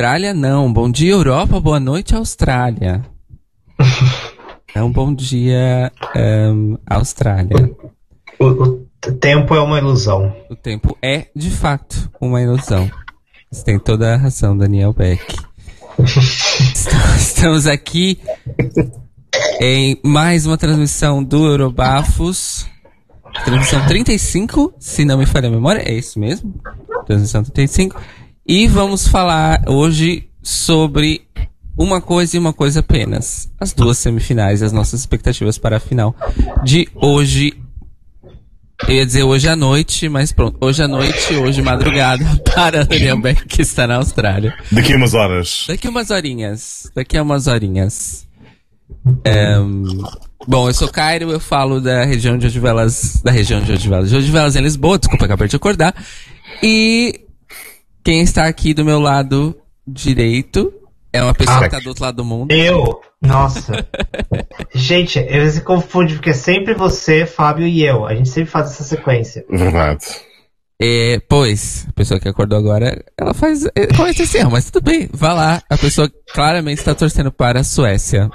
Austrália, não. Bom dia, Europa. Boa noite, Austrália. é um bom dia, um, Austrália. O, o, tempo é uma ilusão. O tempo é, de fato, uma ilusão. Você tem toda a razão, Daniel Beck. Estamos aqui em mais uma transmissão do Eurobafos. Transmissão 35, se não me falha a memória, é isso mesmo? Transmissão 35. E vamos falar hoje sobre uma coisa e uma coisa apenas. As duas semifinais, as nossas expectativas para a final de hoje. Eu ia dizer hoje à noite, mas pronto. Hoje à noite, hoje madrugada, para Daniel Beck, que está na Austrália. Daqui a umas horas. Daqui a umas horinhas. Daqui a umas horinhas. Um, bom, eu sou Cairo, eu falo da região de Odivelas, da região de Odivelas, de Odivelas em Lisboa, desculpa, acabei de acordar. E quem está aqui do meu lado direito é uma pessoa ah, que está do outro lado do mundo. Eu? Nossa. gente, eu se confunde porque é sempre você, Fábio e eu. A gente sempre faz essa sequência. Verdade. É, pois, a pessoa que acordou agora, ela faz. É, comete esse erro, mas tudo bem, vá lá. A pessoa claramente está torcendo para a Suécia.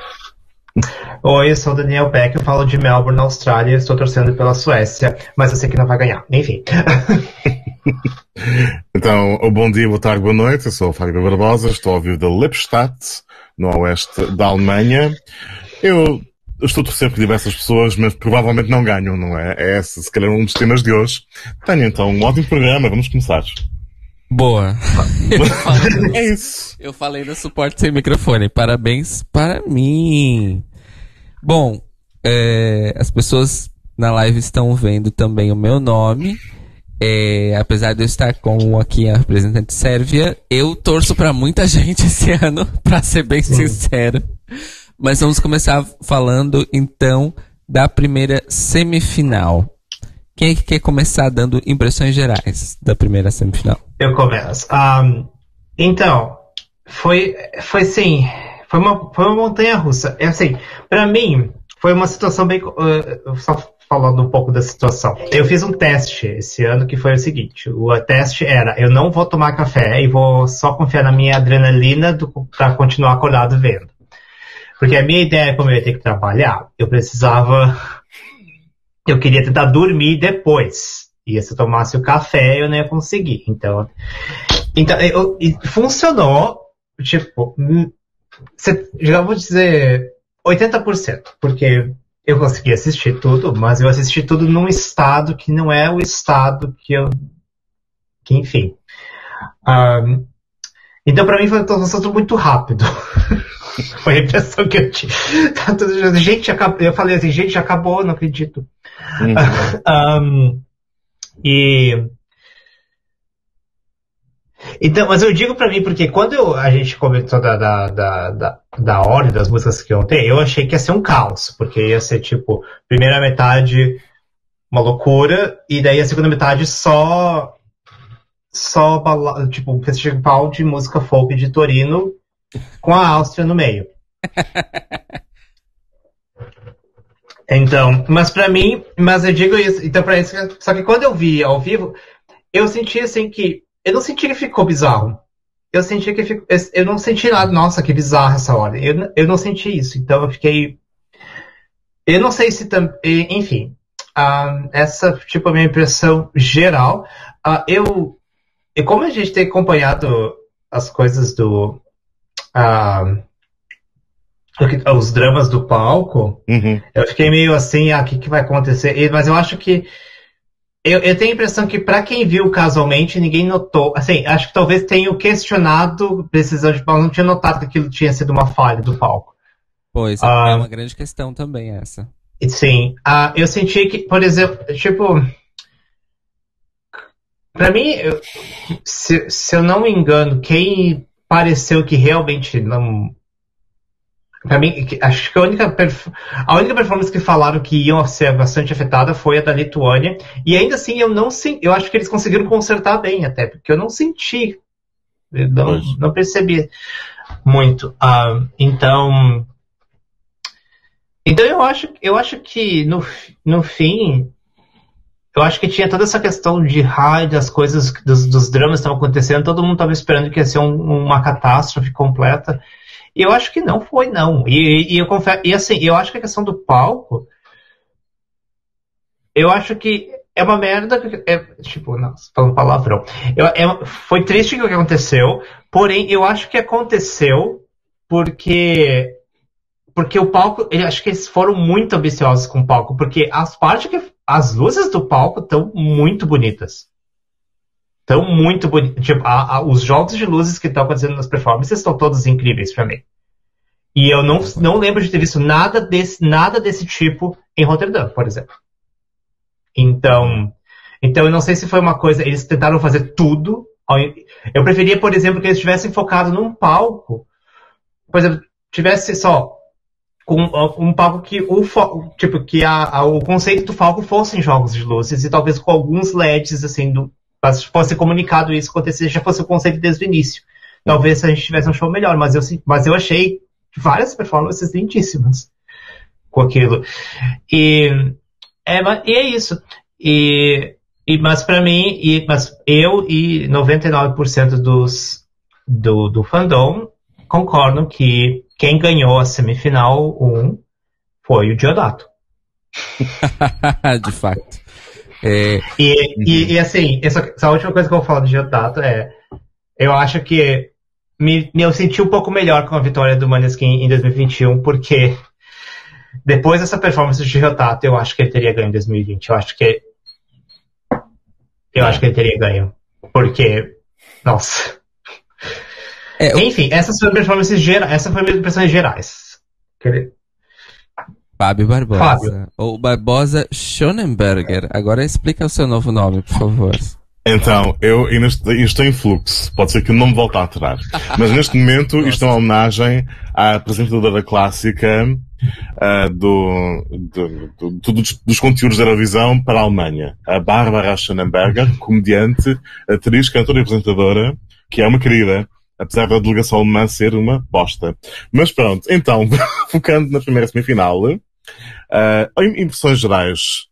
Oi, eu sou o Daniel Beck, eu falo de Melbourne, na Austrália, estou torcendo pela Suécia, mas eu sei que não vai ganhar. Enfim. então, bom dia, boa tarde, boa noite. Eu sou o Fábio Barbosa, estou ao vivo da Lippstadt, no oeste da Alemanha. Eu estou a torcer por diversas pessoas, mas provavelmente não ganham, não é? É esse, se calhar, um dos temas de hoje. Tenho então um ótimo programa, vamos começar. Boa. é isso. Eu falei no suporte sem microfone. Parabéns para mim. Bom, é, as pessoas na live estão vendo também o meu nome. É, apesar de eu estar com aqui a representante sérvia, eu torço para muita gente esse ano, para ser bem sincero. Mas vamos começar falando então da primeira semifinal. Quem é que quer começar dando impressões gerais da primeira semifinal? Eu começo. Um, então, foi, foi sim, foi uma, foi uma montanha russa. É assim, para mim, foi uma situação bem. Uh, só falando um pouco da situação. Eu fiz um teste esse ano que foi o seguinte: o teste era eu não vou tomar café e vou só confiar na minha adrenalina para continuar acordado vendo. Porque a minha ideia, como eu ia ter que trabalhar, eu precisava eu queria tentar dormir depois. E se eu tomasse o café, eu não ia conseguir. Então, então eu, funcionou, tipo, já vou dizer 80%, porque eu consegui assistir tudo, mas eu assisti tudo num estado que não é o estado que eu. que enfim. Um, então, para mim, foi um assunto muito rápido. Foi a impressão que eu tive. Tá gente, eu falei assim, gente, acabou, não acredito. Uhum. um, e. Então, mas eu digo para mim, porque quando eu, a gente comentou da, da, da, da, da ordem das músicas que iam ter, eu achei que ia ser um caos, porque ia ser tipo, primeira metade uma loucura, e daí a segunda metade só só tipo um festival de música folk de Torino com a Áustria no meio. Então, mas para mim, mas eu digo isso, então para isso, só que quando eu vi ao vivo, eu senti assim que, eu não senti que ficou bizarro. Eu senti que ficou, eu não senti nada, nossa, que bizarro essa hora. Eu, eu não senti isso, então eu fiquei, eu não sei se, enfim, uh, essa, tipo, a minha impressão geral, uh, eu, e como a gente tem acompanhado as coisas do, a, os dramas do palco, uhum. eu fiquei meio assim, ah, o que, que vai acontecer? Mas eu acho que eu, eu tenho a impressão que para quem viu casualmente, ninguém notou. Assim, acho que talvez tenha questionado decisão de palco, não tinha notado que aquilo tinha sido uma falha do palco. Pois, é, é uma grande questão também essa. Sim, uh, eu senti que, por exemplo, tipo, para mim, eu, se, se eu não me engano, quem pareceu que realmente não. Pra mim, acho que a única, a única performance que falaram que iam ser bastante afetada foi a da Lituânia. E ainda assim, eu não eu acho que eles conseguiram consertar bem até, porque eu não senti. Eu não, não percebi muito. Uh, então. Então eu acho, eu acho que no, no fim eu acho que tinha toda essa questão de raio, das coisas, dos, dos dramas que estão acontecendo, todo mundo estava esperando que ia ser um, uma catástrofe completa. Eu acho que não foi, não. E, e eu confesso, e assim, eu acho que a questão do palco, eu acho que é uma merda. É, tipo, não, falando palavrão. Eu, é, foi triste o que aconteceu, porém, eu acho que aconteceu porque. Porque o palco, eu acho que eles foram muito ambiciosos com o palco, porque as partes que. As luzes do palco estão muito bonitas. Estão muito bonitas. Tipo, a, a, os jogos de luzes que estão acontecendo nas performances estão todos incríveis para mim. E eu não, não lembro de ter visto nada desse, nada desse tipo em Rotterdam, por exemplo. Então, então eu não sei se foi uma coisa, eles tentaram fazer tudo. Eu preferia, por exemplo, que eles tivessem focado num palco. Por exemplo, tivesse só com um palco que o tipo que a, a, o conceito do palco fossem jogos de luzes e talvez com alguns LEDs assim do fosse comunicado isso acontecer já fosse o conceito desde o início talvez a gente tivesse um show melhor mas eu mas eu achei várias performances lindíssimas com aquilo e é, e é isso. E, e, mas para mim, e, mas eu e 99% dos, do, do fandom concordam que quem ganhou a semifinal 1 foi o Diodato. De fato. É... E, e, e, assim, essa, essa, última coisa que eu vou falar do Diodato é. Eu acho que me, eu senti um pouco melhor com a vitória do Maneskin em 2021, porque depois dessa performance de Ryotato, eu acho que ele teria ganho em 2020. Eu acho que. Eu é. acho que ele teria ganho. Porque. Nossa. É, eu... Enfim, essas foram performances gerais. Essa foi minhas impressões gerais. Fábio Barbosa. Fábio. Ou Barbosa Schonenberger. Agora explica o seu novo nome, por favor. Então, eu estou em fluxo. Pode ser que o nome volte a alterar. Mas neste momento isto é uma homenagem à apresentadora clássica uh, do, do, do, do, dos conteúdos da Eurovisão para a Alemanha. A Bárbara Schönenberger, comediante, atriz, cantora e apresentadora, que é uma querida, apesar da delegação alemã ser uma bosta. Mas pronto, então, focando na primeira semifinal, uh, impressões gerais,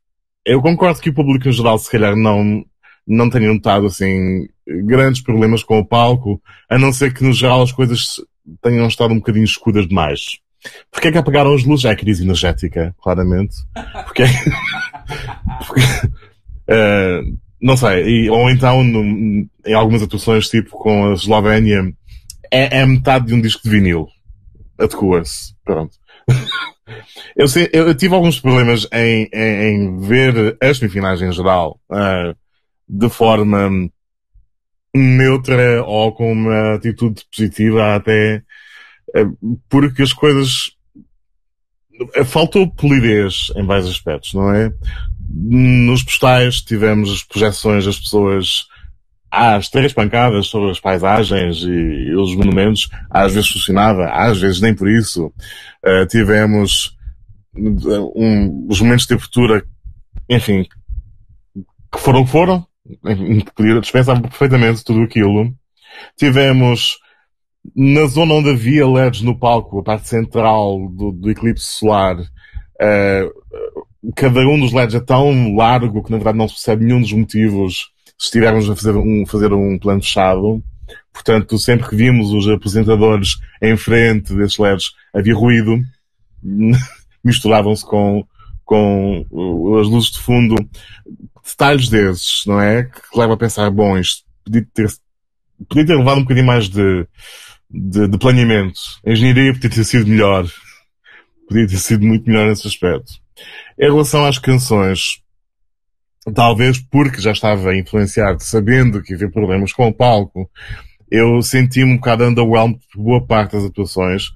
eu concordo que o público em geral se calhar não não tenho notado assim grandes problemas com o palco, a não ser que no geral as coisas tenham estado um bocadinho escuras demais. Porquê é que apagaram as luzes? É a crise energética, claramente. Porque, porque uh, não sei, e, ou então em algumas atuações tipo com a Eslovénia é, é metade de um disco de vinil. Adequa-se. Pronto. eu, sei, eu, tive alguns problemas em, em, em ver as semifinais em geral. Uh, de forma neutra ou com uma atitude positiva até eh, porque as coisas faltou polidez em vários aspectos, não é? Nos postais tivemos as projeções das pessoas às três pancadas sobre as paisagens e, os monumentos, às vezes funcionava, às vezes nem por isso. Uh, tivemos um, os momentos de abertura, enfim, que foram foram, podia dispensar perfeitamente tudo aquilo. Tivemos na zona onde havia LEDs no palco, a parte central do, do eclipse solar, uh, cada um dos LEDs é tão largo que na verdade não se percebe nenhum dos motivos se estivermos a fazer um, fazer um plano fechado. Portanto, sempre que vimos os apresentadores em frente desses LEDs, havia ruído, misturavam-se com, com as luzes de fundo detalhes desses, não é? Que leva a pensar, bom, isto podia ter, podia ter levado um bocadinho mais de, de, de planeamento. A engenharia podia ter sido melhor. Podia ter sido muito melhor nesse aspecto. Em relação às canções, talvez porque já estava influenciado, sabendo que havia problemas com o palco, eu senti um bocado underwhelmed por boa parte das atuações,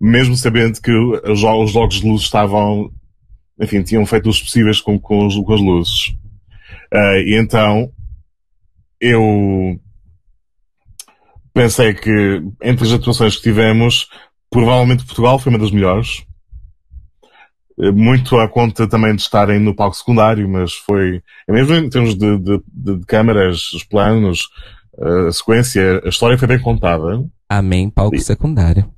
mesmo sabendo que os, os jogos de luz estavam, enfim, tinham feito os possíveis com, com, com as luzes. Uh, e então, eu pensei que entre as atuações que tivemos, provavelmente Portugal foi uma das melhores. Eh, muito à conta também de estarem no palco secundário, mas foi, é mesmo em termos de, de, de, de câmaras, os planos, a sequência, a história foi bem contada. Amém, palco e, secundário.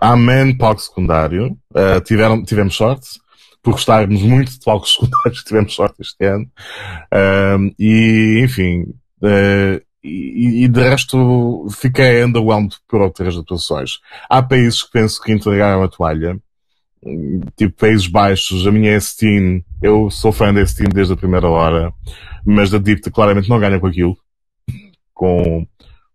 Amém, palco secundário. Uh, tiveram, tivemos sorte por gostarmos muito de palcos secundários tivemos sorte este ano. Um, e, enfim, uh, e, e, de resto fiquei underwhelmed por outras atuações. Há países que penso que entregaram a toalha, tipo Países Baixos, a minha Esteem, eu sou fã da Esteem desde a primeira hora, mas a Dipta claramente não ganha com aquilo, com,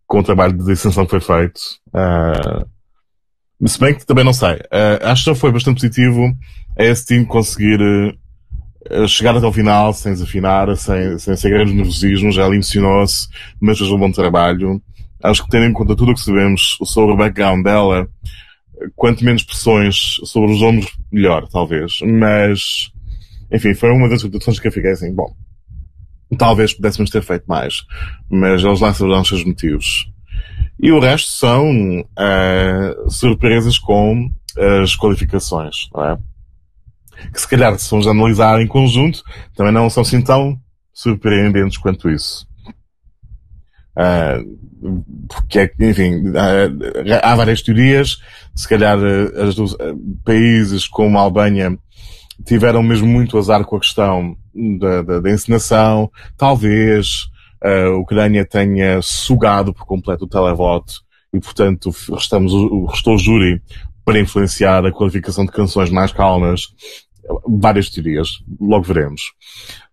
com o trabalho de extensão que foi feito. Uh, se bem que também não sei. Uh, acho que foi bastante positivo a Esteem conseguir uh, chegar até o final sem desafinar, sem, sem ser grandes nervosismos, já ali mencionou-se, mas fez um bom trabalho. Acho que tendo em conta tudo o que sabemos sobre o background dela, quanto menos pressões sobre os ombros, melhor, talvez. Mas, enfim, foi uma das situações que eu fiquei assim, bom, talvez pudéssemos ter feito mais, mas eles lá saberão os seus motivos. E o resto são uh, surpresas com as qualificações, não é? Que se calhar, se vamos analisar em conjunto, também não são assim tão surpreendentes quanto isso. Uh, porque, é enfim, uh, há várias teorias. Se calhar, uh, os países como a Albânia tiveram mesmo muito azar com a questão da, da, da encenação. Talvez a Ucrânia tenha sugado por completo o televoto e, portanto, restamos, restou o júri para influenciar a qualificação de canções mais calmas. Várias teorias. Logo veremos.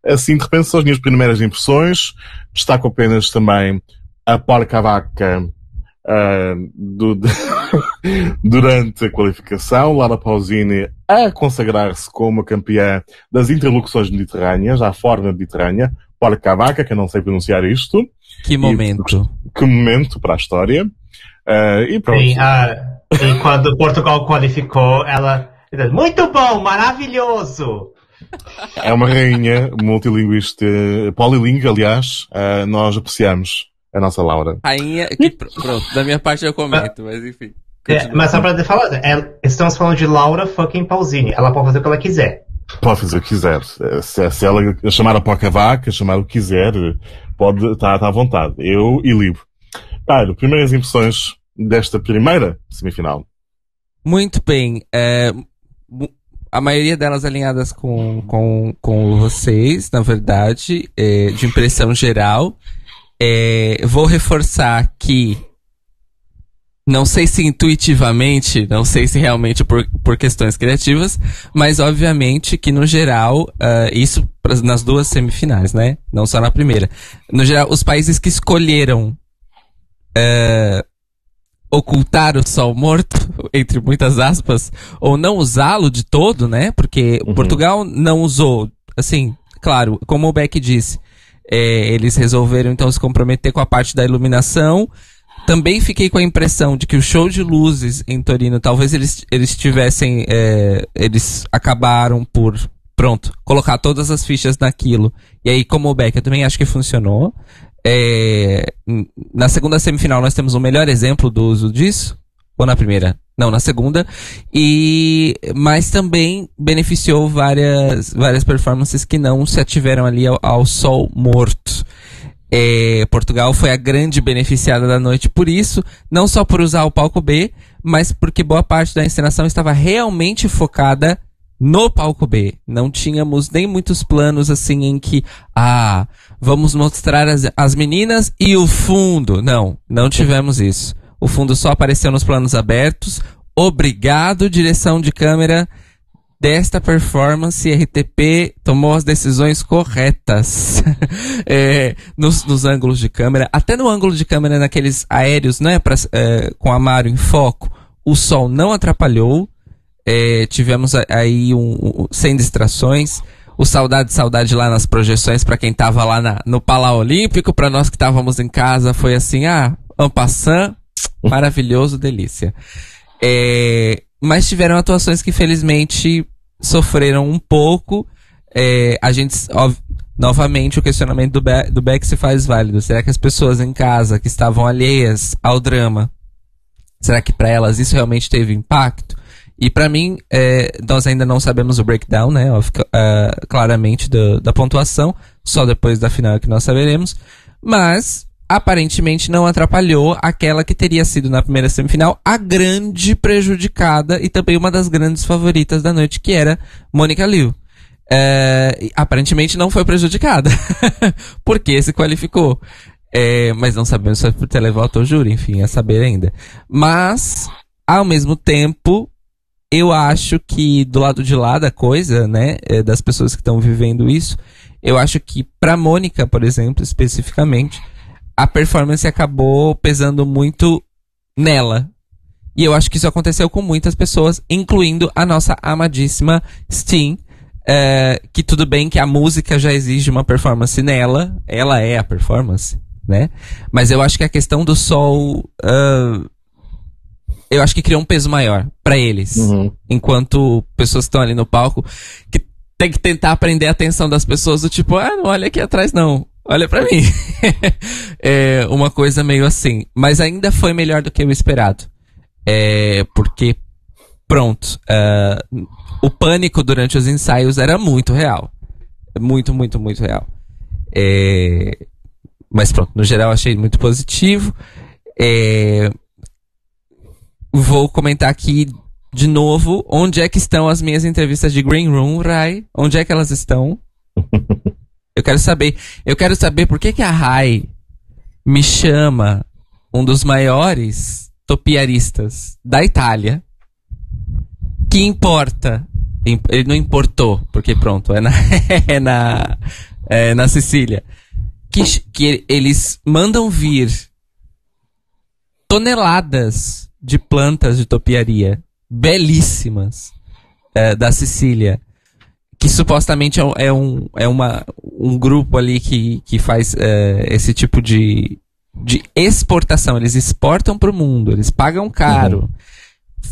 Assim, de repente, são as minhas primeiras impressões. Destaco apenas também a porca vaca uh, do, durante a qualificação. Lara Pausini a consagrar-se como campeã das interlocuções mediterrâneas, à forma mediterrânea. Porca vaca, que eu não sei pronunciar isto. Que momento. E, que momento para a história. Uh, e pronto. Sim, uh, e quando Portugal qualificou, ela muito bom, maravilhoso. É uma rainha multilinguista, polilingue, aliás, uh, nós apreciamos a nossa Laura. Rainha, que, pronto, da minha parte eu comento, mas enfim. É, mas só pra falar, é, estamos falando de Laura fucking Pausini. Ela pode fazer o que ela quiser. Pode fazer o que quiser. Se, se ela chamar a poca vaca, chamar o que quiser, pode estar tá, tá à vontade. Eu e livro. Claro, primeiras impressões desta primeira semifinal. Muito bem. É, a maioria delas alinhadas com, com, com vocês, na verdade, é, de impressão geral. É, vou reforçar que não sei se intuitivamente, não sei se realmente por, por questões criativas, mas obviamente que no geral, uh, isso nas duas semifinais, né? Não só na primeira. No geral, os países que escolheram uh, ocultar o sol morto, entre muitas aspas, ou não usá-lo de todo, né? Porque uhum. Portugal não usou, assim, claro, como o Beck disse, é, eles resolveram então se comprometer com a parte da iluminação. Também fiquei com a impressão de que o show de luzes em Torino, talvez eles, eles tivessem, é, eles acabaram por, pronto, colocar todas as fichas naquilo. E aí, como o Beck, eu também acho que funcionou. É, na segunda semifinal nós temos o melhor exemplo do uso disso. Ou na primeira? Não, na segunda. E, mas também beneficiou várias, várias performances que não se ativeram ali ao, ao sol morto. É, Portugal foi a grande beneficiada da noite por isso, não só por usar o palco B, mas porque boa parte da encenação estava realmente focada no palco B. Não tínhamos nem muitos planos assim em que, ah, vamos mostrar as, as meninas e o fundo. Não, não tivemos isso. O fundo só apareceu nos planos abertos. Obrigado, direção de câmera desta performance, RTP tomou as decisões corretas. É, nos, nos, ângulos de câmera, até no ângulo de câmera naqueles aéreos, né, pra, é, com a Mario em foco, o sol não atrapalhou, é, tivemos aí um, um, sem distrações. O Saudade, Saudade lá nas projeções, para quem tava lá na, no Palau Olímpico, para nós que estávamos em casa, foi assim, ah, ampassant, maravilhoso, delícia. É, mas tiveram atuações que felizmente sofreram um pouco. É, a gente, ó, novamente, o questionamento do, do Beck se faz válido. Será que as pessoas em casa que estavam alheias ao drama, será que para elas isso realmente teve impacto? E para mim, é, nós ainda não sabemos o breakdown, né? uh, claramente do, da pontuação. Só depois da final é que nós saberemos. Mas aparentemente não atrapalhou aquela que teria sido na primeira semifinal a grande prejudicada e também uma das grandes favoritas da noite, que era Mônica Liu. É, aparentemente não foi prejudicada, porque se qualificou. É, mas não sabemos se foi por televoto ou júri, enfim, a saber ainda. Mas, ao mesmo tempo, eu acho que do lado de lá da coisa, né, é, das pessoas que estão vivendo isso, eu acho que pra Mônica, por exemplo, especificamente, a performance acabou pesando muito nela. E eu acho que isso aconteceu com muitas pessoas, incluindo a nossa amadíssima Sting, é, que tudo bem que a música já exige uma performance nela, ela é a performance, né? Mas eu acho que a questão do sol, uh, eu acho que criou um peso maior para eles, Uhum. enquanto pessoas estão ali no palco que tem que tentar aprender a atenção das pessoas do tipo, ah, não olha aqui atrás não, olha pra mim. é uma coisa meio assim, mas ainda foi melhor do que o esperado, é porque pronto, ah, o pânico durante os ensaios era muito real, muito, muito, muito real. É, mas pronto, no geral achei muito positivo. É, vou comentar aqui de novo onde é que estão as minhas entrevistas de Green Room, Rai. Onde é que elas estão? Eu quero saber. Eu quero saber por que, que a Rai me chama um dos maiores topiaristas da Itália. Que importa. Im- Ele não importou, porque pronto, é na, é na, é na Sicília. Que, que eles mandam vir toneladas de plantas de topiaria belíssimas é, da Sicília que supostamente é, um- é é uma, um grupo ali que, que faz é, esse tipo de, de exportação. Eles exportam para o mundo, eles pagam caro,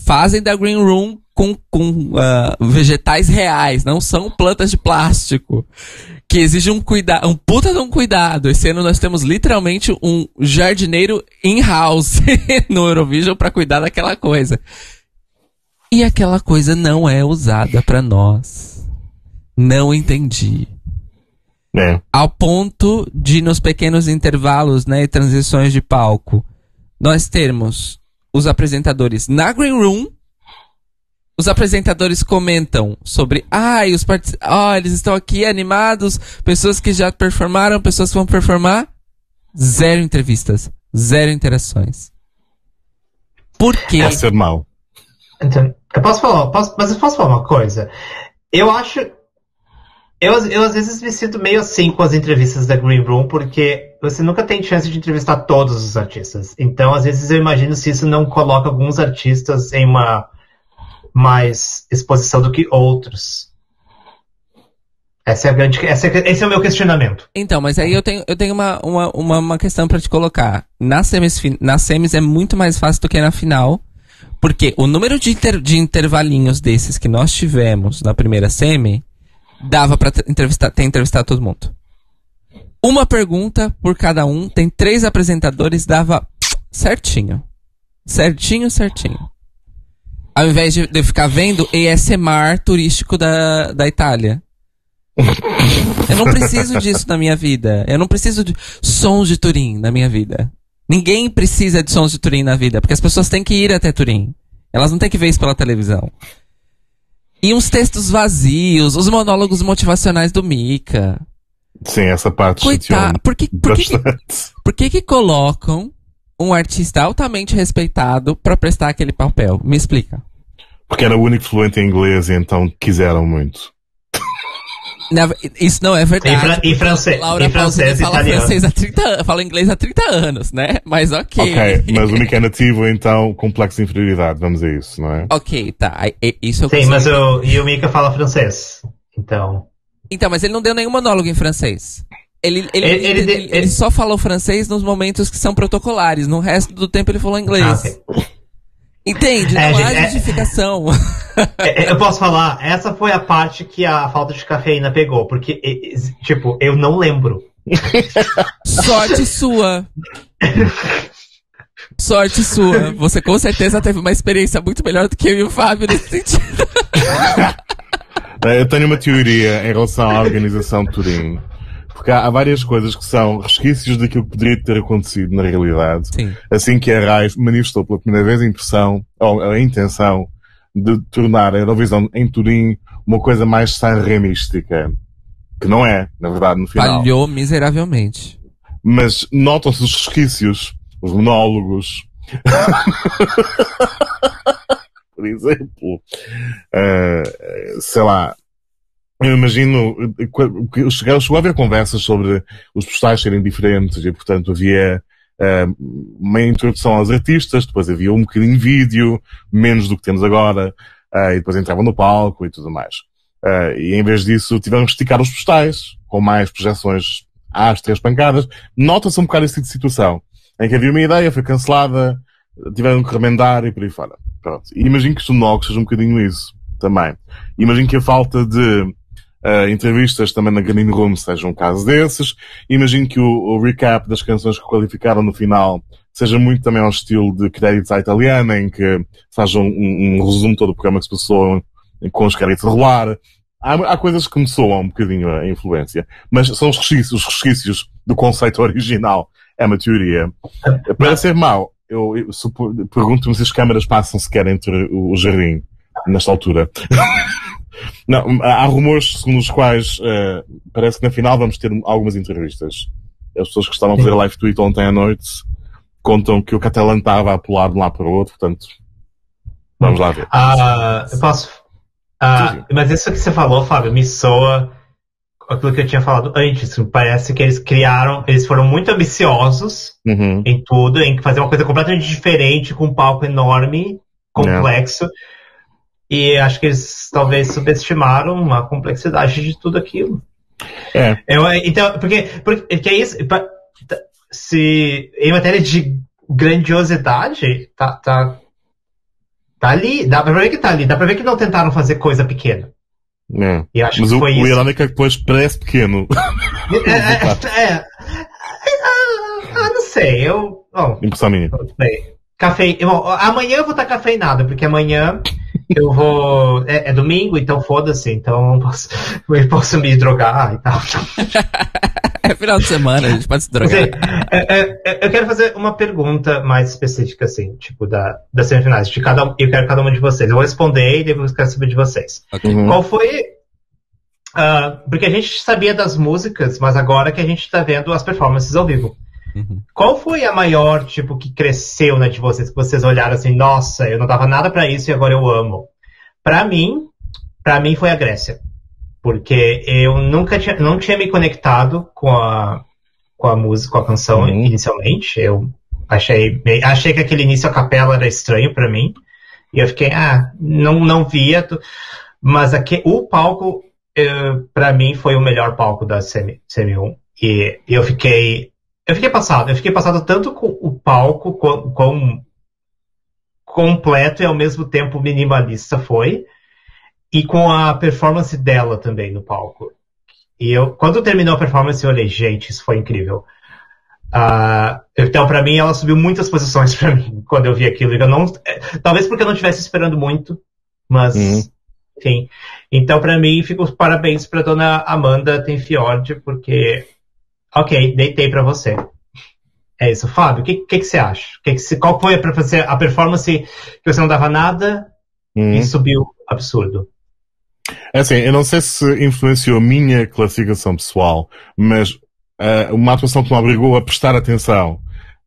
fazem da Green Room com, com ah, vegetais reais, não são plantas de plástico. Que exige um cuidado, um puta de um cuidado. Esse ano nós temos literalmente um jardineiro in-house no Eurovision para cuidar daquela coisa. E aquela coisa não é usada para nós. Não entendi. É. Ao ponto de, nos pequenos intervalos né, e transições de palco, nós termos os apresentadores na Green Room. Os apresentadores comentam sobre, ai, os partici- ó, eles estão aqui animados, pessoas que já performaram, pessoas que vão performar. Zero entrevistas, zero interações. Por quê? Pode ser mau. Então, eu posso falar, posso- mas eu posso falar uma coisa? Eu acho. Eu, eu às vezes me sinto meio assim com as entrevistas da Green Room, porque você nunca tem chance de entrevistar todos os artistas. Então, às vezes, eu imagino se isso não coloca alguns artistas em uma mais exposição do que outros. Essa é a grande, essa é- esse é o meu questionamento. Então, mas aí eu tenho, eu tenho uma, uma, uma, uma questão pra te colocar. Nas semis, nas semis é muito mais fácil do que na final. Porque o número de, inter- de intervalinhos desses que nós tivemos na primeira semi dava ter entrevistar, ter entrevistado todo mundo. Uma pergunta por cada um, tem três apresentadores, dava certinho. Certinho, certinho. Ao invés de de ficar vendo ASMR turístico da, da Itália. Eu não preciso disso na minha vida. Eu não preciso de sons de Turim na minha vida. Ninguém precisa de sons de Turim na vida, porque as pessoas têm que ir até Turim. Elas não têm que ver isso pela televisão. E uns textos vazios, os monólogos motivacionais do Mika. Sim, essa parte Coitado. Por que, por, que, por que que colocam um artista altamente respeitado pra prestar aquele papel? Me explica. Porque era o único fluente em inglês e então quiseram muito. Na- isso não é verdade. Em, fran- em francês, Laura em francês e fala italiano. francês há 30 anos, fala inglês há 30 anos, né? Mas ok. Ok, mas o único é nativo, então complexo de inferioridade, vamos a isso, não é? Ok, tá. E- Isso eu Sim, consigo. mas o, e o Mika fala francês. Então. Então, mas ele não deu nenhum monólogo em francês. Ele, ele, Ele- ele, ele- ele- ele ele- só falou francês nos momentos que são protocolares. No resto do tempo ele falou inglês. Ah, ok. Entende? É, não há gente, é- justificação. É, é, Eu posso falar, essa foi a parte que a falta de cafeína pegou, porque, tipo, eu não lembro. Sorte sua. Sorte sua. Você com certeza teve uma experiência muito melhor do que eu e o Fábio nesse sentido. Eh, Eu tenho uma teoria em relação à organização de Turim. Porque há, há várias coisas que são resquícios daquilo que poderia ter acontecido na realidade. Sim. Assim que a RAI manifestou pela primeira vez a impressão, ou a intenção, de tornar a Eurovisão em Turim uma coisa mais sanremística. Que não é, na verdade, no final. Falhou miseravelmente. Mas notam-se os resquícios, os monólogos. Por exemplo, uh, sei lá, eu imagino que chegou, chegou a haver conversas sobre os postais serem diferentes e, portanto, havia uh, uma introdução aos artistas, depois havia um bocadinho de vídeo, menos do que temos agora, uh, e depois entravam no palco e tudo mais. Uh, e em vez disso, tivemos que esticar os postais, com mais projeções às três pancadas. Nota-se um bocado esse tipo de situação, em que havia uma ideia, foi cancelada, tiveram que remendar e por aí fora. Pronto. E imagino que o Sonox seja um bocadinho isso também. Imagino que a falta de Uh, entrevistas também na Green Room seja um caso desses. Imagino que o, o, recap das canções que qualificaram no final seja muito também ao estilo de créditos à italiana, em que faz um, um, um resumo todo o programa que se passou com os créditos a rolar. Há, há, coisas que me soam um bocadinho a influência, mas são os resquícios, os resquícios do conceito original. É uma teoria. Para ser mau, eu, eu pergunto-me se as câmaras passam sequer entre o jardim, nesta altura. Não, há rumores segundo os quais uh, parece que na final vamos ter algumas entrevistas. As pessoas que estavam a fazer live tweet ontem à noite contam que o Catalan estava a pular de um lado para o outro, portanto, vamos lá ver. Ah, eu posso. Ah, mas isso que você falou, Fábio, me soa aquilo que eu tinha falado antes. Parece que eles criaram, eles foram muito ambiciosos uhum. em tudo, em fazer uma coisa completamente diferente, com um palco enorme, complexo. É. E acho que eles talvez subestimaram a complexidade de tudo aquilo. É. Eu, então, porque, porque é isso. Se em matéria de grandiosidade, tá, tá, tá ali. Dá pra ver que tá ali. Dá pra ver que não tentaram fazer coisa pequena. É. E acho Mas que o, foi o isso. é que depois parece pequeno. É, é, é, ah, não sei, eu. Bom, Impressão minha. bem. Cafe... Bom, amanhã eu vou estar cafeinado, porque amanhã eu vou. É, é domingo, então foda-se, então eu posso, eu posso me drogar e tal. É final de semana, a gente pode se drogar. Assim, é, é, é, eu quero fazer uma pergunta mais específica, assim, tipo, da, das semifinais. De cada, um- eu quero cada uma de vocês. Eu vou responder e depois eu quero saber de vocês. Ok. Uhum. Qual foi. ah, porque a gente sabia das músicas, mas agora que a gente tá vendo as performances ao vivo. Uhum. Qual foi a maior, tipo, que cresceu na de vocês? Que vocês olharam assim, nossa, eu não dava nada pra isso e agora eu amo. Pra mim, pra mim foi a Grécia. Porque eu nunca tinha, não tinha me conectado com a, com a música, com a canção Uhum. inicialmente. Eu achei, achei que aquele início a capela era estranho pra mim. E eu fiquei, ah, não, não via. tu- Mas aqui, o palco, eh, pra mim, foi o melhor palco da semi, semi 1. E eu fiquei eu fiquei passado, eu fiquei passado tanto com o palco, com, com completo e ao mesmo tempo minimalista foi, e com a performance dela também no palco. E eu, quando terminou a performance, eu olhei, gente, isso foi incrível. Ah, então, pra mim, ela subiu muitas posições pra mim quando eu vi aquilo. Eu não, eh, talvez porque eu não estivesse esperando muito, mas, Uhum. enfim. Então, pra mim, fico os parabéns pra dona Amanda Tenfiord, porque Ok, deitei pra você. É isso. Fábio, o que, que, que você acha? Que que você- qual foi a, performance- a performance que você não dava nada Uhum. e subiu absurdo? É assim, eu não sei se influenciou a minha classificação pessoal, mas eh, uma atuação que me obrigou a prestar atenção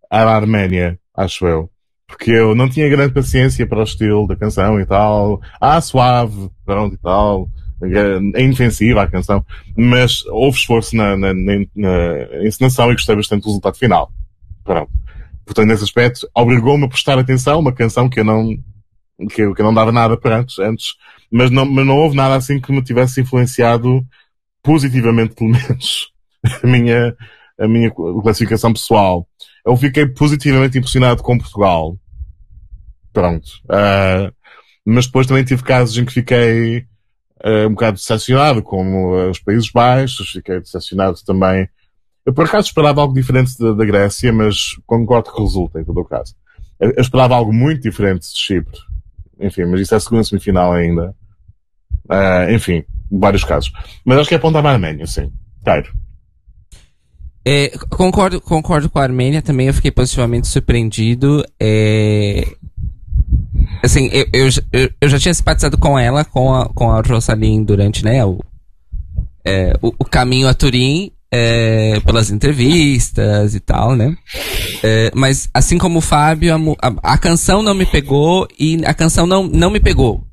à Arménia, acho eu. Porque eu não tinha grande paciência para o estilo da canção e tal. Ah, suave, pronto e tal. É inofensiva a canção. Mas houve esforço na, na, na, na encenação e gostei bastante do resultado final. Pronto. Portanto, nesse aspecto, obrigou-me a prestar atenção uma canção que eu não, que eu, que eu não dava nada para antes, antes mas não, mas não houve nada assim que me tivesse influenciado positivamente, pelo menos, a minha, a minha classificação pessoal. Eu fiquei positivamente impressionado com Portugal. Pronto. Ah, mas depois também tive casos em que fiquei ah, um bocado decepcionado, como ah, os Países Baixos, fiquei decepcionado também. Eu por acaso esperava algo diferente da, da Grécia, mas concordo que resulta em todo o caso. Eu, eu esperava algo muito diferente de Chipre. Enfim, mas isso é a segunda semifinal ainda. Ah, enfim, vários casos. Mas acho que é apontava a Arménia, sim. Cairo. É, concordo, concordo com a Armênia também, eu fiquei positivamente surpreendido. É, assim, eu, eu, eu, já tinha simpatizado com ela, com a, com a Rosaline durante, né, o, é, o, o caminho a Turim, é, pelas entrevistas e tal, né? É, mas assim como o Fábio, a, a, a, canção não me pegou e a canção não, não me pegou.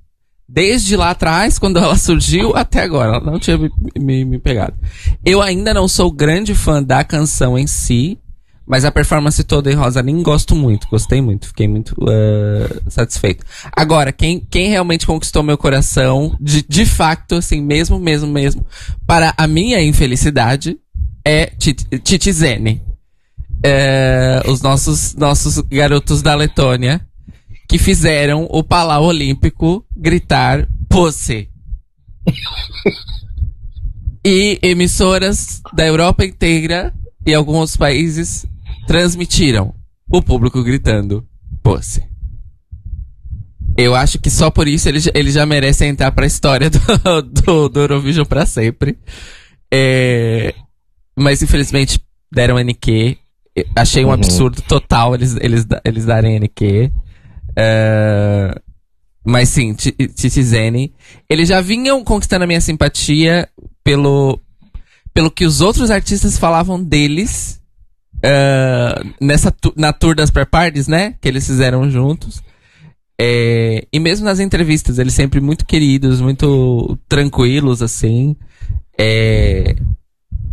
Desde lá atrás, quando ela surgiu, até agora. Ela não tinha me, me, me pegado. Eu ainda não sou grande fã da canção em si, mas a performance toda em Rosaline gosto muito, gostei muito, fiquei muito uh, satisfeito. Agora, quem, quem realmente conquistou meu coração, de, de facto, assim, mesmo, mesmo, mesmo, para a minha infelicidade, é Titi Zene. É, os nossos, nossos garotos da Letônia que fizeram o Palau Olímpico gritar Pussy. e emissoras da Europa inteira e alguns países transmitiram o público gritando Pussy. Eu acho que só por isso ele, ele já merece entrar pra história do, do, do Eurovision pra sempre. É, mas infelizmente deram NQ. Achei um uhum. absurdo total eles, eles, eles darem NQ. Uh, mas sim, Titizene. Eles já vinham conquistando a minha simpatia pelo, pelo que os outros artistas falavam deles uh, nessa na tour das pré-parties, né? Que eles fizeram juntos. É, e mesmo nas entrevistas, eles sempre muito queridos, muito tranquilos, assim. É,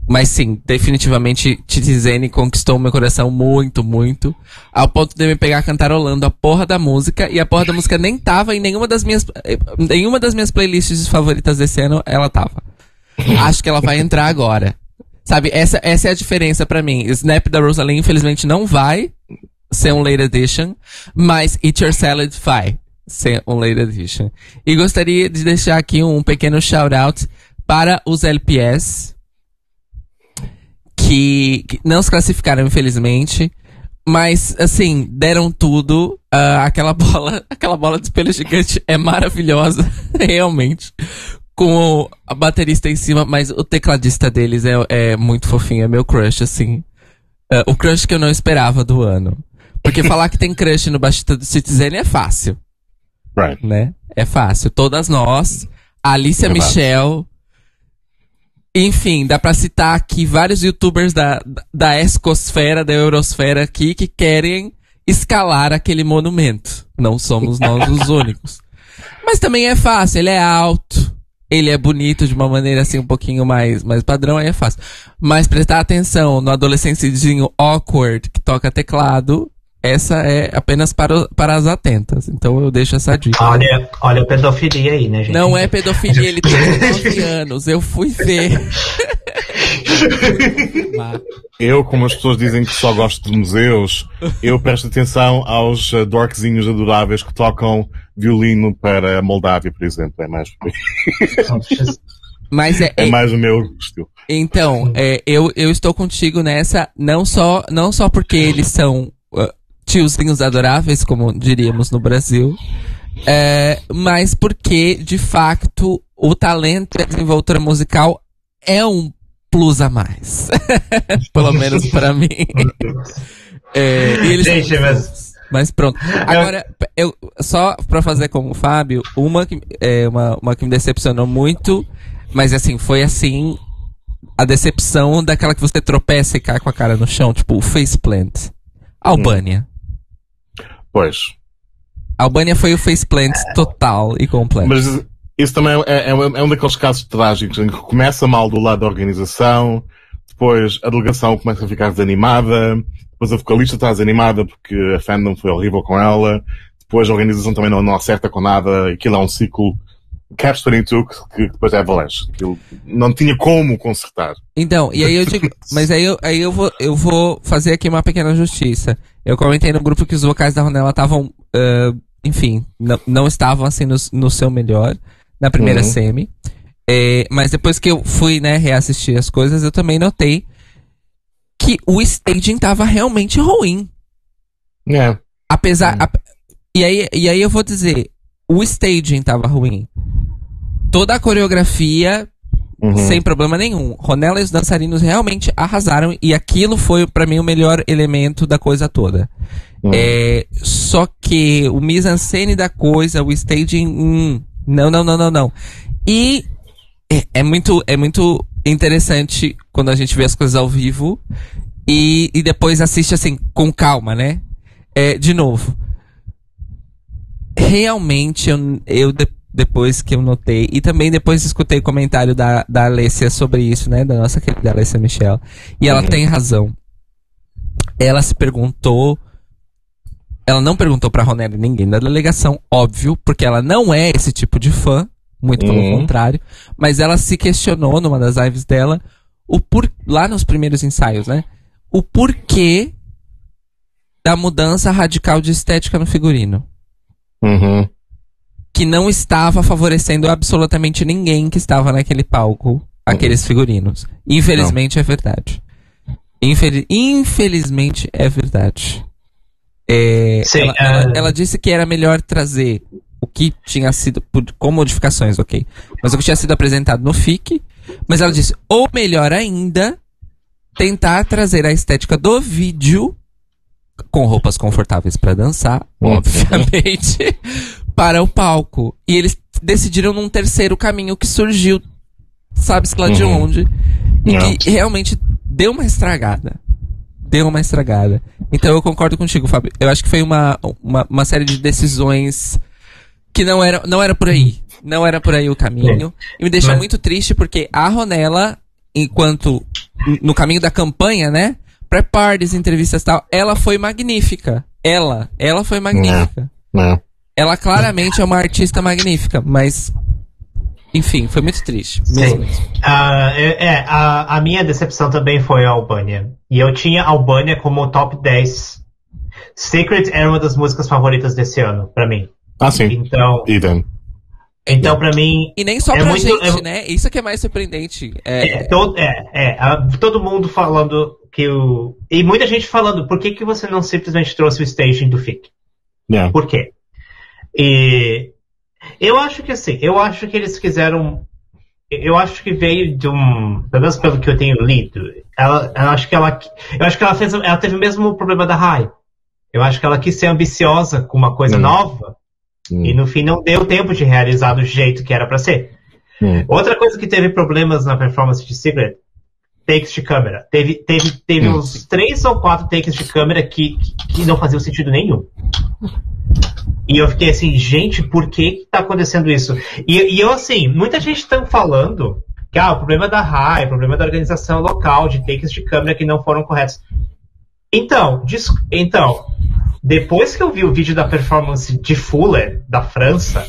mas sim, definitivamente Titizene conquistou meu coração muito, muito. Ao ponto de me pegar cantarolando a porra da música. E a porra da música nem tava em nenhuma das minhas. Nenhuma das minhas playlists favoritas desse ano, ela tava. Acho que ela vai entrar agora. Sabe, essa, essa é a diferença para mim. Snap da Rosalie, infelizmente, não vai ser um late edition, mas Eat Your Salad vai ser um late edition. E gostaria de deixar aqui um pequeno shout out para os LPS que, que não se classificaram, infelizmente. Mas, assim, deram tudo. Uh, aquela bola, aquela bola de espelho gigante é maravilhosa, realmente. Com a baterista em cima, mas o tecladista deles é, é muito fofinho, é meu crush, assim. Uh, o crush que eu não esperava do ano. Porque falar que tem crush no baixista do Citizen é fácil. Right. Né? É fácil. Todas nós, a Alicia é Michel, enfim, dá pra citar aqui vários youtubers da, da escosfera, da eurosfera aqui, que querem escalar aquele monumento. Não somos nós os únicos. Mas também é fácil, ele é alto, ele é bonito de uma maneira assim um pouquinho mais, mais padrão, aí é fácil. Mas prestar atenção no adolescentezinho awkward que toca teclado, essa é apenas para, para as atentas. Então eu deixo essa dica. Olha, olha a pedofilia aí, né, gente? Não é pedofilia, ele tem 19 anos. Eu fui ver. eu, como as pessoas dizem que só gosto de museus, eu presto atenção aos uh, dorkzinhos adoráveis que tocam violino para a Moldávia, por exemplo. É mais. Mas é, é, é, mais o meu estilo. Então, é, eu, eu estou contigo nessa, não só, não só porque eles são uh, tiozinhos adoráveis, como diríamos no Brasil, é, mas porque, de facto, o talento e a desenvoltura musical é um plus a mais. Pelo menos para mim. É, e eles Gente, mas... mas pronto. Agora, eu, só pra fazer como o Fábio, uma que, é, uma, uma que me decepcionou muito, mas assim, foi assim, a decepção daquela que você tropeça e cai com a cara no chão, tipo o faceplant. Albânia. Pois. A Albânia foi o faceplant total e completo. Mas isso também é, é, é, um daqueles casos trágicos em que começa mal do lado da organização, depois a delegação começa a ficar desanimada, depois a vocalista está desanimada porque a fandom foi horrível com ela, depois a organização também não, não acerta com nada, aquilo é um ciclo Caps 22 que, que depois é Avalanche. Aquilo não tinha como consertar. Então, e aí eu digo, mas aí eu, aí eu vou, eu vou fazer aqui uma pequena justiça. Eu comentei no grupo que os vocais da Ronella estavam, uh, enfim, não, não estavam assim no, no seu melhor na primeira uhum. semi. É, mas depois que eu fui, né, reassistir as coisas, eu também notei que o staging tava realmente ruim. É. Apesar. Uhum. A, e, aí, e aí eu vou dizer, o staging tava ruim toda a coreografia uhum. sem problema nenhum. Ronella e os dançarinos realmente arrasaram e aquilo foi para mim o melhor elemento da coisa toda. Uhum. É, só que o mise-en-scène da coisa, o staging, hum, não, não, não, não, não. E é, é, muito, é muito interessante quando a gente vê as coisas ao vivo e, e depois assiste assim, com calma, né? É, de novo. Realmente, eu, eu depois que eu notei, e também depois escutei o comentário da, da Alessia sobre isso, né? Da nossa querida Alessia Michel. E ela uhum. tem razão. Ela se perguntou. Ela não perguntou pra Ronelli ninguém da delegação, óbvio, porque ela não é esse tipo de fã, muito pelo uhum. contrário. Mas ela se questionou numa das lives dela, o por, lá nos primeiros ensaios, né? O porquê da mudança radical de estética no figurino. Uhum que não estava favorecendo absolutamente ninguém que estava naquele palco, aqueles figurinos. Infelizmente não. é verdade. Infel infelizmente é verdade. É, Sim, ela, ela, é. ela, disse que era melhor trazer o que tinha sido, com modificações, ok, mas o que tinha sido apresentado no FIC, mas ela disse, ou melhor ainda, tentar trazer a estética do vídeo com roupas confortáveis para dançar, uhum. obviamente, para o palco. E eles decidiram num terceiro caminho que surgiu, sabe-se lá uhum. de onde, e Não. que realmente deu uma estragada. Deu uma estragada. Então eu concordo contigo, Fábio. Eu acho que foi uma, uma, uma série de decisões que não era, não era por aí. Não era por aí o caminho. E me deixa muito triste porque a Ronella, enquanto no caminho da campanha, né? Pré-parties, entrevistas e tal, ela foi magnífica. Ela, ela foi magnífica. Não, não. Ela claramente é uma artista magnífica, mas. Enfim, foi muito triste. Mesmo. Sim. Uh, é, a, a, minha decepção também foi a Albânia. E eu tinha a Albânia como top 10. Secret era uma das músicas favoritas desse ano, pra mim. Ah, sim. Então. Idem. Então, pra mim. E nem só é pra muito, gente, é, né? Isso que é mais surpreendente. É, é, todo, é, é a, todo mundo falando que o. E muita gente falando, por que, que você não simplesmente trouxe o staging do FIC? Yeah. Por quê? E eu acho que assim, eu acho que eles quiseram. Eu acho que veio de um. Pelo menos pelo que eu tenho lido. Ela, eu acho que ela. Eu acho que ela fez. Ela teve o mesmo problema da Rai. Eu acho que ela quis ser ambiciosa com uma coisa hum. nova. Hum. E no fim não deu tempo de realizar do jeito que era para ser. Hum. Outra coisa que teve problemas na performance de Secret takes de câmera. Teve, teve, teve hum. uns três ou quatro takes de câmera que, que, não faziam sentido nenhum. E eu fiquei assim, gente, por que que tá acontecendo isso? E, e eu, assim, muita gente está falando que ah, o problema da RAI, o problema da organização local, de takes de câmera que não foram corretos. Então, então, depois que eu vi o vídeo da performance de Fuller, da França,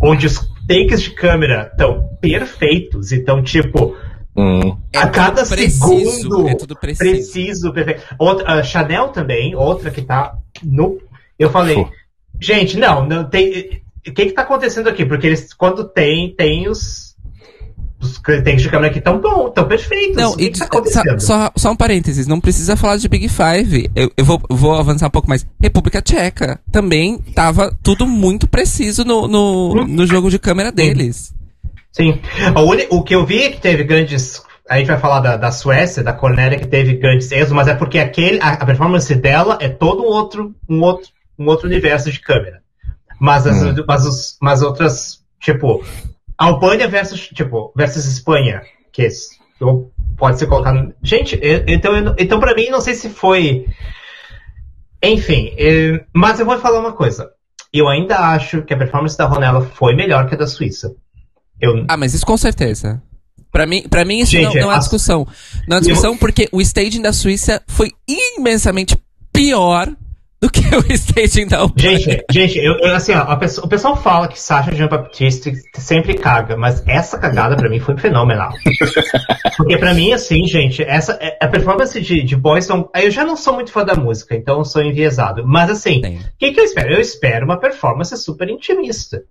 onde os takes de câmera estão perfeitos e estão tipo. Hum. A é cada preciso, segundo. É tudo preciso. preciso perfeito. Outra, Chanel também, outra que tá no. Eu falei, Gente, não, não tem. O que está acontecendo aqui? Porque eles, quando tem, tem os. Os takes de câmera aqui tão bom, tão perfeitos. Não, e, tá? Só, só um parênteses, não precisa falar de Big Five. Eu, eu vou, vou avançar um pouco mais. República Tcheca também tava tudo muito preciso no, no, hum. no jogo de câmera deles. Sim. O, o que eu vi é que teve grandes a gente vai falar da, da Suécia, da Cornélia, que teve grandes erros, mas é porque aquele, a, a, performance dela é todo um outro, um outro um outro universo de câmera. Mas as, hum. mas, os, mas outras, tipo, Albânia versus, tipo, versus Espanha, que pode ser colocado. Gente, então, então para mim, não sei se foi. Enfim, mas eu vou falar uma coisa. Eu ainda acho que a performance da Ronella foi melhor que a da Suíça. Eu... Ah, mas isso com certeza. Pra mim, pra mim isso Gente, não, não é discussão. Não é discussão eu... porque o staging da Suíça foi imensamente pior do que o staging da Albânia. Gente, gente eu, eu, assim, ó, pessoa, o pessoal fala que Sasha Jean Baptiste sempre caga, mas essa cagada pra mim foi fenomenal. Porque pra mim, assim, gente, essa é, a performance de, de Boyson, eu já não sou muito fã da música, então eu sou enviesado. Mas assim, o que, que eu espero? Eu espero uma performance super intimista.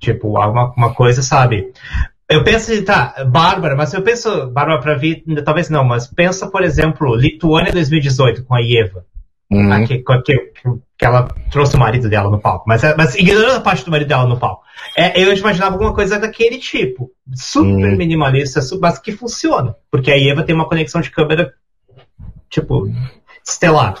Tipo, uma, uma coisa, sabe? Eu penso, tá, Bárbara, mas eu penso, Bárbara pra vir, talvez não, mas pensa, por exemplo, Lituânia 2018 com a Ieva. Uhum. Aqui, que, que ela trouxe o marido dela no palco. Mas, mas ignorando a parte do marido dela no palco. É, eu imaginava alguma coisa daquele tipo. Super Hum. minimalista, mas que funciona. Porque a Eva tem uma conexão de câmera, tipo, estelar.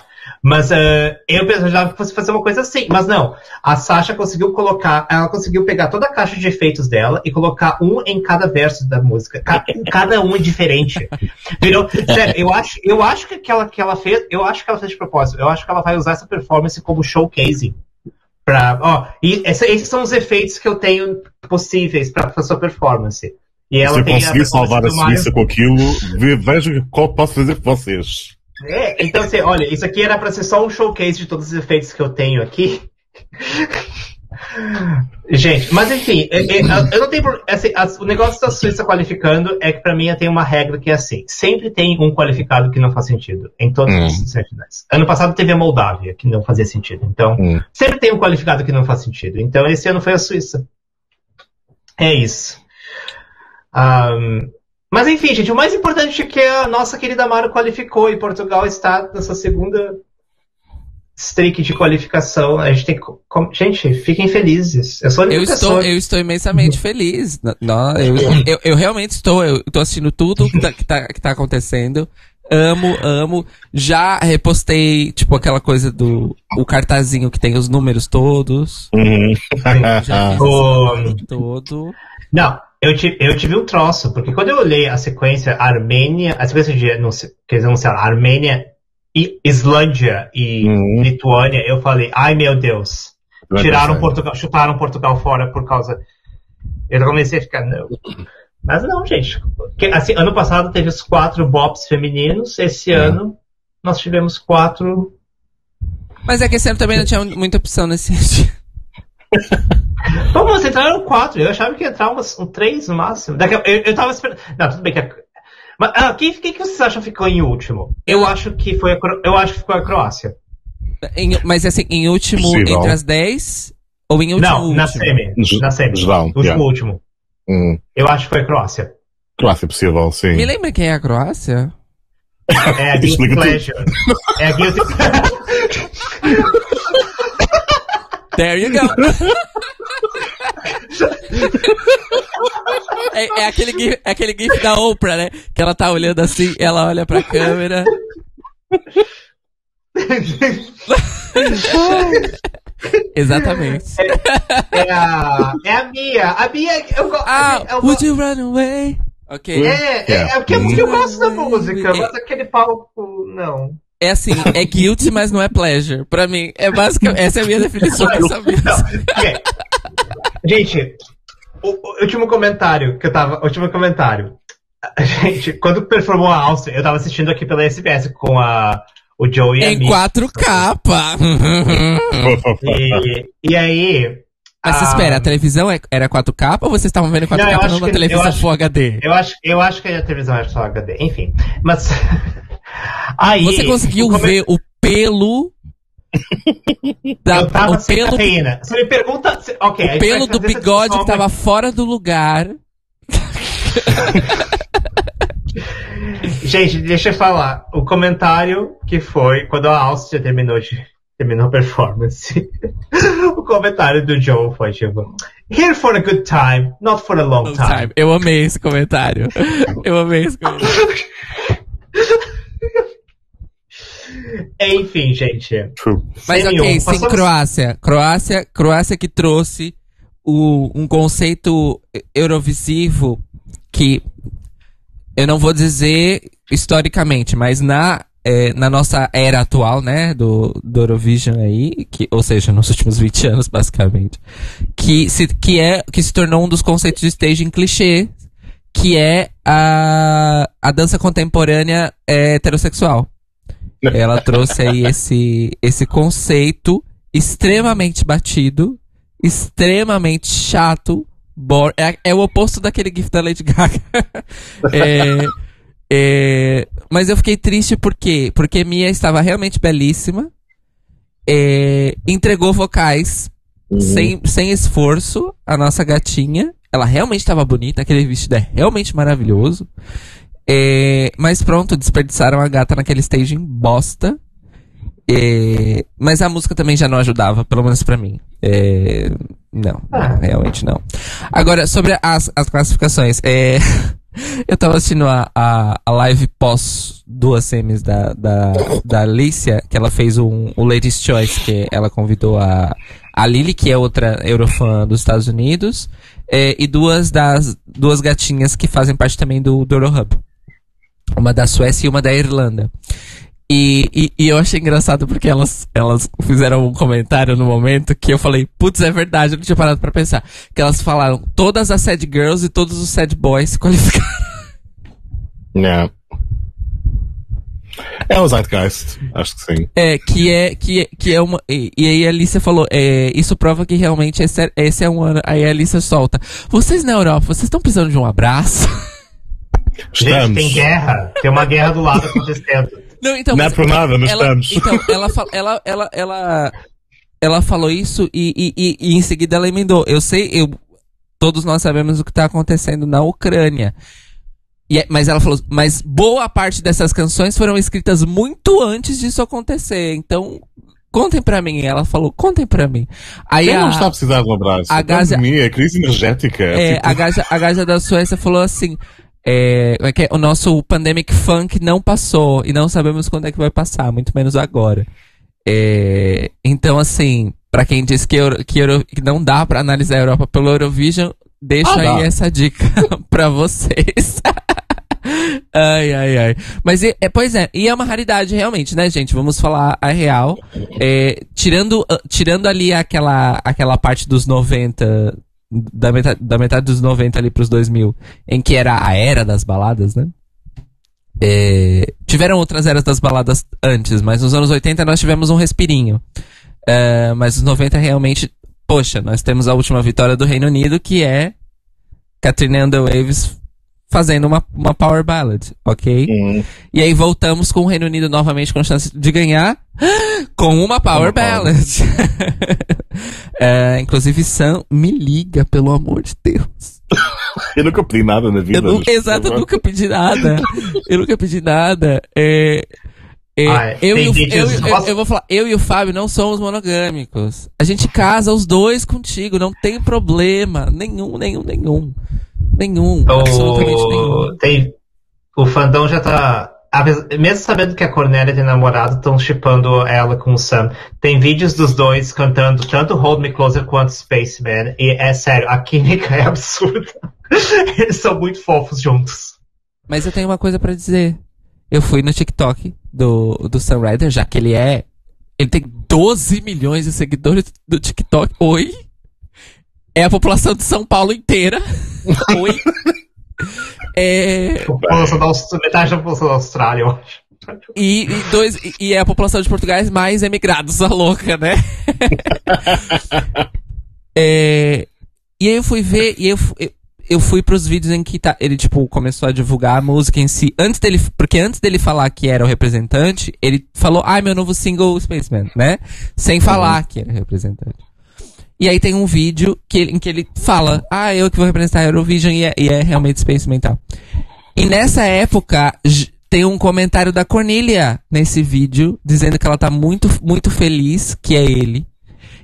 Mas eh, eu pensava que fosse fazer uma coisa assim. Mas não. A Sasha conseguiu colocar. Ela conseguiu pegar toda a caixa de efeitos dela e colocar um em cada verso da música. Ca- Cada um é diferente. Virou. Sério, eu acho, eu acho que ela, que ela fez. Eu acho que ela fez de propósito. Eu acho que ela vai usar essa performance como showcasing. Pra, ó, e essa- esses são os efeitos que eu tenho possíveis para sua performance. E ela Se eu conseguir salvar a Mario- Suíça com aquilo, ve- vejo qual posso fazer por vocês. É, então assim, olha, isso aqui era pra ser só um showcase de todos os efeitos que eu tenho aqui. Gente, mas enfim, é- é, eu não tenho. Assim, as- o negócio da Suíça qualificando é que pra mim tem uma regra que é assim: sempre tem um qualificado que não faz sentido em todos Hum. os semifinais. Ano passado teve a Moldávia, que não fazia sentido. Então, Hum. sempre tem um qualificado que não faz sentido. Então, esse ano foi a Suíça. É isso. Ahm, mas enfim, gente, o mais importante é que a nossa querida Maro qualificou e Portugal está nessa segunda streak de qualificação. A gente tem Gente, fiquem felizes. Eu sou a única Eu pessoa. estou, eu estou imensamente feliz. Não, eu, eu, eu realmente estou. Eu estou assistindo tudo que tá, que, tá, que tá acontecendo. Amo, amo. Já repostei, tipo, aquela coisa do o cartazinho que tem os números todos. Uhum. Já fiz O- todo. Não, eu tive, eu tive um troço, porque quando eu olhei a sequência Armênia, a sequência de anunci- que eles anunciaram Armênia, e Islândia e Uhum. Lituânia, eu falei, ai meu Deus, Vai tiraram pensar. Portugal, chutaram Portugal fora por causa. Eu comecei a ficar, não. Mas não, gente. Porque, assim, ano passado teve os quatro bops femininos, esse É. ano nós tivemos quatro. Mas é que esse ano também não tinha muita opção nesse sentido. Pô, mas entraram quatro. Eu achava que ia entrar umas, um três no máximo. Daqui a- eu, eu tava esperando. Não, tudo bem que. a- Mas ah, quem, quem que vocês acham que ficou em último? Eu acho que foi a, eu acho que ficou a Croácia. Em- mas assim, em último Possível. entre as 10 ou em último não, na último? semi. Na semi. último yeah. último. Hum. Eu acho que foi a Croácia. Croácia é possível, sim. Me lembra quem é a Croácia? É a Guilty. Pleasure. É a Guilty There you go. é, é aquele gif, é aquele gif da Oprah, né? Que ela tá olhando assim, ela olha pra câmera. Exatamente. É a, é a Bia. A Bia, eu gosto. Ah, eu would you run away? Ok. É, é, é porque é porque eu gosto da música, mas aquele palco, não. É assim, é guilty, mas não é pleasure. Pra mim, é basicamente, essa é a minha definição dessa música. Ok. Gente, o, o último comentário que eu tava. Último comentário. Gente, quando performou a Áustria, eu tava assistindo aqui pela SBS com a, o Joe e a Em Mi. 4K, pá. E, e aí. Mas ah, espera, a televisão é- era 4K ou vocês estavam vendo em 4K Não, numa que- televisão eu acho- Full HD? Eu acho, eu acho que a televisão era só HD, enfim. Mas. Aí, Você conseguiu come- ver o pelo da, Eu tava o sem pelo, cafeína. Você me pergunta. se- ok, a o pelo do bigode que tava fora do lugar. Gente, deixa eu falar. O comentário que foi quando a Áustria terminou, de, terminou a performance. o comentário do Joe foi tipo: Here for a good time, not for a long time. Time. Eu amei esse comentário. Eu amei esse comentário. Enfim, gente. True. Mas Semi ok, um. sim, Croácia. Croácia, Croácia que trouxe o, um conceito eurovisivo que eu não vou dizer historicamente, mas na, eh, na nossa era atual, né, do, do Eurovision aí, que, ou seja, nos últimos 20 anos, basicamente, que se, que é, que se tornou um dos conceitos de staging clichê, que é a, a dança contemporânea eh, heterossexual. Ela trouxe aí esse, esse conceito extremamente batido, extremamente chato, é, é o oposto daquele gif da Lady Gaga. É, é, mas eu fiquei triste por quê? Porque Mia estava realmente belíssima, é, entregou vocais sem, sem esforço, a nossa gatinha. Ela realmente estava bonita, aquele vestido é realmente maravilhoso. É, mas pronto, desperdiçaram a gata naquele staging bosta. É, mas a música também já não ajudava, pelo menos pra mim. É, não, Ah. realmente não. Agora, sobre as, as classificações. É, eu tava assistindo a, a, a live pós duas semis da, da, da Alicia, que ela fez um, o Ladies' Choice, que ela convidou a, a Lily, que é outra eurofã dos Estados Unidos, é, e duas das duas gatinhas que fazem parte também do, do Eurohub. Uma da Suécia e uma da Irlanda. E, e, e eu achei engraçado porque elas, elas fizeram um comentário no momento que eu falei, putz, é verdade, eu não tinha parado pra pensar. Que elas falaram, todas as sad girls e todos os sad boys se qualificaram. Yeah. É o Zeitgeist, acho que sim. É, que é, que é, que é uma. E, e aí a Alicia falou, é, isso prova que realmente esse é, esse é um ano. Aí a Alicia solta. Vocês na Europa, vocês estão precisando de um abraço? Gente, Estamos. tem guerra. Tem uma guerra do lado acontecendo. Não, então. Não é por nada, mas ela, estamos. Então, ela, ela, ela, ela, ela falou isso e, e, e, e em seguida ela emendou. Eu sei, eu, todos nós sabemos o que está acontecendo na Ucrânia. E é- mas ela falou, mas boa parte dessas canções foram escritas muito antes disso acontecer. Então, contem pra mim. Ela falou, contem pra mim. Aí Quem não a, está a de um abraço? a A Gaza- pandemia, a crise energética. é, tipo, a, gaja, a gaja da Suécia falou assim: é, é que é? o nosso pandemic funk não passou e não sabemos quando é que vai passar, muito menos agora. É, então, assim, pra quem diz que, Euro- que, Euro- que não dá pra analisar a Europa pelo Eurovision, deixa Ah, aí dá. essa dica pra vocês. ai, ai, ai. Mas, é, é, pois é, e é uma raridade realmente, né, gente? Vamos falar a real. É, tirando, ah, tirando ali aquela, aquela parte dos 90, da metade, da metade dos 90 ali pros 2000, em que era a era das baladas, né? É, tiveram outras eras das baladas antes, mas nos anos 80 nós tivemos um respirinho. É, mas nos 90 realmente, poxa, nós temos a última vitória do Reino Unido, que é Katrina and the Waves fazendo uma, uma power ballad, ok? E aí voltamos com o Reino Unido novamente com chance de ganhar com uma power Uma ballad. É, inclusive, Sam, me liga, pelo amor de Deus. eu nunca pedi nada na vida. Eu mas, exato, eu nunca pedi nada. Eu nunca pedi nada. É, é, Ah, é. eu, e o, eu, eu- eu vou falar, eu e o Fábio não somos monogâmicos. A gente casa os dois contigo, não tem problema. Nenhum, nenhum, nenhum. Nenhum, absolutamente nenhum. O, tem, o fandom já tá. Mesmo sabendo que a Cornélia tem namorado, estão chipando ela com o Sam. Tem vídeos dos dois cantando tanto Hold Me Closer quanto Spaceman. E é sério, a química é absurda. Eles são muito fofos juntos. Mas eu tenho uma coisa pra dizer. Eu fui no TikTok do, do Sam Ryder, já que ele é. Ele tem 12 milhões de seguidores do TikTok. Oi? É a população de São Paulo inteira. Oi? É, população da metade da população da Austrália, eu acho. e, e dois, e- é a população de Portugal mais emigrados, a louca, né? É, e aí eu fui ver, e eu, eu, fui pros vídeos em que tá, ele, tipo, começou a divulgar a música em si. Antes dele, porque antes dele falar que era o representante, ele falou, ai, meu novo single Spaceman, né? Sem falar que era representante. E aí tem um vídeo que, ele- em que ele fala, ah, eu que vou representar a Eurovision e é, e é realmente Spaceman e tal. E nessa época, tem um comentário da Cornelia nesse vídeo, dizendo que ela tá muito, muito feliz que é ele.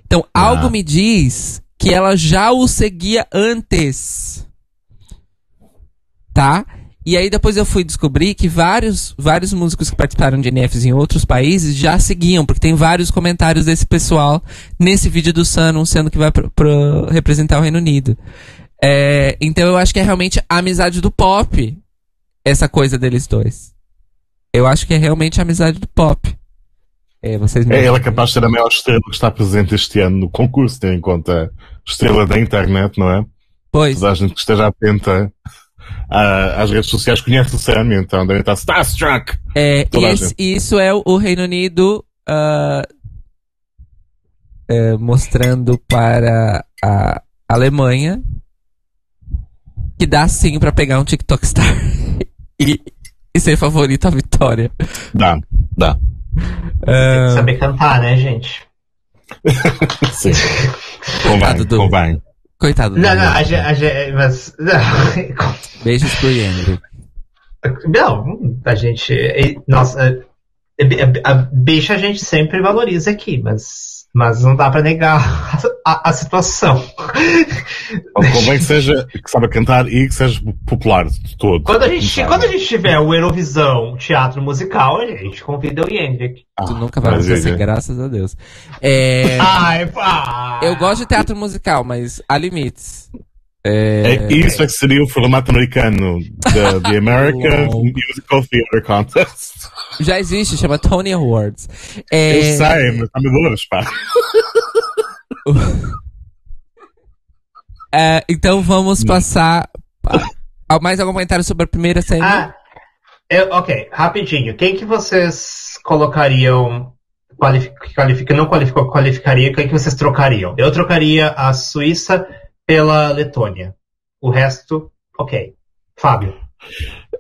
Então, Ah. algo me diz que ela já o seguia antes. Tá? E aí depois eu fui descobrir que vários, vários músicos que participaram de NFs em outros países já seguiam, porque tem vários comentários desse pessoal nesse vídeo do Sun anunciando que vai pro, pro representar o Reino Unido. É, então eu acho que é realmente a amizade do pop, essa coisa deles dois. Eu acho que é realmente a amizade do pop. É, vocês É, ela é capaz de ser a maior estrela que está presente este ano no concurso, tendo em conta a estrela da internet, não é? Pois, Toda a gente que esteja atenta ah, às redes sociais conhece o Sam, então devem estar starstruck. É, e esse- isso é o, Reino Unido ah, é, mostrando para a Alemanha que dá sim pra pegar um TikTok Star e, e ser favorito à vitória. Dá, dá. Ah, Saber cantar, né, gente? Sim. Convém, do- convém. Coitado do Não, não, a gente. a gente- Mas. Beijos pro Yandro. Não, a gente. Nossa, A, a, a bicha a gente sempre valoriza aqui, mas, mas não dá pra negar a, a situação. Então, convém que seja, que saiba cantar e que seja popular de todo. Quando a gente, quando a gente tiver o Eurovisão Teatro Musical, a gente convida o Hendrik. Ah, Tu nunca vai acontecer, é, graças a Deus. É, Ai, pá! eu gosto de teatro musical, mas há limites. É, É, isso é que seria o formato americano da The American. Musical Theater Contest. Já existe, chama Tony Awards. É, Eu sei, mas está-me dores, pá. é, então vamos passar. a- a- Mais algum comentário sobre a primeira semi? Ah, eu- ok, rapidinho. Quem que vocês colocariam, qualific, qualifica, não qualificou, qualificaria, quem que vocês trocariam? Eu trocaria a Suíça pela Letônia. O resto, ok. Fábio.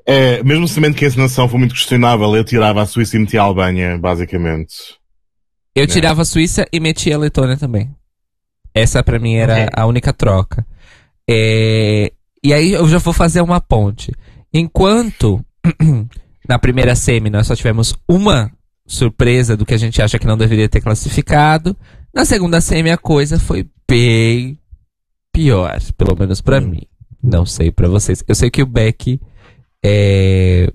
É, mesmo sabendo que essa nação foi muito questionável, eu tirava a Suíça e metia a Albânia, basicamente. Eu tirava a Suíça e metia a Letônia também. Essa pra mim era Ok. a única troca. É, E aí eu já vou fazer uma ponte. Enquanto na primeira semi nós só tivemos uma surpresa do que a gente acha que não deveria ter classificado, na segunda semi a coisa foi bem pior, pelo menos pra mim. Não sei pra vocês. Eu sei que o Beck é.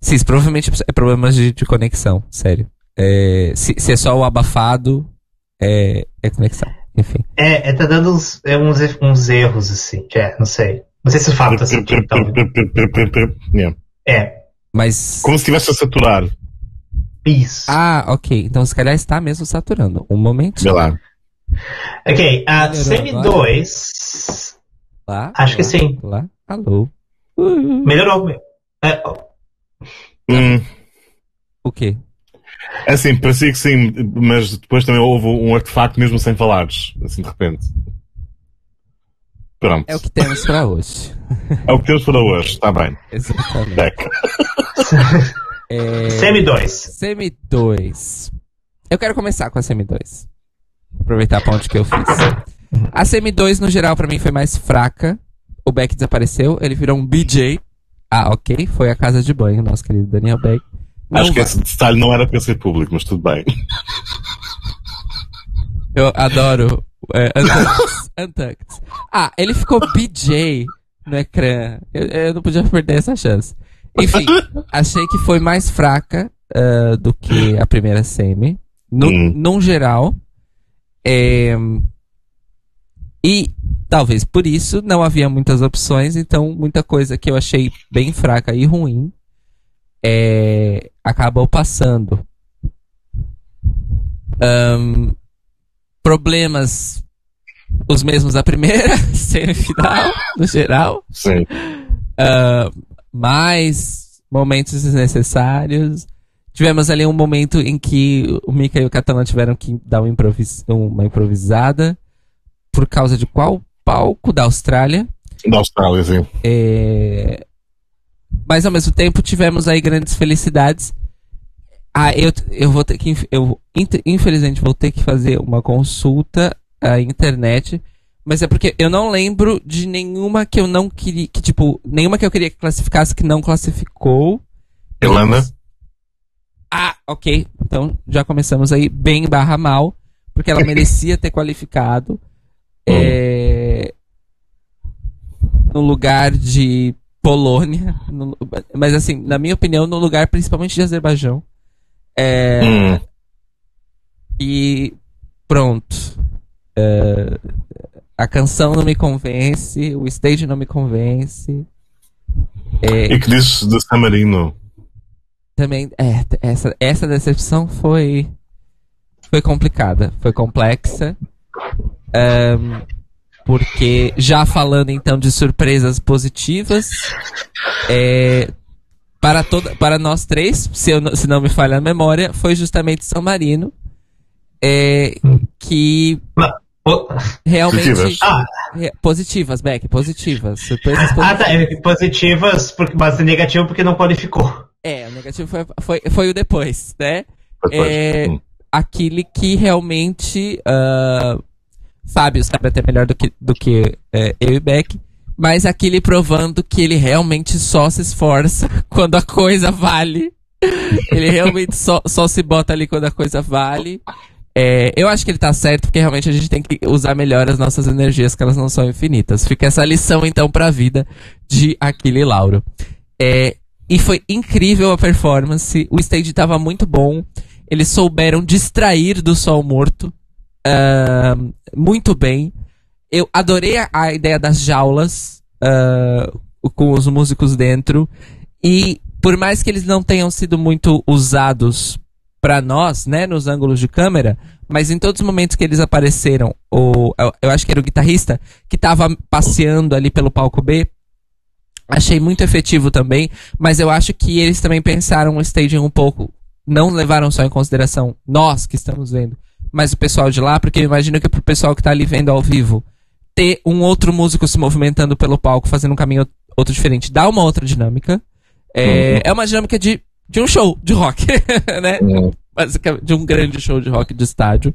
Sim, provavelmente é problemas de, de conexão, sério. É, se, se é só o abafado, é, é conexão. Enfim. É, é tá dando uns, é, uns, uns erros, assim. É, não sei. Não sei se o Fábio tá sentindo. Então. É. Mas. Como se estivesse a saturar. isso. Ah, ok. Então se calhar está mesmo saturando. Um momento. Vê lá. Ok, a Melhorou Semi agora? 2. Lá, Acho que lá, sim. Lá. Alô. Uh, Melhorou. É, ó, Hum, o quê? é assim, parecia que sim, mas depois também houve um artefacto mesmo sem falares, assim de repente. Pronto. É o que temos pra hoje. É o que temos para hoje, está bem. Exatamente. É... Semi 2. Semi 2. Eu quero começar com a Semi 2. Aproveitar a ponte que eu fiz. A Semi 2, no geral, pra mim foi mais fraca. O Beck desapareceu, ele virou um BJ. Ah, ok. Foi a casa de banho, nosso querido Daniel Beck. Não Acho que vai- esse detalhe não era para ser público, mas tudo bem. Eu adoro é, Untucked. Ah, ele ficou BJ no ecrã. Eu, eu não podia perder essa chance. Enfim, achei que foi mais fraca ah, do que a primeira semi. No, Hum. Num geral. É, e talvez por isso não havia muitas opções, então muita coisa que eu achei bem fraca e ruim é, acabou passando. Ahn, problemas os mesmos da primeira semifinal, no geral. Sim. Ah, mais momentos desnecessários. Tivemos ali um momento em que o Mika e o Catalan tiveram que dar um improvis- uma improvisada. Por causa de qual palco da Austrália? Da Austrália, sim. É, Mas ao mesmo tempo tivemos aí grandes felicidades. Ah, eu, eu vou ter que. Eu, infelizmente, vou ter que fazer uma consulta à internet. Mas é porque eu não lembro de nenhuma que eu não queria. Que, tipo, nenhuma que eu queria que classificasse que não classificou. Irlanda? Ah, ok. Então já começamos aí bem barra mal. Porque ela merecia ter qualificado. É, no lugar de Polônia. no- mas assim, na minha opinião, no lugar principalmente de Azerbaijão. É, Hum. E pronto. É, a canção não me convence, o stage não me convence. É, E que dizes de San Marino? Também é, essa, essa decepção foi foi complicada, foi complexa. Ahn, porque já falando então de surpresas positivas, é, para toda, para nós três, se, eu, não- se não me falha a memória, foi justamente São Marino é, que realmente Positivas. Ah, re- positivas, Beck, positivas, surpresas ah, positivas. tá. é Positivas, porque, mas negativo porque não qualificou. É, o negativo foi, foi, foi o depois, né? Depois. É, Hum. aquele que realmente ah, Fábio sabe até melhor do que, do que é, eu e Beck, mas aquele provando que ele realmente só se esforça quando a coisa vale ele realmente só, só se bota ali quando a coisa vale. É, eu acho que ele tá certo, porque realmente a gente tem que usar melhor as nossas energias, que elas não são infinitas. Fica essa lição, então, pra vida de Aquile e Lauro. É, e foi incrível a performance, o stage tava muito bom, eles souberam distrair do sol morto uh, muito bem. Eu adorei a, a ideia das jaulas uh, com os músicos dentro. E por mais que eles não tenham sido muito usados para nós, né, nos ângulos de câmera, mas em todos os momentos que eles apareceram, o, eu acho que era o guitarrista que estava passeando ali pelo palco B, achei muito efetivo também, mas eu acho que eles também pensaram o staging um pouco, não levaram só em consideração nós que estamos vendo, mas o pessoal de lá, porque eu imagino que pro pessoal que está ali vendo ao vivo, ter um outro músico se movimentando pelo palco, fazendo um caminho outro diferente, dá uma outra dinâmica. É, uhum. é uma dinâmica de de um show de rock, né? Uhum. Basicamente, de um grande show de rock de estádio.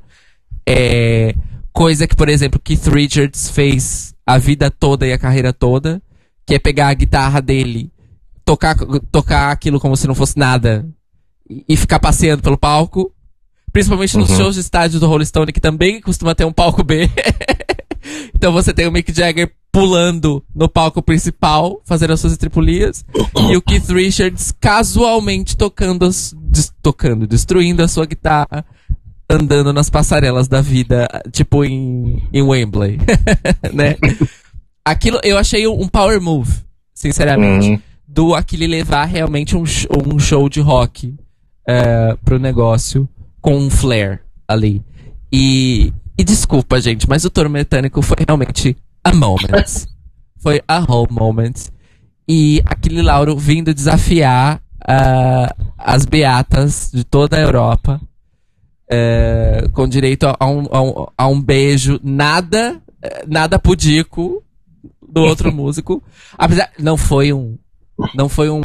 É, coisa que, por exemplo, Keith Richards fez a vida toda e a carreira toda, que é pegar a guitarra dele, tocar, tocar aquilo como se não fosse nada e ficar passeando pelo palco. Principalmente nos uhum. shows de estádio do Rolling Stone, que também costuma ter um palco B. então você tem o Mick Jagger pulando no palco principal, fazendo as suas tripulias, e o Keith Richards casualmente tocando, as, des, tocando, destruindo a sua guitarra, andando nas passarelas da vida, tipo em, em Wembley, né? Aquilo eu achei um power move, sinceramente, uhum. do Aquile levar realmente um, um show de rock uh, pro negócio com um flare ali. E, e desculpa, gente, mas o touro mecânico foi realmente a moment. Foi a whole moment. E aquele Lauro vindo desafiar uh, as beatas de toda a Europa. Uh, com direito a um, a um, a um beijo nada nada pudico do outro músico. Apesar, não foi um não foi um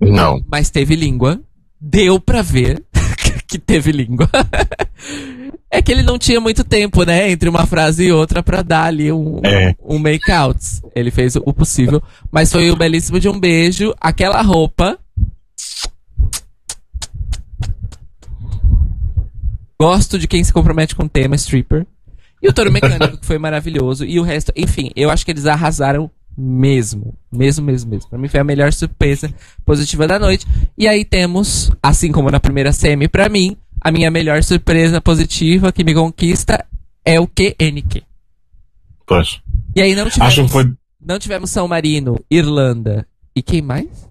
não, mas teve língua. Deu pra ver que teve língua. É que ele não tinha muito tempo, né? Entre uma frase e outra para dar ali um, é. um make-out. Ele fez o possível. Mas foi o belíssimo de um beijo. Aquela roupa. Gosto de quem se compromete com o tema stripper. E o touro mecânico, que foi maravilhoso. E o resto, enfim, eu acho que eles arrasaram mesmo. Mesmo, mesmo, mesmo. Pra mim foi a melhor surpresa positiva da noite. E aí temos, assim como na primeira semi, pra mim, a minha melhor surpresa positiva que me conquista é o QNQ. Pois. E aí não tivemos, Acho que foi... não tivemos São Marino, Irlanda e quem mais?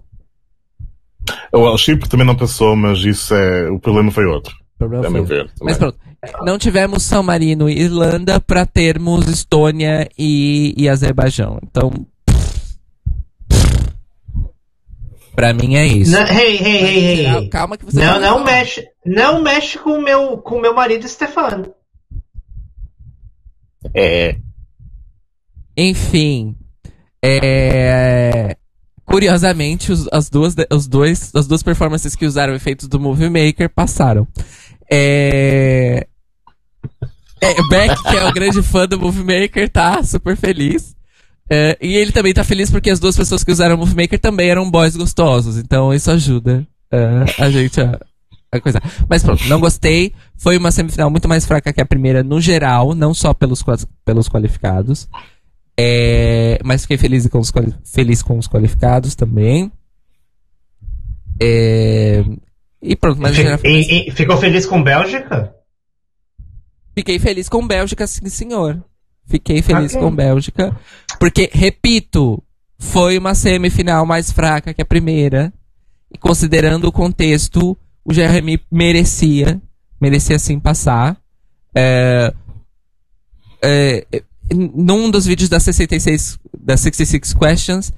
O Chipre também não passou, mas isso é. O problema foi outro. O problema foi... Ver, mas pronto. Não tivemos São Marino e Irlanda para termos Estônia e, e Azerbaijão. Então, Pra mim é isso. Não, hey, hey, hey, hey. Calma que você Não, não mexe, não mexe com o meu, com meu marido Stefano. É. Enfim. É... Curiosamente, os, as, duas, os dois, as duas performances que usaram efeitos do Movie Maker passaram. É... é... Beck, que é o grande fã do Movie Maker, tá super feliz. É, e ele também tá feliz porque as duas pessoas que usaram o Movie Maker também eram boys gostosos. Então isso ajuda é, a gente a, a coisa. Mas pronto, não gostei. Foi uma semifinal muito mais fraca que a primeira no geral, não só pelos, pelos qualificados. É, mas fiquei feliz com, os, feliz com os qualificados também. É, e pronto, mas e, e, Ficou feliz com Bélgica? Fiquei feliz com Bélgica, sim, senhor. Fiquei feliz okay. com Bélgica. Porque, repito, foi uma semifinal mais fraca que a primeira. E considerando o contexto, o Jeremy merecia. Merecia sim passar. É, é, num dos vídeos da 66, da 66 Questions,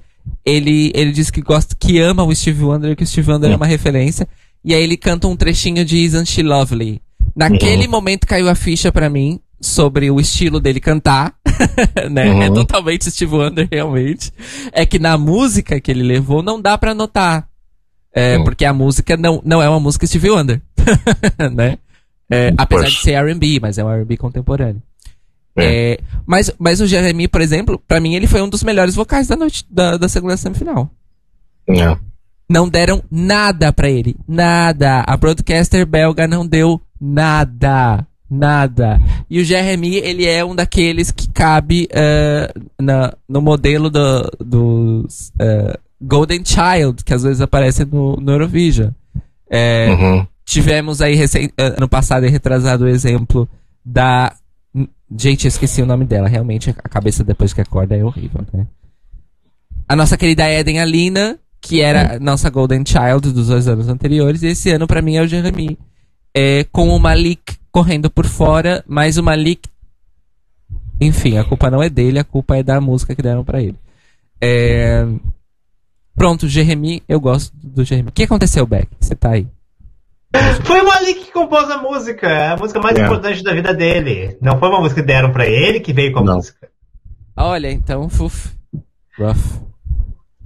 ele, ele diz que gosta, que ama o Steve Wonder, que o Steve Wonder é uma referência. E aí ele canta um trechinho de Isn't She Lovely? Naquele uhum. momento caiu a ficha para mim sobre o estilo dele cantar, né? É uhum. É totalmente Steve Wonder, realmente. É que na música que ele levou não dá para notar. É, uhum. Porque a música não, não é uma música Steve Wonder, né? É, apesar de ser R&B, mas é um R&B contemporâneo. É. é. mas, mas o Jeremy, por exemplo, para mim ele foi um dos melhores vocais da noite da, da segunda semifinal. É. Não deram nada pra ele. Nada. A broadcaster belga não deu nada. Nada. E o Jeremy, ele é um daqueles que cabe uh, na, no modelo do, dos uh, Golden Child, que às vezes aparece no, no Eurovision. É, uhum. Tivemos aí recém, ano passado e retrasado o exemplo da. Gente, eu esqueci o nome dela. Realmente, a cabeça depois que acorda é horrível, né? A nossa querida Eden Alina, que era nossa Golden Child dos dois anos anteriores, e esse ano para mim é o Jeremy. É, com o Malik correndo por fora, mas o Malik. Enfim, a culpa não é dele, a culpa é da música que deram para ele. É... Pronto, Jeremy, eu gosto do Jeremy. O que aconteceu, Beck? Você tá aí? Foi o Malik que compôs a música, é a música mais yeah. importante da vida dele. Não foi uma música que deram para ele que veio com a não. música. Olha, então, uf, rough.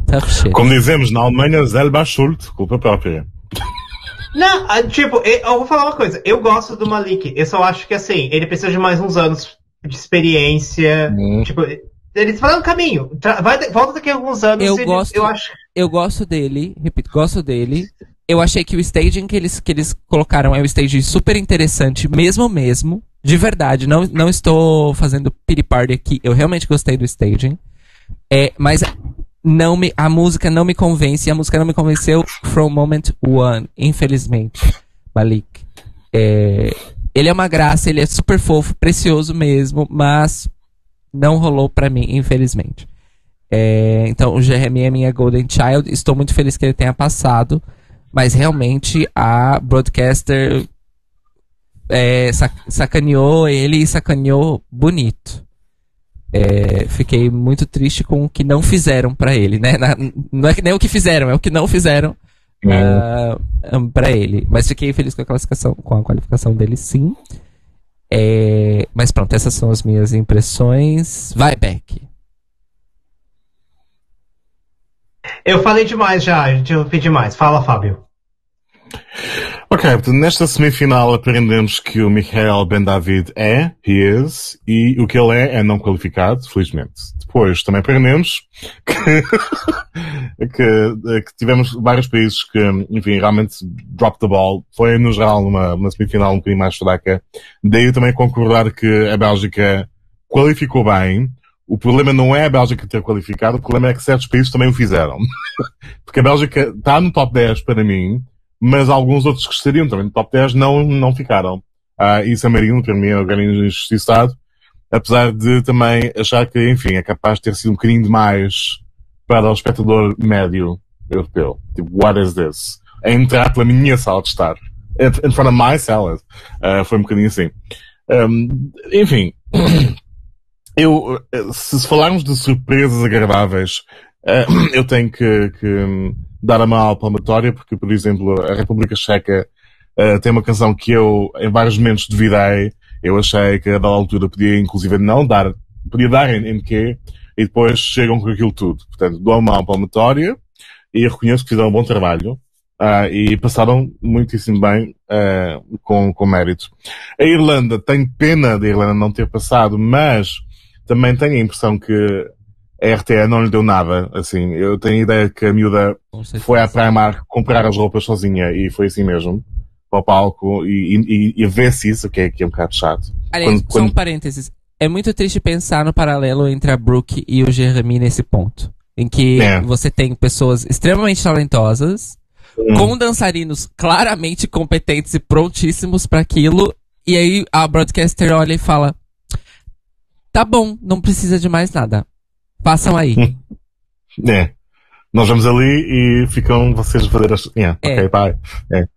Tough shit. Como dizemos na Alemanha, selber schuld, culpa própria. Não, ah, tipo, eu vou falar uma coisa. Eu gosto do Malik. Eu só acho que, assim, ele precisa de mais uns anos de experiência. Hum. Tipo, ele tá no caminho. Vai, volta daqui a alguns anos. Eu gosto, eu acho. Eu gosto dele, repito, gosto dele. Eu achei que o staging que eles, que eles colocaram é um staging super interessante, mesmo mesmo. De verdade, não, não estou fazendo pity party aqui. Eu realmente gostei do staging. É, mas não me, a música não me convence, a música não me convenceu from moment one, infelizmente. Malik. É, ele é uma graça, ele é super fofo, precioso mesmo, mas não rolou para mim, infelizmente. É, então, o Jeremy é minha Golden Child. Estou muito feliz que ele tenha passado, mas realmente a broadcaster é, sacaneou ele e sacaneou bonito. É, fiquei muito triste com o que não fizeram para ele, né? Na, não é que nem o que fizeram, é o que não fizeram uh, ah, um, para ele. Mas fiquei feliz com a classificação, com a qualificação dele, sim. É, mas pronto, essas são as minhas impressões. Vai, Beck. Eu falei demais já, a gente ouviu demais. Fala, Fábio. Ok, portanto, nesta semifinal aprendemos que o Michael Ben David é, he is, e o que ele é é não qualificado, felizmente. Depois também aprendemos que, que, que, tivemos vários países que, enfim, realmente drop the ball. Foi, no geral, uma, uma semifinal um bocadinho mais fraca. Daí também concordar que a Bélgica qualificou bem. O problema não é a Bélgica ter qualificado, o problema é que certos países também o fizeram. Porque a Bélgica está no top 10 para mim, mas alguns outros que estariam também no top 10 não, não ficaram. Ah, e San Marino, para mim, é um grande injustiçado, apesar de também achar que, enfim, é capaz de ter sido um bocadinho demais para o espectador médio europeu. Tipo, what is this? Entrar pela minha sala de estar. In front of my salad. Uh, foi um bocadinho assim. Um, enfim. eu, se falarmos de surpresas agradáveis, uh, eu tenho que, que dar a mão à palmatória, porque, por exemplo, a República Checa uh, tem uma canção que eu, em vários momentos, duvidei. Eu achei que a da altura podia, inclusive, não dar, podia dar em, em quê, e depois chegam com aquilo tudo. Portanto, dou a mão à palmatória e reconheço que fizeram um bom trabalho. Uh, e passaram muitíssimo bem uh, com, com mérito. A Irlanda tem pena de a Irlanda não ter passado, mas também tenho a impressão que a RTE não lhe deu nada, assim. Eu tenho a ideia que a miúda foi à Primark comprar as roupas sozinha e foi assim mesmo. Para o palco e, e, e a ver-se isso, que é, que é um bocado chato. Aliás, quando, só um parênteses. É muito triste pensar no paralelo entre a Brooke e o Jeremy nesse ponto. Em que é. você tem pessoas extremamente talentosas, hum. com dançarinos claramente competentes e prontíssimos para aquilo, e aí a broadcaster olha e fala: Tá bom, não precisa de mais nada. Passam aí. é. Nós vamos ali e ficam vocês a fazer as. Yeah, é. Ok, pai. É.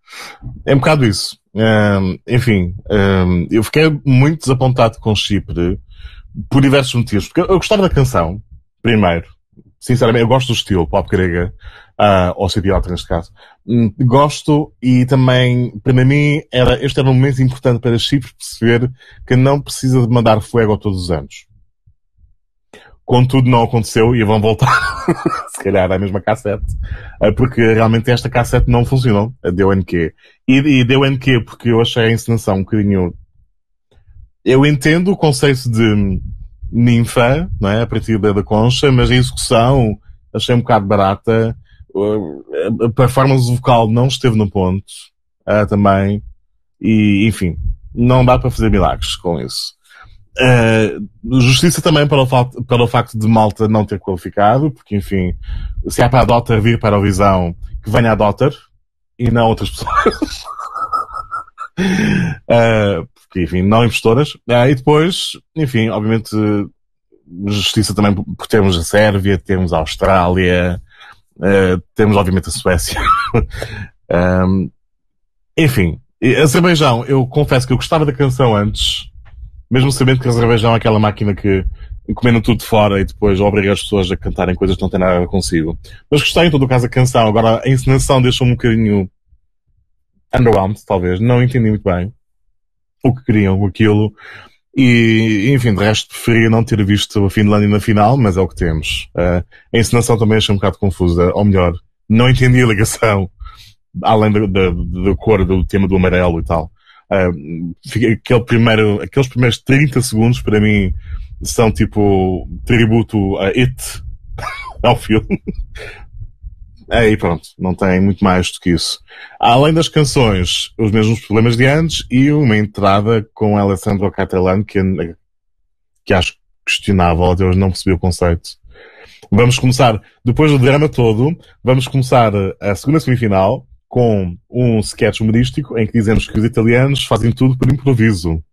é um bocado isso. Um, enfim, um, eu fiquei muito desapontado com Chipre por diversos motivos. Porque eu gostava da canção, primeiro. Sinceramente, eu gosto do estilo pop grega, uh, ou cidiota neste caso. Um, gosto e também, para mim, era, este era um momento importante para Chipre perceber que não precisa de mandar fogo todos os anos. Contudo, não aconteceu e vão voltar, se calhar, à mesma cassete, eh, porque realmente esta cassete não funcionou, a DONQ. E, e DONQ porque eu achei a encenação um bocadinho... Eu entendo o conceito de ninfa, não é? A partir da, da concha, mas a execução achei um bocado barata. A performance vocal não esteve no ponto, uh, também. E, enfim, não dá para fazer milagres com isso. Uh, justiça também para o, facto, de Malta não ter qualificado, porque, enfim, se é para a Dotter vir para a Visão, que venha a Dotter e não outras pessoas. uh, porque, enfim, não impostoras. Uh, e depois, enfim, obviamente, justiça também por termos a Sérvia, temos a Austrália, uh, temos obviamente a Suécia. um, enfim, Azerbaijão, eu confesso que eu gostava da canção antes, mesmo sabendo que Azerbaijão é aquela máquina que encomenda tudo de fora e depois obriga as pessoas a cantarem coisas que não têm nada a consigo. Mas gostei em todo o caso da canção. Agora a encenação deixou-me um bocadinho underwhelmed, talvez. Não entendi muito bem o que queriam com aquilo. E, enfim, de resto preferia não ter visto a Finlândia na final, mas é o que temos. Uh, a encenação também achei um bocado confusa, ou melhor, não entendi a ligação, além da cor do tema do amarelo e tal. Aquele primeiro, aqueles primeiros 30 segundos para mim são tipo tributo a It, ao filme. Aí pronto, não tem muito mais do que isso. Além das canções, os mesmos problemas de antes e uma entrada com Alessandro Catalan que, que acho questionável, até hoje não percebi o conceito. Vamos começar, depois do drama todo, vamos começar a segunda semifinal com um sketch humorístico em que dizemos que os italianos fazem tudo por improviso.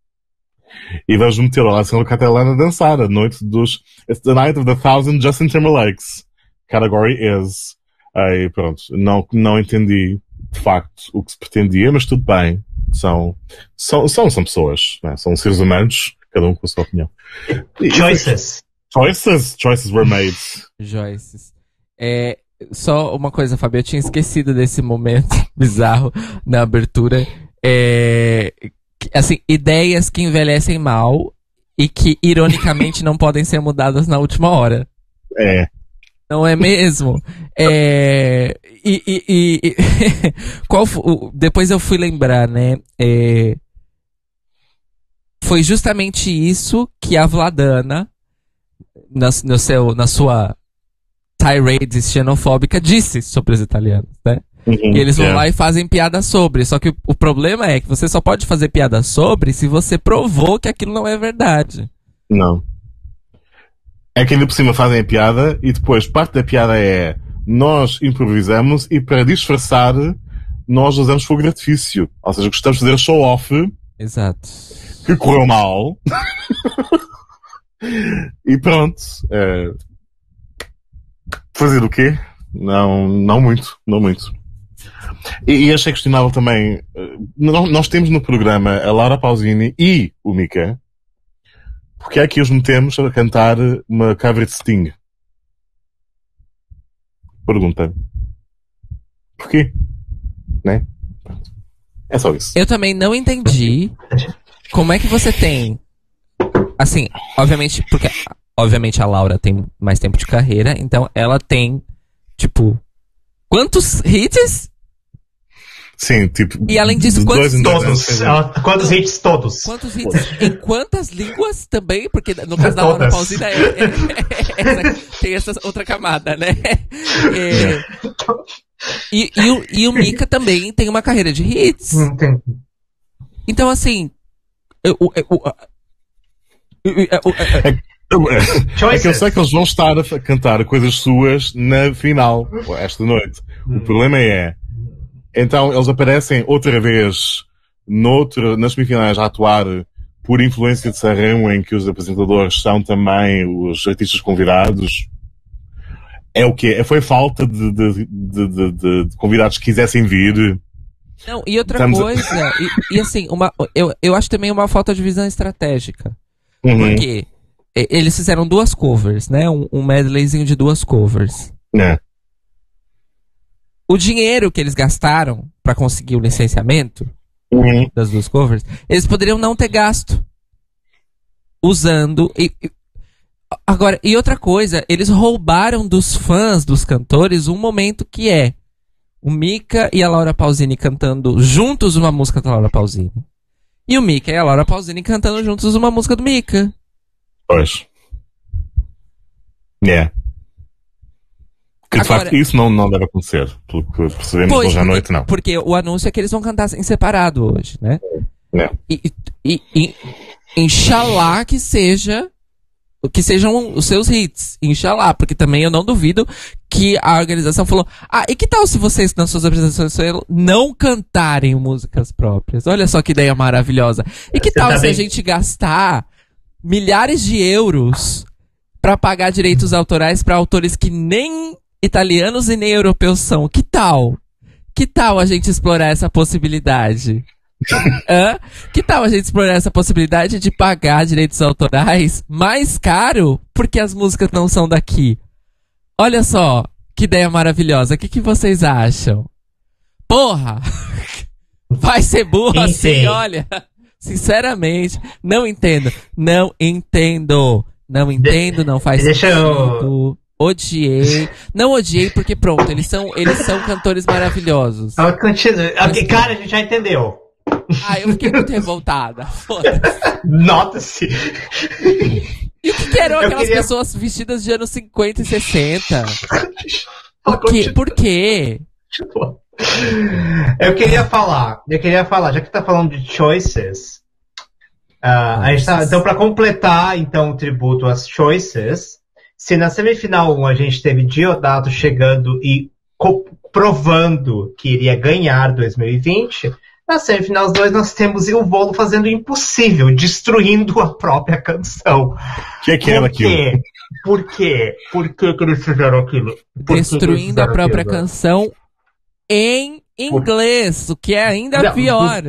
E vamos meter o Alessandro Catalan a dançar a noite dos It's the Night of the Thousand Justin Timberlakes. Category is. Aí pronto, não, não entendi de facto o que se pretendia, mas tudo bem. São, são, são, são pessoas, né? são seres humanos, cada um com a sua opinião. Choices. Choices, choices were made. Choices. É, só uma coisa, Fábio, eu tinha esquecido desse momento bizarro na abertura. É, assim, ideias que envelhecem mal e que, ironicamente, não podem ser mudadas na última hora. É. Não é mesmo? É, e, e, e qual depois eu fui lembrar, né? É, foi justamente isso que a Vladana, na, no seu, na sua tirade xenofóbica, disse sobre os italianos, né? Uhum, e eles vão é. lá e fazem piada sobre. Só que o, o problema é que você só pode fazer piada sobre se você provou que aquilo não é verdade. Não é que ainda por cima fazem a piada e depois parte da piada é nós improvisamos e para disfarçar nós usamos fogo de artifício. Ou seja, gostamos de fazer show-off. Exato. Que correu mal. e pronto. É... Fazer o quê? Não, não muito, não muito. E, e achei questionável também. Eh, nós temos no programa a Laura Pausini e o Mika, porque é que os metemos a cantar uma cover de Sting? Pergunta. Porquê? Né? É só isso. Eu também não entendi como é que você tem. Assim, obviamente, porque obviamente a Laura tem mais tempo de carreira, então ela tem, tipo, quantos hits? Sim, tipo. E além disso, quantos, todos, ela, quantos hits todos? Quantos hits? em quantas línguas também? Porque no caso da Laura Pausina é, é, é, tem essa outra camada, né? É, e, e, o, e o Mika também tem uma carreira de hits. Então, assim. Eu, eu, eu, é, que eu sei que eles vão estar a cantar coisas suas na final, esta noite. O hum. problema é então eles aparecem outra vez noutro, nas semifinais a atuar por influência de Sanremo, em que os apresentadores são também os artistas convidados. É o quê? Foi falta de, de, de, de convidados que quisessem vir. Não, e outra Estamos coisa, a... e, e, assim, uma, eu, eu acho também uma falta de visão estratégica. Uhum. Porque eles fizeram duas covers, né? Um, um medleyzinho de duas covers. É o dinheiro que eles gastaram para conseguir o licenciamento uhum. das duas covers, eles poderiam não ter gasto usando. E, e, agora, e outra coisa, eles roubaram dos fãs dos cantores um momento que é o Mika e a Laura Pausini cantando juntos uma música da Laura Pausini. E o Mika e a Laura Pausini cantando juntos uma música do Mika. Pois. É. Que de Agora- facto isso não, não deve acontecer. Pelo que percebemos hoje à porque- noite, não. Porque o anúncio é que eles vão cantar em separado hoje, né? É. E, e, e Inshallah que seja que sejam os seus hits, Inshallah, porque também eu não duvido que a organização falou: "Ah, e que tal se vocês nas suas apresentações não cantarem músicas próprias? Olha só que ideia maravilhosa. E que Você tal tá se a bem- gente gastar milhares de euros pra pagar direitos autorais pra autores que nem italianos e nem europeus são? Que tal? Que tal a gente explorar essa possibilidade? Hã? Que tal a gente explorar essa possibilidade de pagar direitos autorais mais caro porque as músicas não são daqui? Olha só, que ideia maravilhosa. O que, que vocês acham? Porra! Vai ser burro Sim, assim, sim. olha. Sinceramente, não entendo. Não entendo. Não entendo, não faz deixa eu- sentido. Odiei. Não odiei porque pronto, eles são, eles são cantores maravilhosos. Então, continua. Ok, cara, a gente já entendeu. Ah, eu fiquei muito revoltada. Nota-se. E o que, que eram Eu aquelas queria- pessoas vestidas de anos 50 e 60? Continua. Por quê? Por quê? Eu queria falar, eu queria falar, já que tá falando de choices, ah, a gente tá, então para completar então o tributo às choices, se na semifinal 1 a gente teve Diodato chegando e provando que iria ganhar 2020, na semifinal 2 nós temos o Volo fazendo o impossível, destruindo a própria canção. O que é que era Por aquilo? quê? Por quê? Por que, que eles fizeram aquilo? Por que que eles Destruindo a fizeram própria aquilo? canção em inglês, o que é ainda Não, pior.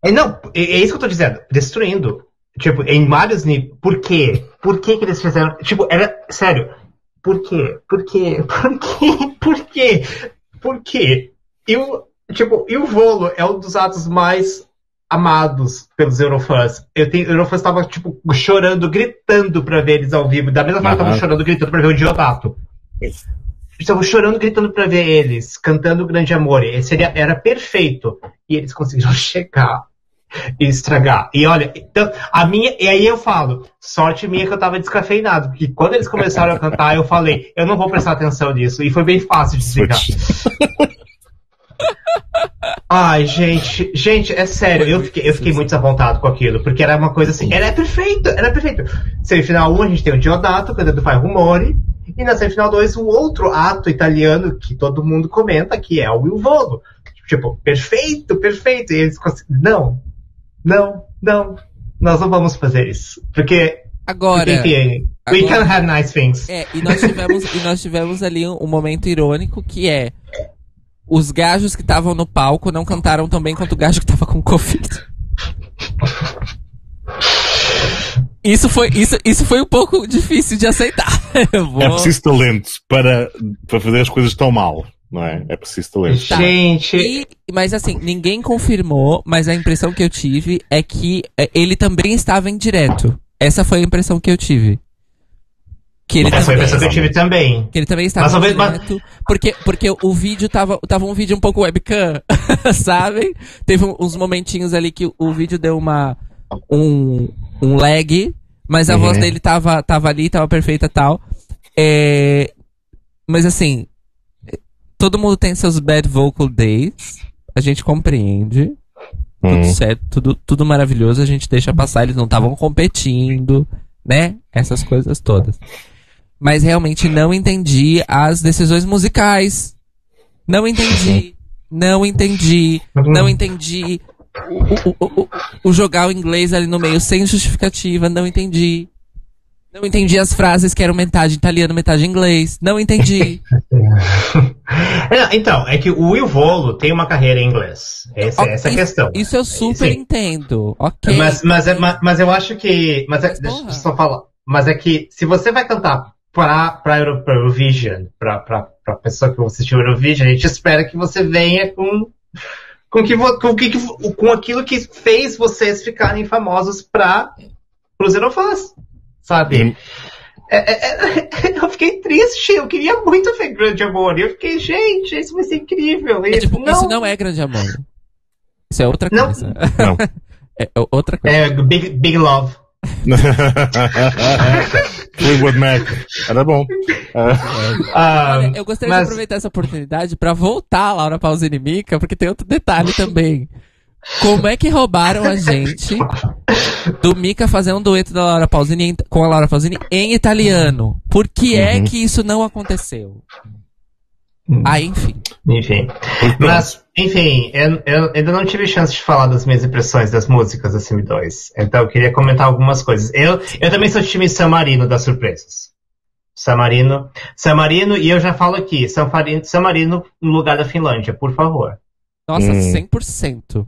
É, não, é, é isso que eu tô dizendo. Destruindo. Tipo, em vários níveis. Por quê? Por que que eles fizeram? Tipo, era. Sério. Por quê? Por quê? Por quê? Por quê? Por quê? E o, tipo, e o Volo é um dos atos mais amados pelos Eurofãs. Eu tenho, Eurofãs tava, tipo, chorando, gritando pra ver eles ao vivo. Da mesma forma estavam chorando, gritando pra ver o Diodato. Estavam chorando, gritando pra ver eles, cantando o Grande Amor. E seria, era perfeito. E eles conseguiram chegar e estragar. E olha, então, a minha. E aí eu falo, sorte minha que eu tava descafeinado. Porque quando eles começaram a cantar, eu falei, eu não vou prestar atenção nisso. E foi bem fácil de desligar. Ai, gente, gente, é sério, eu fiquei, eu fiquei muito desapontado com aquilo, porque era uma coisa assim, era perfeito, era perfeito. Semifinal 1, a gente tem o Diodato cantando Fai Rumori, e na semifinal 2, o outro ato italiano que todo mundo comenta, que é o Volo. Tipo, perfeito, perfeito. E eles cons- não, não, não, nós não vamos fazer isso. Porque, Agora, enfim, we agora- can have nice things. é, e nós tivemos, e nós tivemos ali um, um momento irônico que é os gajos que estavam no palco não cantaram tão bem quanto o gajo que tava com Covid. Isso foi, isso, isso foi um pouco difícil de aceitar. Vou... É preciso talento para, para fazer as coisas tão mal, não é? É preciso talento. Tá. Gente, E- mas assim, ninguém confirmou, mas a impressão que eu tive é que é, ele também estava em direto. Essa foi a impressão que eu tive. Que ele, essa foi a impressão que eu tive também. que ele também estava Mas em talvez- mas- direto. Porque, porque o vídeo tava, tava um vídeo um pouco webcam, sabe? Teve uns momentinhos ali que o vídeo deu uma. um, um lag, mas a Uhum. voz dele tava, tava ali, tava perfeita e tal. É, mas assim, todo mundo tem seus bad vocal days. A gente compreende. Tudo Hum. certo, tudo, tudo maravilhoso, a gente deixa passar, eles não estavam competindo, né? Essas coisas todas. Mas realmente não entendi as decisões musicais. Não entendi. Não entendi. Não entendi. O, o- jogar o inglês ali no meio sem justificativa. Não entendi. Não entendi as frases que eram metade italiano, metade inglês. Não entendi. Não, então, é que o Will Volo tem uma carreira em inglês. Essa, Ok, essa é a questão. Isso eu super Sim. entendo. Ok. Mas, mas, é, mas, mas eu acho que. Mas, é, Mas, deixa eu só falar. Mas é que se você vai cantar pra, pra, Euro, Eurovision, pra pessoa que assistiu Eurovision, a gente espera que você venha com. Com, que, com, que, com aquilo que fez vocês ficarem famosos para os Eurofãs. Sabe? Sim. É- é- é- eu fiquei triste, eu queria muito ver Grande Amor. E eu fiquei, gente, isso vai ser incrível. E É tipo, não, isso não é grande amor. Isso é outra Não. coisa. Não. É outra coisa. É Big, Big Love. Fleetwood Mac. Era bom. Ah, Olha, eu gostaria mas- de aproveitar essa oportunidade pra voltar a Laura Pausini e Mika, porque tem outro detalhe também. Como é que roubaram a gente do Mika fazer um dueto da Laura Pausini com a Laura Pausini em italiano? Por que é Uhum. que isso não aconteceu? Hum. Aí, enfim. Enfim. Mas, enfim, eu, eu ainda não tive chance de falar das minhas impressões das músicas da CM2. Então eu queria comentar algumas coisas. Eu, eu também sou time San Marino das surpresas. San Marino. San Marino, e eu já falo aqui, San, Farino, San Marino no lugar da Finlândia, por favor. Nossa, Hum. 100%.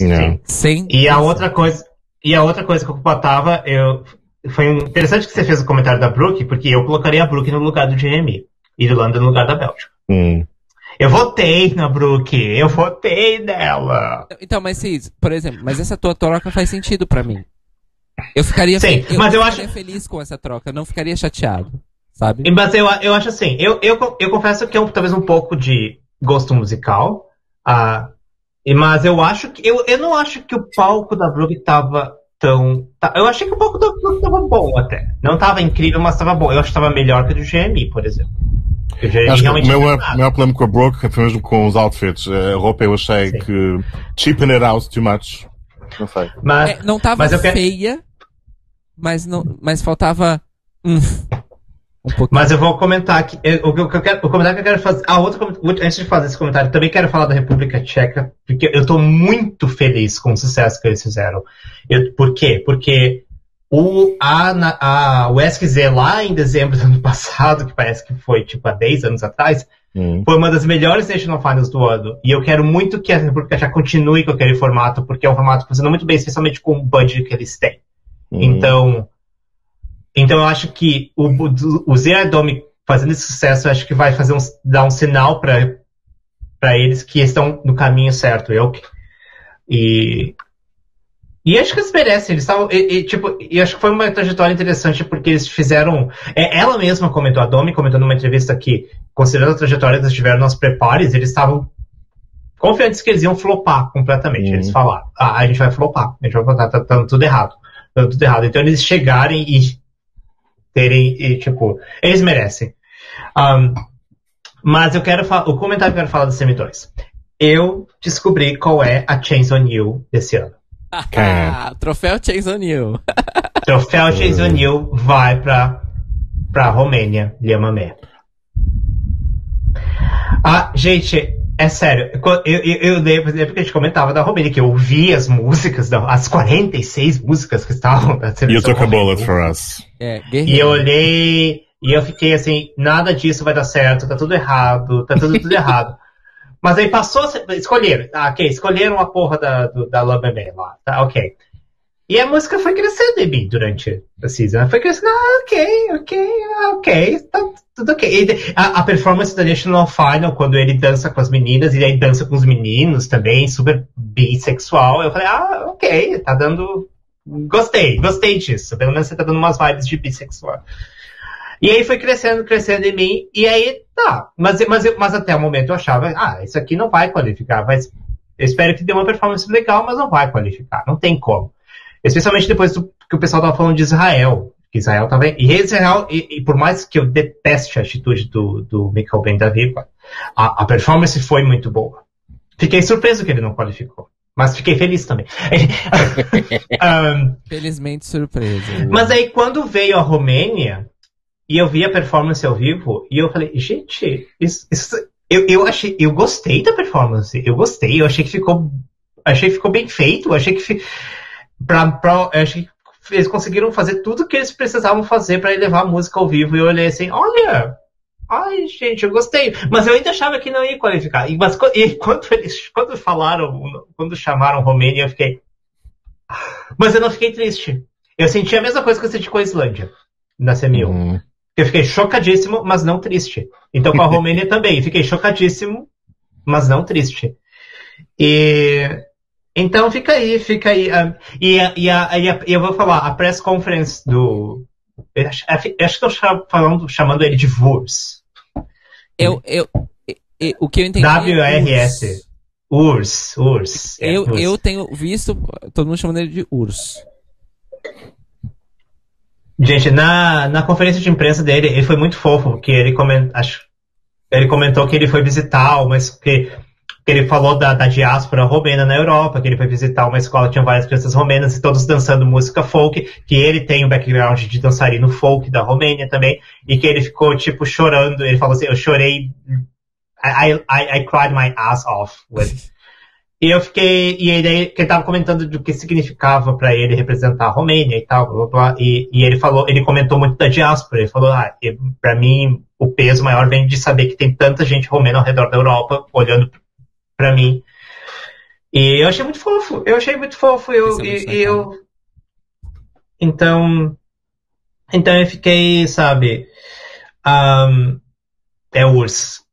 Não. 100%. E a outra coisa, e a outra coisa que eu botava, eu, foi interessante que você fez o comentário da Brooke, porque eu colocaria a Brooke no lugar do Jeremy. E Irlanda no lugar da Bélgica. Hum. Eu votei na Brooke, eu votei nela. Então, mas Cis, por exemplo, mas essa tua troca faz sentido pra mim. Eu ficaria, Sim, fe- mas eu acho- feliz com essa troca, eu não ficaria chateado, sabe? Mas eu, eu acho assim, eu, eu, eu confesso que é um, talvez um pouco de gosto musical, ah, e- mas eu acho que, eu, eu não acho que o palco da Brooke tava tão, tá- eu achei que o palco da Brooke tava bom até, não tava incrível, mas tava bom, eu acho que tava melhor que o do GMI, por exemplo. Acho que o meu, nada. maior problema com a Brooke foi mesmo com os outfits. A roupa eu achei Sim. que cheapen it out too much. Não sei. mas, É, não tava mas eu quero- feia, mas, não, mas faltava hum, um. Mas eu vou comentar aqui. eu- O, que eu quero, o comentário que eu quero fazer. Ah, outro. Antes de fazer esse comentário, também quero falar da República Tcheca, porque eu tô muito feliz com o sucesso que eles fizeram. Eu- por quê? Porque o, a, a, SQZ lá em dezembro do ano passado, que parece que foi tipo há 10 anos atrás, Hum. foi uma das melhores National Finals do ano. E eu quero muito que a República Tcheca continue com aquele formato, porque é um formato que funciona muito bem, especialmente com o budget que eles têm. Hum. Então, então eu acho que o, o, Zé Domi fazendo esse sucesso, eu acho que vai fazer um, dar um sinal para eles que estão no caminho certo. Eu e e acho que eles merecem. Eles estavam e, e, tipo e acho que foi uma trajetória interessante porque eles fizeram. é, ela mesma comentou a Domi comentou numa entrevista que considerando a trajetória que eles tiveram nos prepares, eles estavam confiantes que eles iam flopar completamente. Uhum. Eles falaram, ah, a gente vai flopar, a gente vai flopar, tá, tá tudo errado. Tá tudo errado. Então eles chegarem e terem, e, tipo, eles merecem. Um, mas eu quero falar, o comentário que eu quero falar do CM2. Eu descobri qual é a Chains on You desse ano. Ah, troféu Chase O'Neill. Troféu Chains on You vai pra, pra Romênia, Liamamé. Ah, gente, é sério. Eu, eu, eu lembro, lembro que a gente comentava da Romênia, que eu ouvi as músicas, as 46 músicas que estavam na You seleção took a bullet for us. É, E eu olhei e eu fiquei assim, nada disso vai dar certo, tá tudo errado, tá tudo, tudo errado. Mas aí passou, escolheram, ah, ok, escolheram a porra da, da Love Bebê lá, tá, ok. E a música foi crescendo em mim durante a season. Ela Foi crescendo, ah, ok, ok, ah, ok, tá tudo ok. E a, a performance da National Final, quando ele dança com as meninas e aí dança com os meninos também, super bissexual, eu falei, ah, ok, tá dando. Gostei, gostei disso. Pelo menos você tá dando umas vibes de bissexual. E aí foi crescendo, crescendo em mim, e aí tá. Mas, mas, mas até o momento eu achava, ah, isso aqui não vai qualificar. Mas eu espero que dê uma performance legal, mas não vai qualificar. Não tem como. Especialmente depois do que o pessoal tava falando de Israel. Que Israel tava. E Israel, e, e por mais que eu deteste a atitude do, do Michael Ben David, a, a performance foi muito boa. Fiquei surpreso que ele não qualificou. Mas fiquei feliz também. Um, Felizmente surpresa. mas aí quando veio a Romênia e eu vi a performance ao vivo, e eu falei, gente, isso, isso- eu, eu achei, eu gostei da performance, eu gostei, eu achei que ficou, achei que ficou bem feito, achei que fi- pra, pra, achei que eles conseguiram fazer tudo que eles precisavam fazer para levar a música ao vivo e eu olhei assim, olha, ai gente, eu gostei, mas eu ainda achava que não ia qualificar. E, mas e quando eles, quando falaram, quando chamaram Romênia, eu fiquei, mas eu não fiquei triste. Eu senti a mesma coisa que eu senti com a Islândia na CM1. Hum. Eu fiquei chocadíssimo, mas não triste. Então com a Romênia também. Fiquei chocadíssimo, mas não triste. E então fica aí, fica aí. ah, e, e, e e eu vou falar, a press conference do. Eu acho, eu acho que eu estou falando, chamando ele de VURS. Eu, eu, e- e- o que eu entendi. é WRS. URS, URS. é, Eu, URS. eu tenho visto todo mundo chamando ele de urso. Gente, na, na conferência de imprensa dele, ele foi muito fofo, porque ele, coment, acho, ele comentou que ele foi visitar, mas que, que ele falou da, da diáspora romena na Europa, que ele foi visitar uma escola tinha várias crianças romenas e todos dançando música folk, que ele tem um background de dançarino folk da Romênia também, e que ele ficou, tipo, chorando. Ele falou assim, eu chorei, I, I, I cried my ass off with e eu fiquei. E ele, que ele tava comentando do que significava para ele representar a Romênia e tal, blá, blá, e, e, ele falou, ele comentou muito da diáspora. Ele falou, ah, para mim, o peso maior vem de saber que tem tanta gente romena ao redor da Europa olhando para mim. E eu achei muito fofo. Eu achei muito fofo. Eu, é e, eu. Então. Então eu fiquei, sabe. Um, é urso.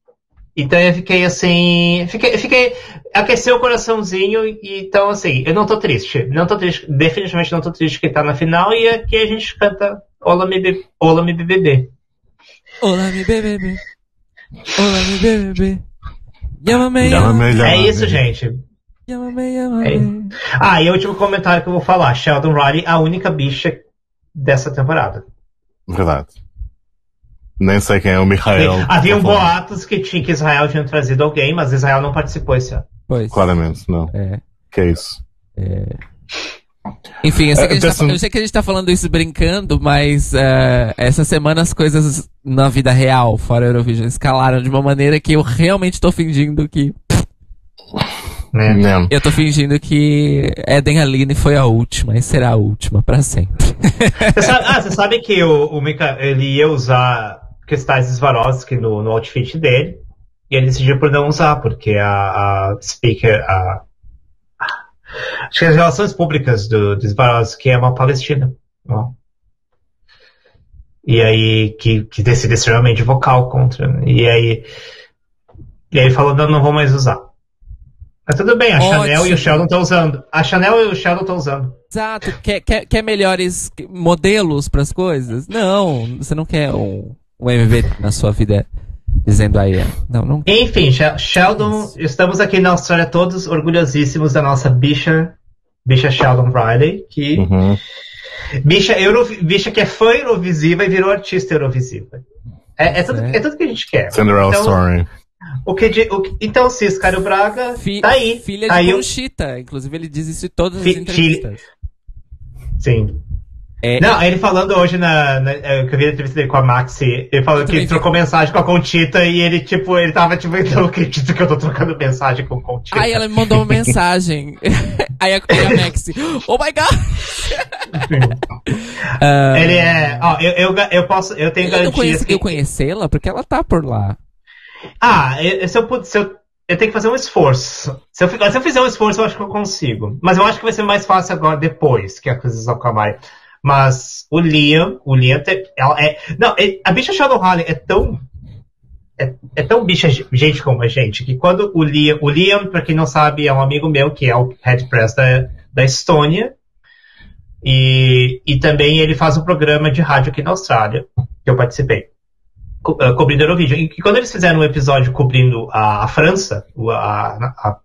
Então eu fiquei assim. Fiquei, fiquei. Aqueceu o coraçãozinho, e então assim, eu não tô triste. Não tô triste. Definitivamente não tô triste que tá na final e aqui a gente canta Olá me, be, Olá, me BBB. Olá me BBB. Olá me BBB. Yamame, yamame. É isso, gente. Yamame, yamame. É. Ah, e o último comentário que eu vou falar. Sheldon Riley, a única bicha dessa temporada. Verdade. Nem sei quem é o Michael. Havia um boatos que, tinha, que Israel tinha trazido alguém, mas Israel não participou esse ano. Pois. Claramente, não. É. Que é isso? É. Enfim, eu sei, que a gente tá, eu sei que a gente tá falando isso brincando, mas uh, essa semana as coisas na vida real, fora Eurovision, escalaram de uma maneira que eu realmente tô fingindo que. É. Eu tô fingindo que Eden Aline foi a última e será a última para sempre. Você sabe, ah, você sabe que o, o Mika, ele ia usar cristais Swarovski no, no outfit dele. E ele decidiu por não usar, porque a, a speaker, a, acho que as relações públicas do, do Swarovski é uma palestina. Ó. E aí, que, que decide extremamente vocal contra. E aí, e aí falou, não, não vou mais usar. Mas tudo bem, a Ótimo. Chanel e o Sheldon estão usando. A Chanel e o Sheldon estão usando. Exato. Quer, quer, quer melhores modelos para as coisas? Não, você não quer um, o MV na sua vida dizendo aí. Não, não. Enfim, Sheldon, Isso. estamos aqui na Austrália todos orgulhosíssimos da nossa bicha, bicha Sheldon Riley, que. Uhum. Bicha, Euro, bicha que é fã Eurovisiva e virou artista Eurovisiva. É, é, tudo, é. é tudo que a gente quer. Cinderella então, Story. O que, o que, então, Braga Fi, tá aí. Filha tá de aí Conchita. Inclusive, ele diz isso em todas as Fi, entrevistas. Sim. É, não, ele falando hoje na, na, é, que eu vi a entrevista dele com a Maxi, ele falou que trocou mensagem com a Contita e ele, tipo, ele tava tipo, eu não acredito que eu tô trocando mensagem com a Contita. Aí ela me mandou uma mensagem. aí a, a Maxi, oh my god! uh, ele é, ó, eu, eu, eu posso, eu tenho garantia. Eu consegui que... conhecê-la porque ela tá por lá. Ah, se eu, se eu, eu tenho que fazer um esforço. Se eu, se eu fizer um esforço, eu acho que eu consigo. Mas eu acho que vai ser mais fácil agora, depois que a coisas acalmarem. Mas o Liam, o Liam ela é. Não, a bicha Shadow Harley é tão. É, é, tão bicha gente como a gente, que quando o Liam. O Liam, pra quem não sabe, é um amigo meu, que é o head press da, da Estônia. E, e também ele faz um programa de rádio aqui na Austrália, que eu participei, co uh, cobrindo Eurovision. E quando eles fizeram um episódio cobrindo a, a França, a, a,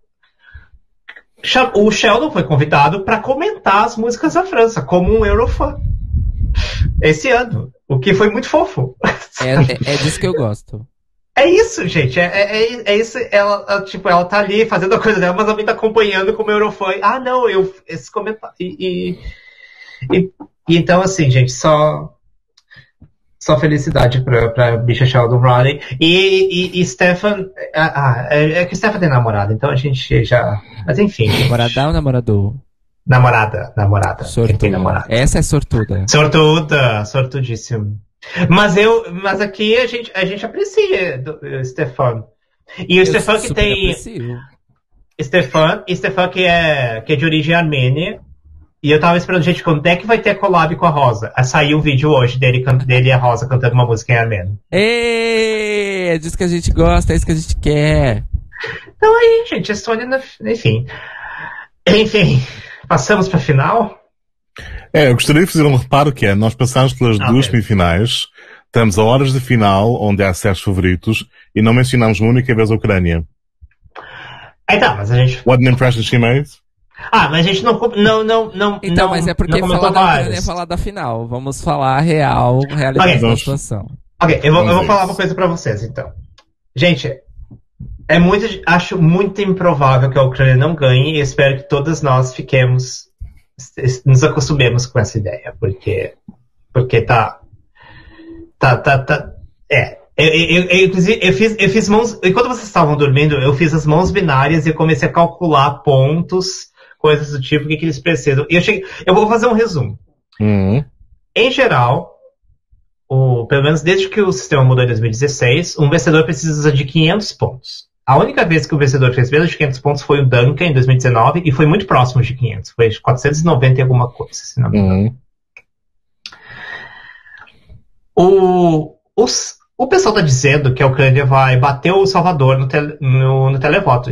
o Sheldon foi convidado para comentar as músicas da França, como um Eurofã. Esse ano. O que foi muito fofo. É, é, é disso que eu gosto. É isso, gente. É, é, é, é isso. Ela, tipo, ela tá ali fazendo a coisa dela, mas também tá acompanhando como Eurofã. Ah, não, eu. Esse comentário. E, e, e, então, assim, gente, só. Só felicidade pra, pra bicha Sheldon Riley. E, e, e Stefan. Ah, é, é que Stefan tem namorada, então a gente já. Mas enfim. Namorada ou namorador? Namorada, namorada. Sortuda. Namorada. Essa é sortuda. Sortuda, sortudíssimo. Mas eu, mas aqui a gente, a gente aprecia do, Stefan. E o Stefan que tem. Aprecio. Stefan, Stefan que é, que é de origem armênia, e eu tava esperando, gente, quando é que vai ter collab com a Rosa? Aí saiu um vídeo hoje dele, dele e a Rosa cantando uma música em armênio. Êêêê! É disso que a gente gosta, é isso que a gente quer. Então aí, gente, a Sônia, enfim. Enfim, passamos pra final. É, eu gostaria de fazer um reparo que é, nós passamos pelas ah, duas semifinais, estamos a horas de final, onde há certos favoritos, e não mencionamos uma única vez a Ucrânia. Então, mas a gente... What an impression she made? Ah, mas a gente não. Não, não, não. Então, não, mas é porque não falar da Ucrânia é falar da final. Vamos falar a real, realidade Ok. da situação. Ok, eu vou, eu vou falar uma coisa pra vocês, então. Gente, é muito, acho muito improvável que a Ucrânia não ganhe e espero que todas nós fiquemos, nos acostumemos com essa ideia, porque, porque tá, tá, tá, tá, é. Eu, eu, eu, inclusive, eu fiz, eu fiz mãos, enquanto vocês estavam dormindo, eu fiz as mãos binárias e comecei a calcular pontos, coisas do tipo, o que, que eles precisam. E eu cheguei, eu vou fazer um resumo. Uhum. Em geral, o, pelo menos desde que o sistema mudou em 2016, um vencedor precisa de 500 pontos. A única vez que o vencedor fez menos de 500 pontos foi o Duncan em 2019 e foi muito próximo de 500. Foi 490 e alguma coisa, se não me engano. Uhum. O, os- o pessoal está dizendo que a Ucrânia vai bater o Salvador no, tele- no- no televoto.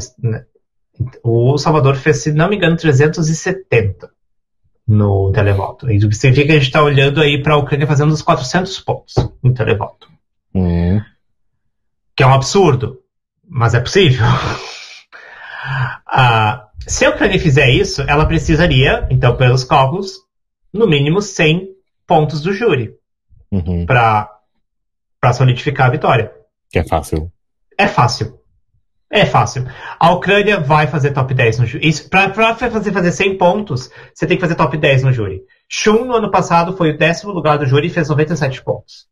O Salvador fez, se não me engano, 370 no televoto. Isso significa que a gente está olhando aí para a Ucrânia fazendo os 400 pontos no televoto. Uhum. Que é um absurdo, mas é possível. Ah, se a Ucrânia fizer isso, ela precisaria, então, pelos cálculos, no mínimo 100 pontos do júri Uhum. para solidificar a vitória. Que é fácil. É fácil. É fácil. A Ucrânia vai fazer top 10 no júri. Pra fazer, fazer 100 pontos, você tem que fazer top 10 no júri. Shun, no ano passado, foi o décimo lugar do júri e fez 97 pontos.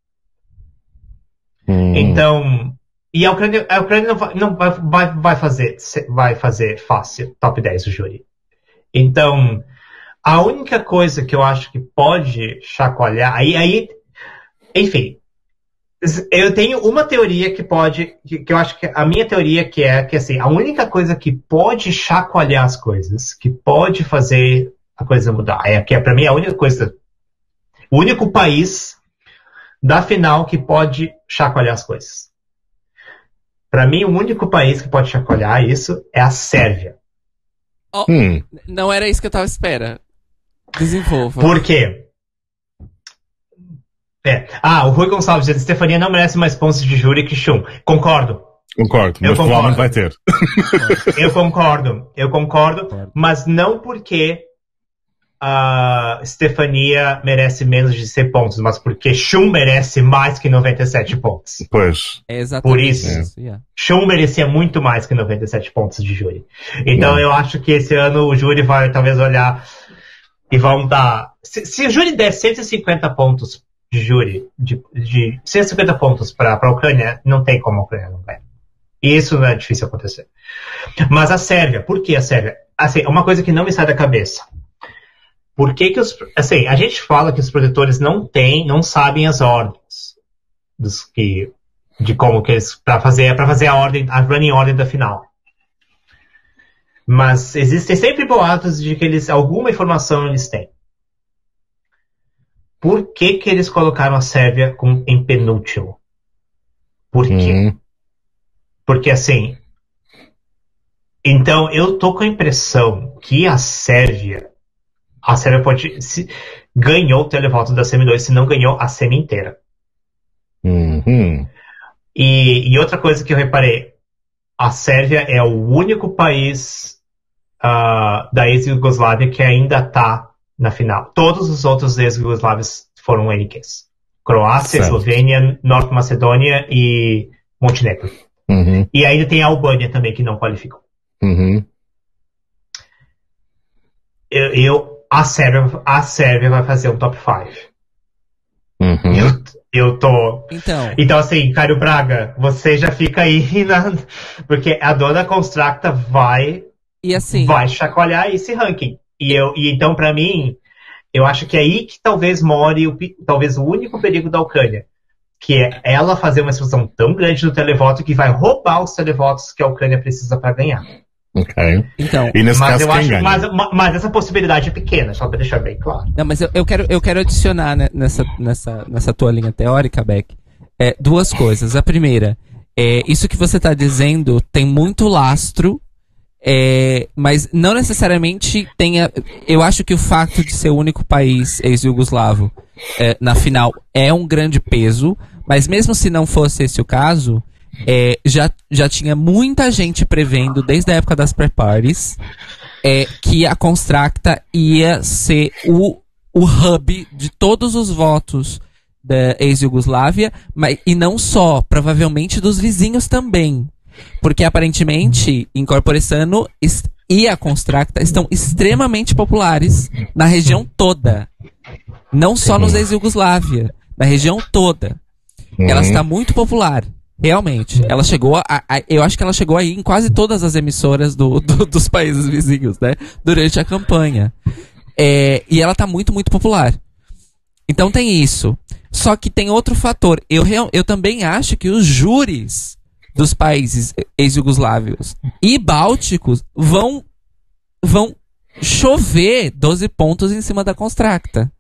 Uhum. Então, e a Ucrânia, a Ucrânia não, vai, não vai, vai, vai fazer, vai fazer fácil top 10 do júri. Então, a única coisa que eu acho que pode chacoalhar, aí, aí enfim, eu tenho uma teoria que pode, que, que eu acho que a minha teoria que é que assim, a única coisa que pode chacoalhar as coisas, que pode fazer a coisa mudar, é que é para mim a única coisa, o único país da final que pode chacoalhar as coisas. Para mim, o único país que pode chacoalhar isso é a Sérvia. Hum. Não era isso que eu tava à espera. Desenvolva. Por quê? É. Ah, o Rui Gonçalves diz: Stefania não merece mais pontos de júri que Chum. Concordo. Concordo, Eu mas concordo. provavelmente vai ter. Eu concordo. Eu concordo. Mas não porque a Stefania merece menos de 100 pontos, mas porque Chum merece mais que 97 pontos. Pois. É exatamente Por isso. isso. yeah. Chum merecia muito mais que 97 pontos de júri. Então Não. eu acho que esse ano o júri vai talvez olhar e vão dar. Se, se o júri der 150 pontos de júri, de, de 150 pontos para a Ucrânia, não tem como a Ucrânia não ganhar. Isso não é difícil acontecer. Mas a Sérvia, por que a Sérvia? Assim, uma coisa que não me sai da cabeça. Por que, que os. Assim, a gente fala que os protetores não têm, não sabem as ordens dos que de como que eles para fazer fazer a ordem a running order da final. Mas existem sempre boatos de que eles alguma informação eles têm. Por que que eles colocaram a Sérvia com, em penúltimo? Por quê? Uhum. Porque assim. Então eu tô com a impressão que a Sérvia. A Sérvia pode. Se, ganhou o televoto da semi 2, se não ganhou a semi inteira. Uhum. E, e outra coisa que eu reparei, a Sérvia é o único país ah, da ex-Yugoslávia que ainda está na final. Todos os outros ex-Yugoslávios foram NQs. Croácia, Certo. Eslovênia, Norte Macedônia e Montenegro. Uhum. E ainda tem a Albânia também que não qualificou. Uhum. Eu, eu- a, Sérvia, a Sérvia vai fazer um top 5. Uhum. Eu, eu tô. Então, Então, assim, Cário Braga, você já fica aí na. Porque a dona Constracta vai e assim, vai chacoalhar esse ranking. E, eu, e então, para mim, eu acho que é aí que talvez more o, pi- talvez o único perigo da Ucrânia. Que é ela fazer uma explosão tão grande no televoto que vai roubar os televotos que a Ucrânia precisa para ganhar. Ok. então, E nesse Mas caso, eu quem acho ganha? mas, ma- mas essa possibilidade é pequena, só para deixar bem claro. Não, mas eu, eu quero, eu quero adicionar né, nessa, nessa, nessa tua linha teórica, Beck, é, duas coisas. A primeira, é, isso que você está dizendo tem muito lastro, é, mas não necessariamente tenha. Eu acho que o fato de ser o único país ex-yugoslavo é, na final é um grande peso, mas mesmo se não fosse esse o caso, é, já, já tinha muita gente prevendo desde a época das pré-parties é que a Constracta ia ser o, o hub de todos os votos da ex-Yugoslávia, e não só, provavelmente dos vizinhos também. Porque aparentemente Incorporação e a Constracta estão extremamente populares na região toda. Não só nos ex-Yugoslávia, na região toda. Uhum. Ela está muito popular. Realmente. Ela chegou a, a- Eu acho que ela chegou aí em quase todas as emissoras do, do- dos países vizinhos, né? Durante a campanha. É, e ela tá muito, muito popular. Então tem isso. Só que tem outro fator. Eu, eu também acho que os júris dos países ex-jugoslávios e bálticos vão, vão chover 12 pontos em cima da Constracta.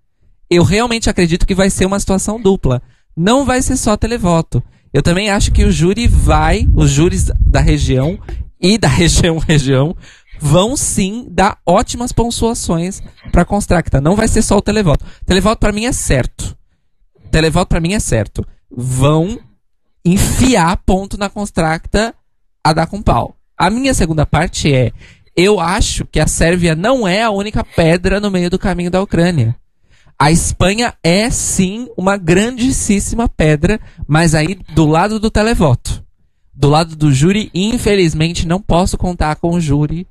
Eu realmente acredito que vai ser uma situação dupla. Não vai ser só televoto. Eu também acho que o júri vai, os júris da região e da região região vão sim dar ótimas pontuações para Constracta. Não vai ser só o televoto. Televoto para mim é certo. Televoto para mim é certo. Vão enfiar ponto na Constracta a dar com pau. A minha segunda parte é: eu acho que a Sérvia não é a única pedra no meio do caminho da Ucrânia. A Espanha é sim uma grandíssima pedra, mas aí do lado do televoto. Do lado do júri, infelizmente não posso contar com o júri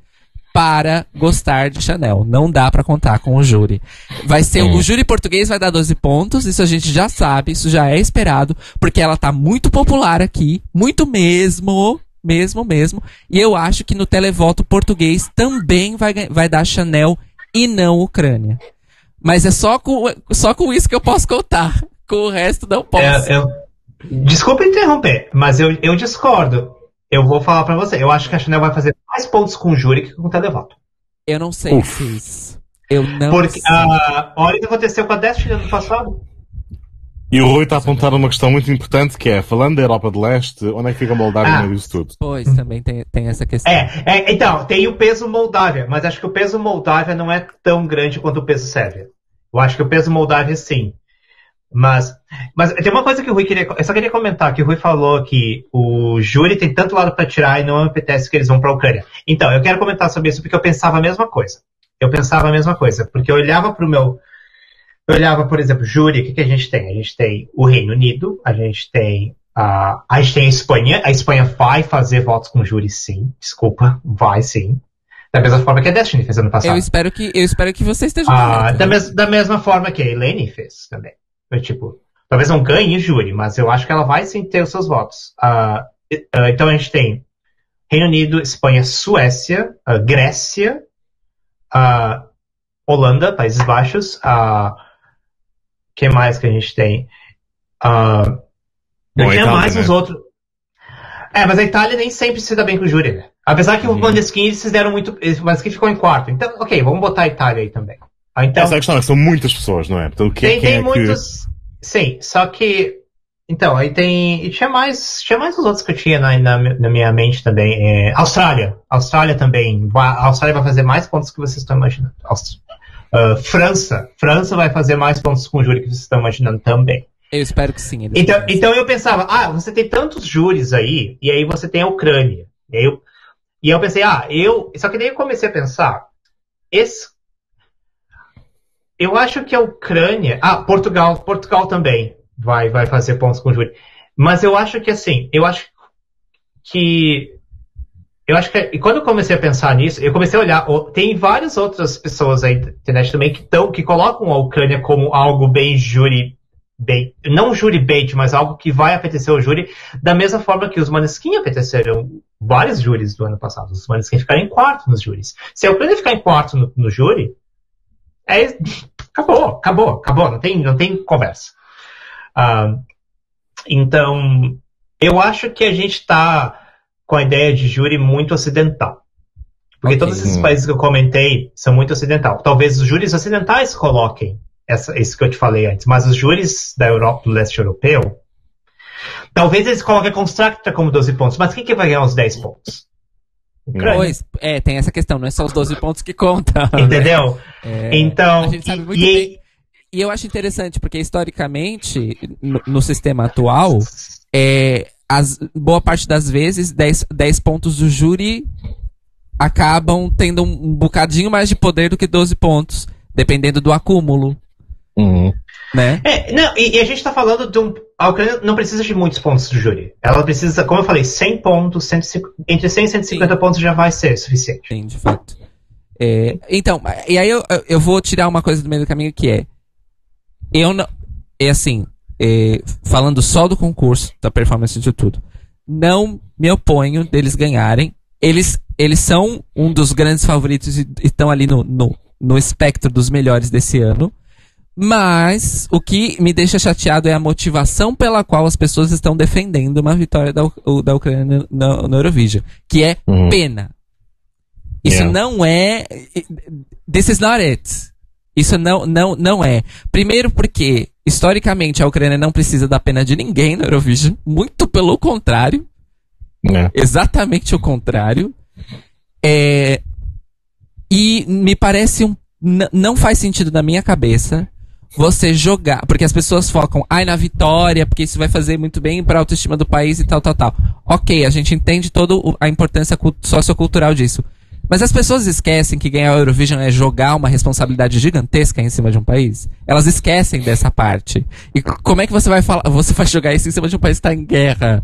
para gostar de Chanel. Não dá para contar com o júri. Vai ser Hum. o júri português vai dar 12 pontos, isso a gente já sabe, isso já é esperado, porque ela tá muito popular aqui, muito mesmo, mesmo mesmo. E eu acho que no televoto português também vai vai dar Chanel e não Ucrânia. Mas é só com, só com isso que eu posso contar. Com o resto não posso. É, eu- Desculpa interromper, mas eu, eu discordo. Eu vou falar pra você. Eu acho que a Chanel vai fazer mais pontos com o júri que com o televoto. Eu não sei. Cis. Eu não Porque sei. ah, olha o que aconteceu com a Destiny ano passado. E o Rui está a apontar uma questão muito importante que é, falando da Europa de Leste, onde é que fica a Moldávia Ah. no meio disso tudo? Pois, também tem, tem essa questão. É, é, então, tem o peso Moldávia, mas acho que o peso Moldávia não é tão grande quanto o peso Sérvia. Eu acho que o peso Moldávia sim. Mas, mas tem uma coisa que o Rui queria. Eu só queria comentar que o Rui falou que o júri tem tanto lado para tirar e não apetece que eles vão para a Ucrânia. Então, eu quero comentar sobre isso porque eu pensava a mesma coisa. Eu pensava a mesma coisa, porque eu olhava para o meu. Eu olhava, por exemplo, júri, o que, que a gente tem? A gente tem o Reino Unido, a gente tem a, a gente tem a Espanha. A Espanha vai fazer votos com júri, sim. Desculpa, vai sim. Da mesma forma que a Destiny fez ano passado. Eu espero que eu espero que você esteja Ah, da, mes- da mesma forma que a Elaine fez também. Foi tipo, talvez não ganhe júri, mas eu acho que ela vai sim ter os seus votos. E- ah, então a gente tem Reino Unido, Espanha, Suécia, ah, Grécia, Holanda, Países Baixos. O que mais que a gente tem? Ah, Bom, tinha mais né? uns outros. É, mas a Itália nem sempre se dá bem com o júri, né? Apesar que o Uhum. Maneskin eles fizeram muito. Mas que ficou em quarto. Então, ok, vamos botar a Itália aí também. Ah, então, Essa é a questão, é que são muitas pessoas, não é? Portanto, quem, tem, quem tem é que... muitos. Sim, só que. Então, aí tem. E tinha mais. Tinha mais os outros que eu tinha na, na, na minha mente também. É, Austrália. Austrália também. A Austrália vai fazer mais pontos que vocês estão imaginando. Aust- ah, França. França vai fazer mais pontos com o júri que vocês estão imaginando também. Eu espero que sim. Então, então eu pensava, ah, você tem tantos júris aí, e aí você tem a Ucrânia. E aí eu, e eu pensei, ah, eu. Só que daí eu comecei a pensar, esse. Eu acho que a Ucrânia. Ah, Portugal. Portugal também vai, vai fazer pontos com o júri. Mas eu acho que assim, eu acho que. Eu acho que. E quando eu comecei a pensar nisso, eu comecei a olhar. Tem várias outras pessoas aí na internet também que, tão, que colocam a Ucrânia como algo bem júri bait, não júri bait, mas algo que vai apetecer ao júri, da mesma forma que os Maneskin apeteceram vários júris do ano passado. Os Maneskin ficaram em quarto nos júris. Se a Ucrânia ficar em quarto no, no júri, é, acabou, acabou, acabou, não tem, não tem conversa. Ah, então, eu acho que a gente está com a ideia de júri muito ocidental. Porque Ok. todos esses países que eu comentei são muito ocidental. Talvez os júris ocidentais coloquem essa, isso que eu te falei antes, mas os júris da Europa, do leste europeu, talvez eles coloquem a Constracta como 12 pontos, mas quem que vai ganhar os 10 pontos? Pois, é, tem essa questão, não é só os 12 pontos que contam. né? Entendeu? É, Então, a gente sabe muito e- bem. E eu acho interessante, porque historicamente, no, no sistema atual, é, as, boa parte das vezes, 10, 10 pontos do júri acabam tendo um, um bocadinho mais de poder do que 12 pontos, dependendo do acúmulo, Uhum. Né? É, não, e, e a gente tá falando de um. A Ucrânia não precisa de muitos pontos do júri. Ela precisa, como eu falei, 100 pontos, 150, entre 100 e 150 pontos já vai ser suficiente. Sim, de fato. É, então, e aí eu, eu vou tirar uma coisa do meio do caminho que é. Eu não. É assim, é, falando só do concurso, da performance de tudo, não me oponho deles ganharem. Eles, eles são um dos grandes favoritos e estão ali no, no, no espectro dos melhores desse ano. Mas o que me deixa chateado é a motivação pela qual as pessoas estão defendendo uma vitória da, da Ucrânia no, no Eurovision. Que é Uhum. pena. Isso Yeah. não é. This is not it. Isso não, não, não é. Primeiro porque, historicamente, a Ucrânia não precisa da pena de ninguém no Eurovision. Muito pelo contrário. É. Exatamente o contrário. É, e me parece um. Não faz sentido na minha cabeça você jogar. Porque as pessoas focam, ai, na vitória, porque isso vai fazer muito bem pra autoestima do país e tal, tal, tal. Ok, a gente entende toda a importância cult- sociocultural disso. Mas as pessoas esquecem que ganhar o Eurovision é jogar uma responsabilidade gigantesca em cima de um país. Elas esquecem dessa parte. E como é que você vai falar? Você vai jogar isso em cima de um país que está em guerra?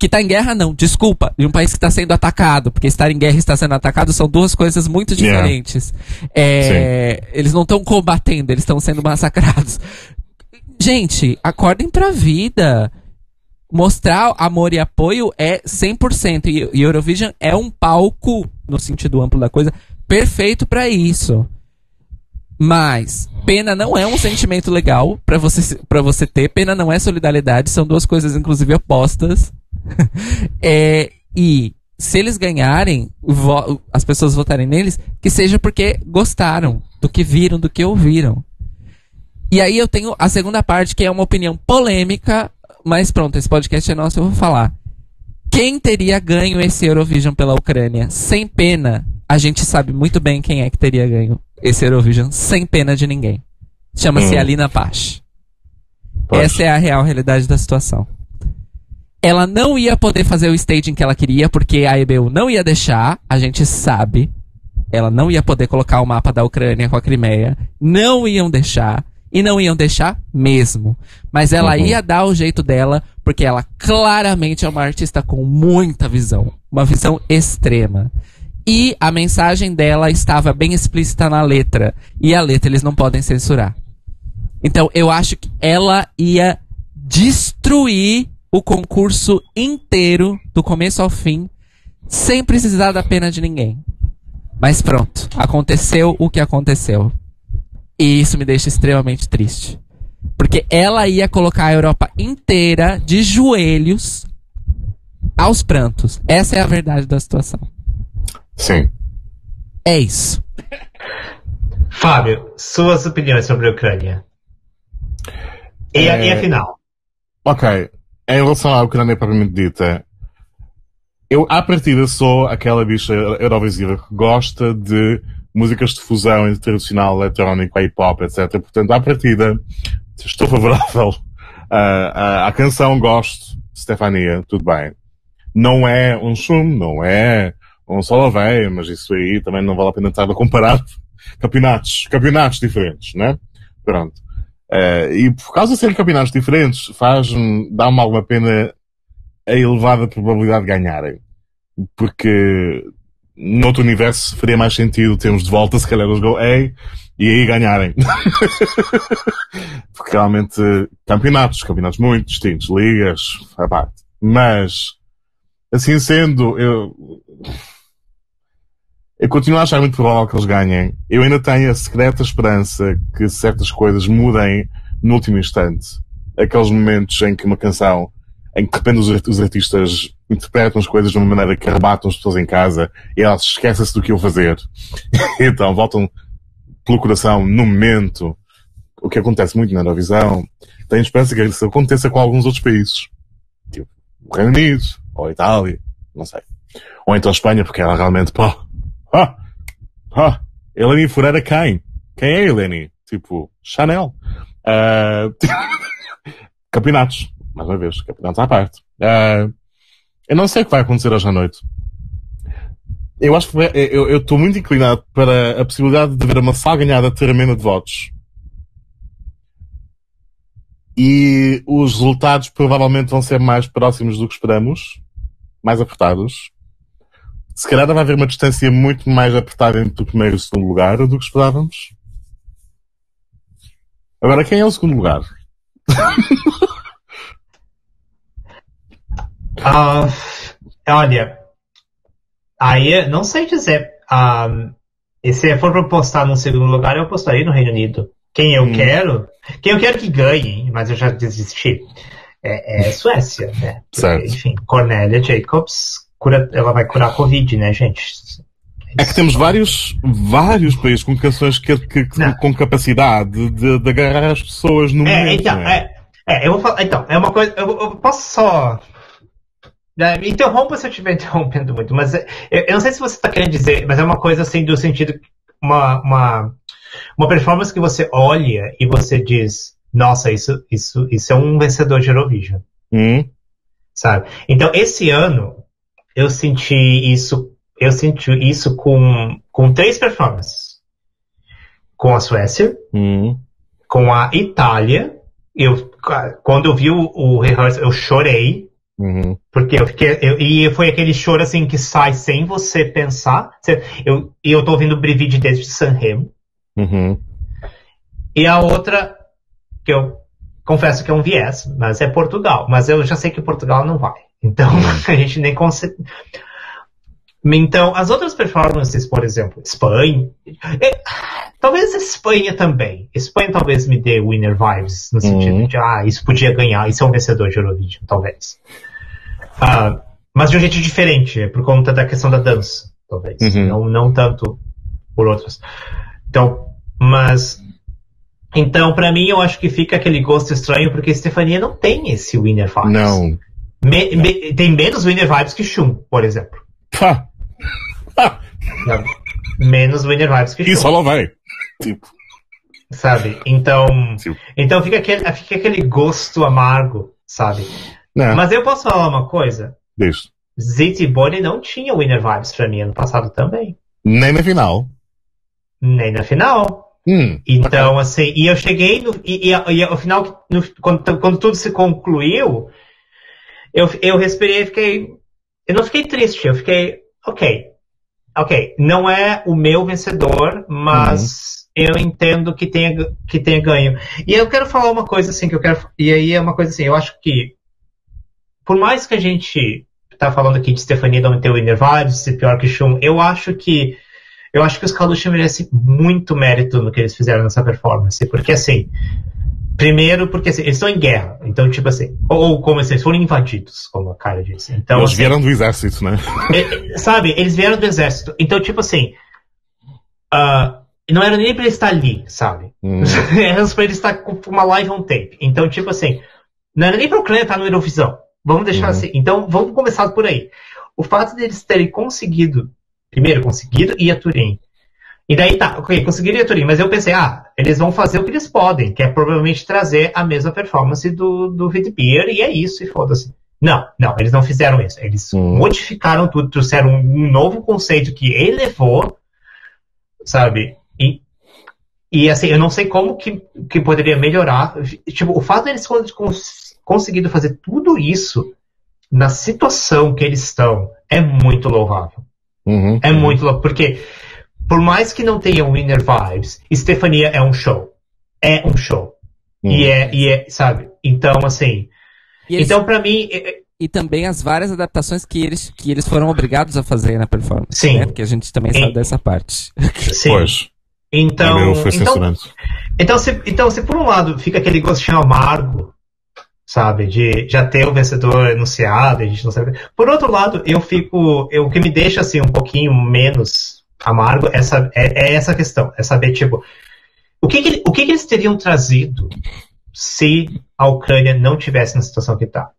Que tá em guerra, não, desculpa. De um país que está sendo atacado. Porque estar em guerra e estar sendo atacado são duas coisas muito Yeah. diferentes. É, eles não estão combatendo, eles estão sendo massacrados. Gente, acordem pra vida. Mostrar amor e apoio é 100%. E, Eurovision é um palco, no sentido amplo da coisa, perfeito pra isso. Mas pena não é um sentimento legal pra você para você ter. Pena não é solidariedade, são duas coisas inclusive opostas. É, e se eles ganharem, as pessoas votarem neles, que seja porque gostaram do que viram, do que ouviram. E aí eu tenho a segunda parte, que é uma opinião polêmica, mas pronto, esse podcast é nosso, eu vou falar. Quem teria ganho esse Eurovision pela Ucrânia sem pena? A gente sabe muito bem quem é que teria ganho esse Eurovision sem pena de ninguém. Chama-se Hum. Alina. Pois. Essa é a real realidade da situação. Ela não ia poder fazer o staging que ela queria, porque a EBU não ia deixar, a gente sabe. Ela não ia poder colocar o mapa da Ucrânia com a Crimeia. Não iam deixar. E não iam deixar mesmo. Mas ela Uhum. ia dar o jeito dela, porque ela claramente é uma artista com muita visão. Uma visão extrema. E a mensagem dela estava bem explícita na letra. E a letra eles não podem censurar. Então eu acho que ela ia destruir o concurso inteiro, do começo ao fim, sem precisar da pena de ninguém. Mas pronto, aconteceu o que aconteceu. E isso me deixa extremamente triste. Porque ela ia colocar a Europa inteira de joelhos aos prantos. Essa é a verdade da situação. Sim. É isso. Fábio, suas opiniões sobre a Ucrânia. E, a, É. e a final? Ok. Em relação à Ucrânia propriamente dita, eu, à partida, sou aquela bicha eurovisiva que gosta de músicas de fusão entre tradicional, eletrónico, hip hop, etc. Portanto, à partida, estou favorável à, à, à canção, gosto. Stefania, tudo bem. Não é um chum, não é um solaveia, mas isso aí também não vale a pena estar a comparar campeonatos, campeonatos diferentes, né? Pronto. Eh, e por causa de serem campeonatos diferentes, faz-me, dá-me alguma pena a elevada probabilidade de ganharem. Porque no outro universo faria mais sentido termos de volta, se calhar, os Go A e aí ganharem. Porque realmente, campeonatos, campeonatos muito distintos, ligas, à parte. Mas, assim sendo, eu, eu continuo a achar muito provável que eles ganhem. Eu ainda tenho a secreta esperança que certas coisas mudem no último instante. Aqueles momentos em que uma canção, em que de repente os, art- os artistas interpretam as coisas de uma maneira que arrebatam as pessoas em casa e elas esquecem-se do que iam fazer. então voltam pelo coração no momento. O que acontece muito na Eurovisão. Tenho esperança que isso aconteça com alguns outros países. Tipo, o Reino Unido, ou a Itália, não sei. Ou então a Espanha, porque ela realmente, pá, ah, ah, Eleni Furera quem? Quem é Eleni? Tipo, Chanel. Ah, campeonatos. Mais uma vez, campeonatos à parte. Ah, eu não sei o que vai acontecer hoje à noite. Eu acho que eu estou muito inclinado para a possibilidade de haver uma salganhada tremenda de votos. E os resultados provavelmente vão ser mais próximos do que esperamos, mais apertados. Se calhar vai haver uma distância muito mais apertada entre o primeiro e o segundo lugar do que esperávamos. Agora, quem é o segundo lugar? Ah, olha, aí não sei dizer. Ah, e se for pra postar no segundo lugar, eu postaria no Reino Unido. Quem eu Hum. quero, quem eu quero que ganhe, mas eu já desisti, é, é Suécia, né? Porque. Enfim, Cornélia Jacobs, cura, ela vai curar a Covid, né, gente? É que temos vários, vários países com canções que, que- que- com capacidade de, de agarrar as pessoas no É, momento. então, é? é, é, eu vou falar, então, é uma coisa, eu, eu posso só, né, me interrompa se eu estiver interrompendo muito, mas é, eu, eu não sei se você está querendo dizer, mas é uma coisa assim do sentido, uma, uma, uma performance que você olha e você diz, nossa, isso, isso, isso é um vencedor de Eurovision, Hum, sabe? Então, esse ano, eu senti isso, eu senti isso com, com três performances. Com a Suécia, hum, com a Itália. Eu, quando eu vi o, o rehearsal, eu chorei. uhum. Porque eu fiquei. eu- e foi aquele choro assim que sai sem você pensar. Você- eu, e eu tô ouvindo o Brivide desde Sanremo. Uhum. E a outra, que eu confesso que é um viés, mas é Portugal. Mas eu já sei que Portugal não vai. Então a gente nem consegue. Então, as outras performances, por exemplo, Espanha. é, talvez Espanha também. Espanha talvez me dê winner vibes, no sentido Uhum. de, ah, isso podia ganhar, isso é um vencedor de Eurovision, talvez. Ah, mas de um jeito diferente, é por conta da questão da dança, talvez. Uhum. Não, não tanto por outras. Então, mas. Então, pra mim, eu acho que fica aquele gosto estranho, porque Stefania não tem esse winner vibes. Não. Me- me- tem menos winner vibes que Shum, por exemplo. Pá, Sabe? Menos winner vibes que e Shum, só lá vai. Tipo, sabe? Então, Sim. então fica, aquele, fica aquele gosto amargo, sabe? não, Mas eu posso falar uma coisa? diz. Zit e Bonnie não tinham winner vibes pra mim ano passado também. Nem na final. Nem na final. Hum, Então, assim, e eu cheguei no. E, e, e final, no- quando, quando tudo se concluiu, eu, eu respirei e fiquei. Eu não fiquei triste, eu fiquei. Ok. Ok. Não é o meu vencedor, mas eu entendo que tenha, que tenha ganho. E eu quero falar uma coisa assim, que eu quero. E aí é uma coisa assim, eu acho que. Por mais que a gente tá falando aqui de Stefania o Winner Vibes, ser pior que Shum, eu acho que. Eu acho que os Kalush merecem muito mérito no que eles fizeram nessa performance. Porque assim. Primeiro, porque assim, eles estão em guerra. Então, tipo assim. Ou, como assim, eles foram invadidos, como a cara disse. Então, eles assim, vieram do exército, né? é, sabe, eles vieram do exército. Então, tipo assim. ah, não era nem pra ele estar ali, sabe? Hum, Era pra ele estar com uma live on tape. Então, tipo assim. Não era nem pra Ucrânia estar no Eurovisão. Vamos deixar Uhum. assim. Então, vamos começar por aí. O fato deles terem conseguido. Primeiro, conseguido ir a Turim. E daí tá, ok, conseguiram ir a Turim, mas eu pensei, ah, eles vão fazer o que eles podem, que é provavelmente trazer a mesma performance do, do Vitbeer, e é isso, e foda-se. Não, não, eles não fizeram isso. Eles Hum. modificaram tudo, trouxeram um novo conceito que elevou, sabe? E, e assim, eu não sei como que, que poderia melhorar. Tipo, o fato deles cons- conseguido fazer tudo isso na situação que eles estão é muito louvável. uhum. É muito louco, porque por mais que não tenha winner vibes, Stefania é um show. É um show. Hum. E, é, e é, sabe? Então, assim. E, eles- Então, pra mim. é- é- e também as várias adaptações que eles, que eles foram obrigados a fazer na performance. Sim. Né? Porque a gente também sabe dessa parte. Sim. Pois. Então, então, então, se, então, se por um lado fica aquele gostinho amargo, sabe, de já ter o vencedor anunciado, a gente não sabe. Por outro lado, eu fico. Eu, o que me deixa assim um pouquinho menos amargo é, sa- é, é essa questão. É saber, tipo, o que, que, o que, que eles teriam trazido se a Ucrânia não tivesse na situação que está?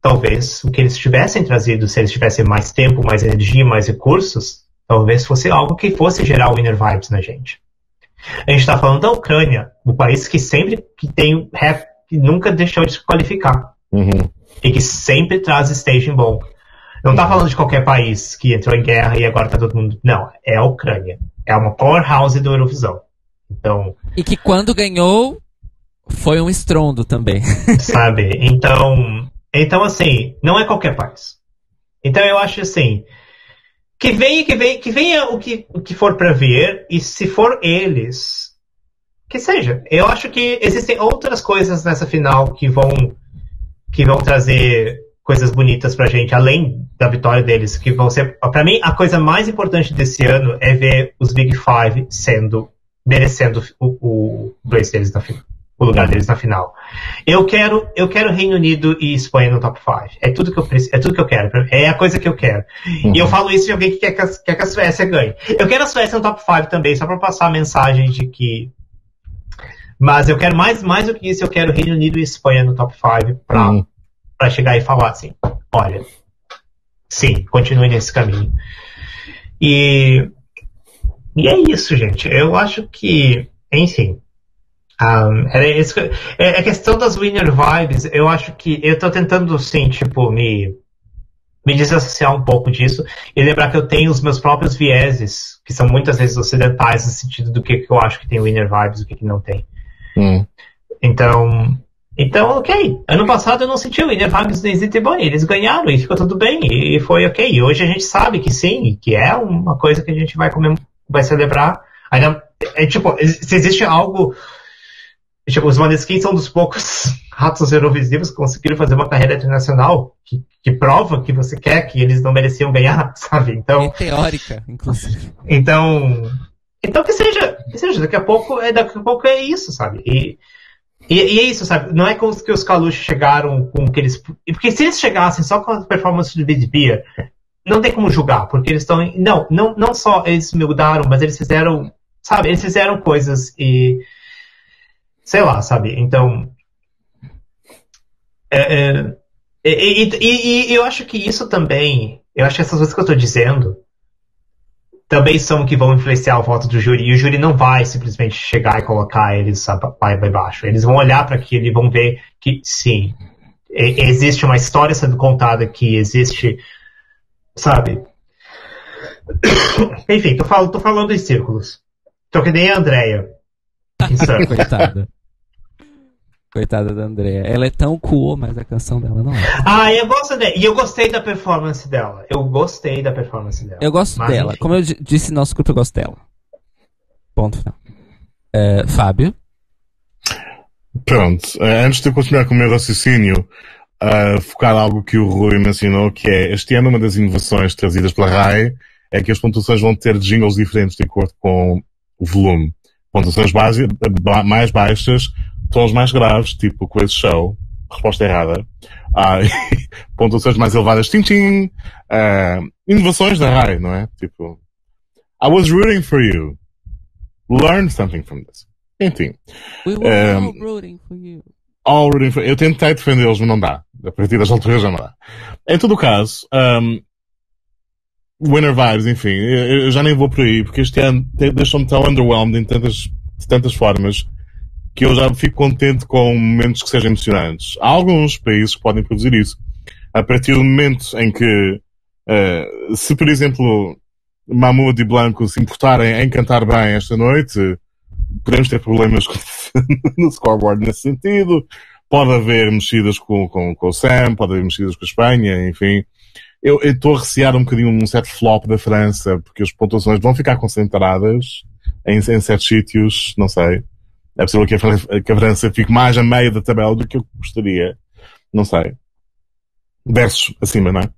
Talvez o que eles tivessem trazido, se eles tivessem mais tempo, mais energia, mais recursos, talvez fosse algo que fosse gerar winner vibes na gente. A gente está falando da Ucrânia, o país que sempre que tem rap, que nunca deixou de se qualificar Uhum. e que sempre traz staging bom. Não tá falando de qualquer país que entrou em guerra e agora tá todo mundo. Não, é a Ucrânia. É uma powerhouse do Eurovisão. Então. E que quando ganhou, foi um estrondo também. Sabe? Então. Então, assim, não é qualquer país. Então eu acho assim. Que venha, que venha, que venha o que, o que for para vir, e se for eles, que seja. Eu acho que existem outras coisas nessa final que vão que vão trazer coisas bonitas pra gente, além da vitória deles, que vão ser, para mim, a coisa mais importante desse ano é ver os Big Five sendo, merecendo o, o place deles na final, o lugar deles na final. Eu quero, eu quero Reino Unido e Espanha no top 5. É tudo que eu é tudo que eu quero. É a coisa que eu quero. Uhum. E eu falo isso de alguém que quer que, a, quer que a Suécia ganhe. Eu quero a Suécia no top 5 também, só para passar a mensagem de que mas eu quero mais, mais do que isso, eu quero Reino Unido e Espanha no top 5 para uhum. Pra chegar e falar assim, olha, sim, continue nesse caminho. E, e é isso, gente. Eu acho que, enfim, um, era isso que, é, a questão das winner vibes, eu acho que eu tô tentando, sim, tipo, me, me desassociar um pouco disso e lembrar que eu tenho os meus próprios vieses, que são muitas vezes ocidentais no sentido do que, que eu acho que tem winner vibes e o que, que não tem. Hum. Então, então, ok. Ano passado eu não senti o Vargas nem Zitiboni. Eles ganharam e ficou tudo bem. E foi ok. E hoje a gente sabe que sim, que é uma coisa que a gente vai vai celebrar. Ainda, é, tipo, se existe algo. Tipo, os Maneskin são dos poucos ratos eurovisivos que conseguiram fazer uma carreira internacional que, que, prova que você quer, que eles não mereciam ganhar, sabe? Então. É teórica, inclusive. Então, então que seja, que seja, daqui a pouco é, daqui a pouco é isso, sabe? E, e, e é isso, sabe? Não é como que os Kalush chegaram com que eles. Porque se eles chegassem só com a performance do Big Beer, não tem como julgar, porque eles estão. Não, não, não só eles mudaram, mas eles fizeram. Sabe? Eles fizeram coisas e. Sei lá, sabe? Então. É, é, e, e, e, eu acho que isso também. Eu acho que essas coisas que eu estou dizendo também são que vão influenciar o voto do júri. E o júri não vai simplesmente chegar e colocar eles para baixo. Eles vão olhar para aquilo e vão ver que, sim, existe uma história sendo contada que existe, sabe? Enfim, tô, falando, tô falando em círculos. Tô que nem a Andrea. Coitada. Coitada da Andrea. Ela é tão cool, mas a canção dela não é. Ah, eu gosto dela. E eu gostei da performance dela. Eu gostei da performance dela. Eu gosto mas, dela. Enfim. Como eu disse no nosso grupo, eu gosto dela. Ponto final. Uh, Fábio? Pronto. Uh, antes de eu continuar com o meu raciocínio, uh, focar algo que o Rui mencionou, que é, este ano uma das inovações trazidas pela RAI é que as pontuações vão ter jingles diferentes de acordo com o volume. Pontuações base, mais baixas tons mais graves, tipo Quiz Show, resposta errada. Ah, pontuações mais elevadas, tim tim. Uh, inovações da RAI, não é? Tipo, I was rooting for you. Learn something from this. Enfim. We were um, all rooting for you. All rooting for Eu tentei defendê-los, mas não dá. A partir das alturas já não dá. Em todo o caso, um, Winner Vibes, enfim, eu já nem vou por aí, porque este ano deixou-me tão underwhelmed em tantas, de tantas formas que eu já fico contente com momentos que sejam emocionantes. Há alguns países que podem produzir isso. A partir do momento em que, uh, se por exemplo, Mahmoud e Blanco se importarem em cantar bem esta noite, podemos ter problemas no scoreboard nesse sentido. Pode haver mexidas com, com, com o Sam, pode haver mexidas com a Espanha, enfim. Eu estou a recear um bocadinho um certo flop da França, porque as pontuações vão ficar concentradas em, em certos sítios, não sei. É possível que a, França, que a França fique mais a meio da tabela do que eu gostaria. Não sei. Versos acima, não é?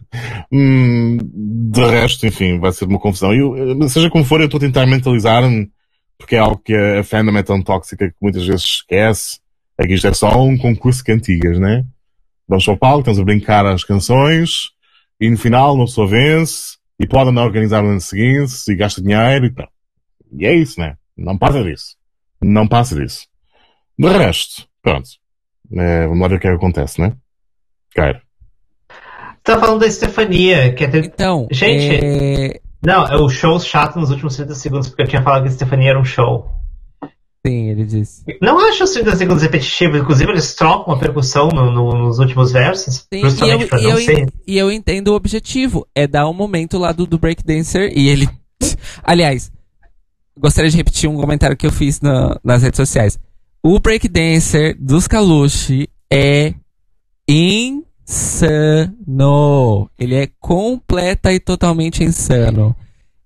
hum, de resto, enfim, vai ser uma confusão. Eu, seja como for, eu estou a tentar mentalizar-me, porque é algo que a fandom é tão tóxica que muitas vezes esquece. É que isto é só um concurso de cantigas, né? Vamos para o palco, estamos a brincar as canções, e no final uma pessoa vence, e pode não organizar no ano seguinte, e gasta dinheiro, e, e é isso, né? Não passa disso. Não passa disso. De resto, pronto. É, vamos lá ver o que, é que acontece, né? Cairo. Tá falando da Estefania, que é. Então. Gente. É... Não, é o show chato nos últimos 30 segundos, porque eu tinha falado que a Estefania era um show. Sim, ele disse. Não acho os 30 segundos repetitivos. Inclusive, eles trocam a percussão no- no- nos últimos versos. Sim, e justamente eu, pra e não eu ser. e eu entendo o objetivo. É dar um momento lá do, do breakdancer e ele. Aliás, gostaria de repetir um comentário que eu fiz na- nas redes sociais. O breakdancer dos Kalushi é insano. Ele é completa e totalmente insano.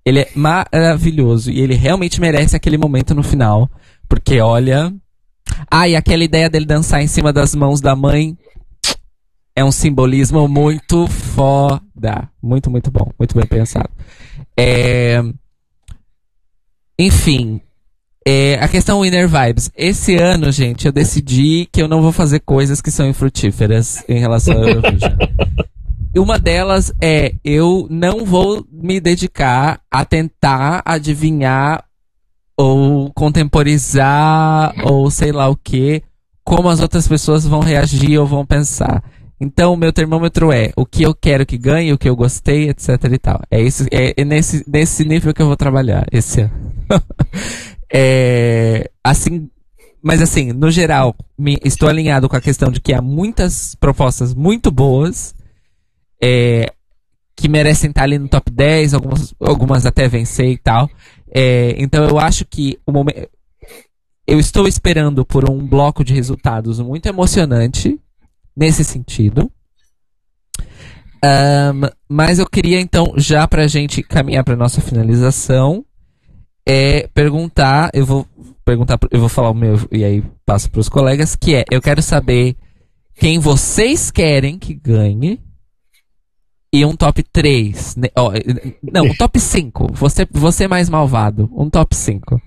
Ele é maravilhoso e ele realmente merece aquele momento no final. Porque olha. Ah, e aquela ideia dele dançar em cima das mãos da mãe é um simbolismo muito foda. Muito, muito bom. Muito bem pensado. É... Enfim. é, a questão Inner Vibes. Esse ano, gente, eu decidi que eu não vou fazer coisas que são infrutíferas em relação ao Eurovision. E Uma delas é eu não vou me dedicar a tentar adivinhar ou contemporizar ou sei lá o que, como as outras pessoas vão reagir ou vão pensar. Então, meu termômetro é o que eu quero que ganhe, o que eu gostei, etc e tal. É, isso, é, é nesse, nesse nível que eu vou trabalhar esse ano. é, assim, mas assim, no geral, me- estou alinhado com a questão de que há muitas propostas muito boas é, que merecem estar ali no top 10, algumas, algumas até vencer e tal. É, então eu acho que o momento. Eu estou esperando por um bloco de resultados muito emocionante nesse sentido. Ahn, mas eu queria então, já pra gente caminhar pra nossa finalização, é perguntar, eu vou perguntar, eu vou falar o meu e aí passo pros colegas, que é, eu quero saber quem vocês querem que ganhe e um top 3. né, ó, eh, não, um top 5. Você, você mais malvado. Um top 5.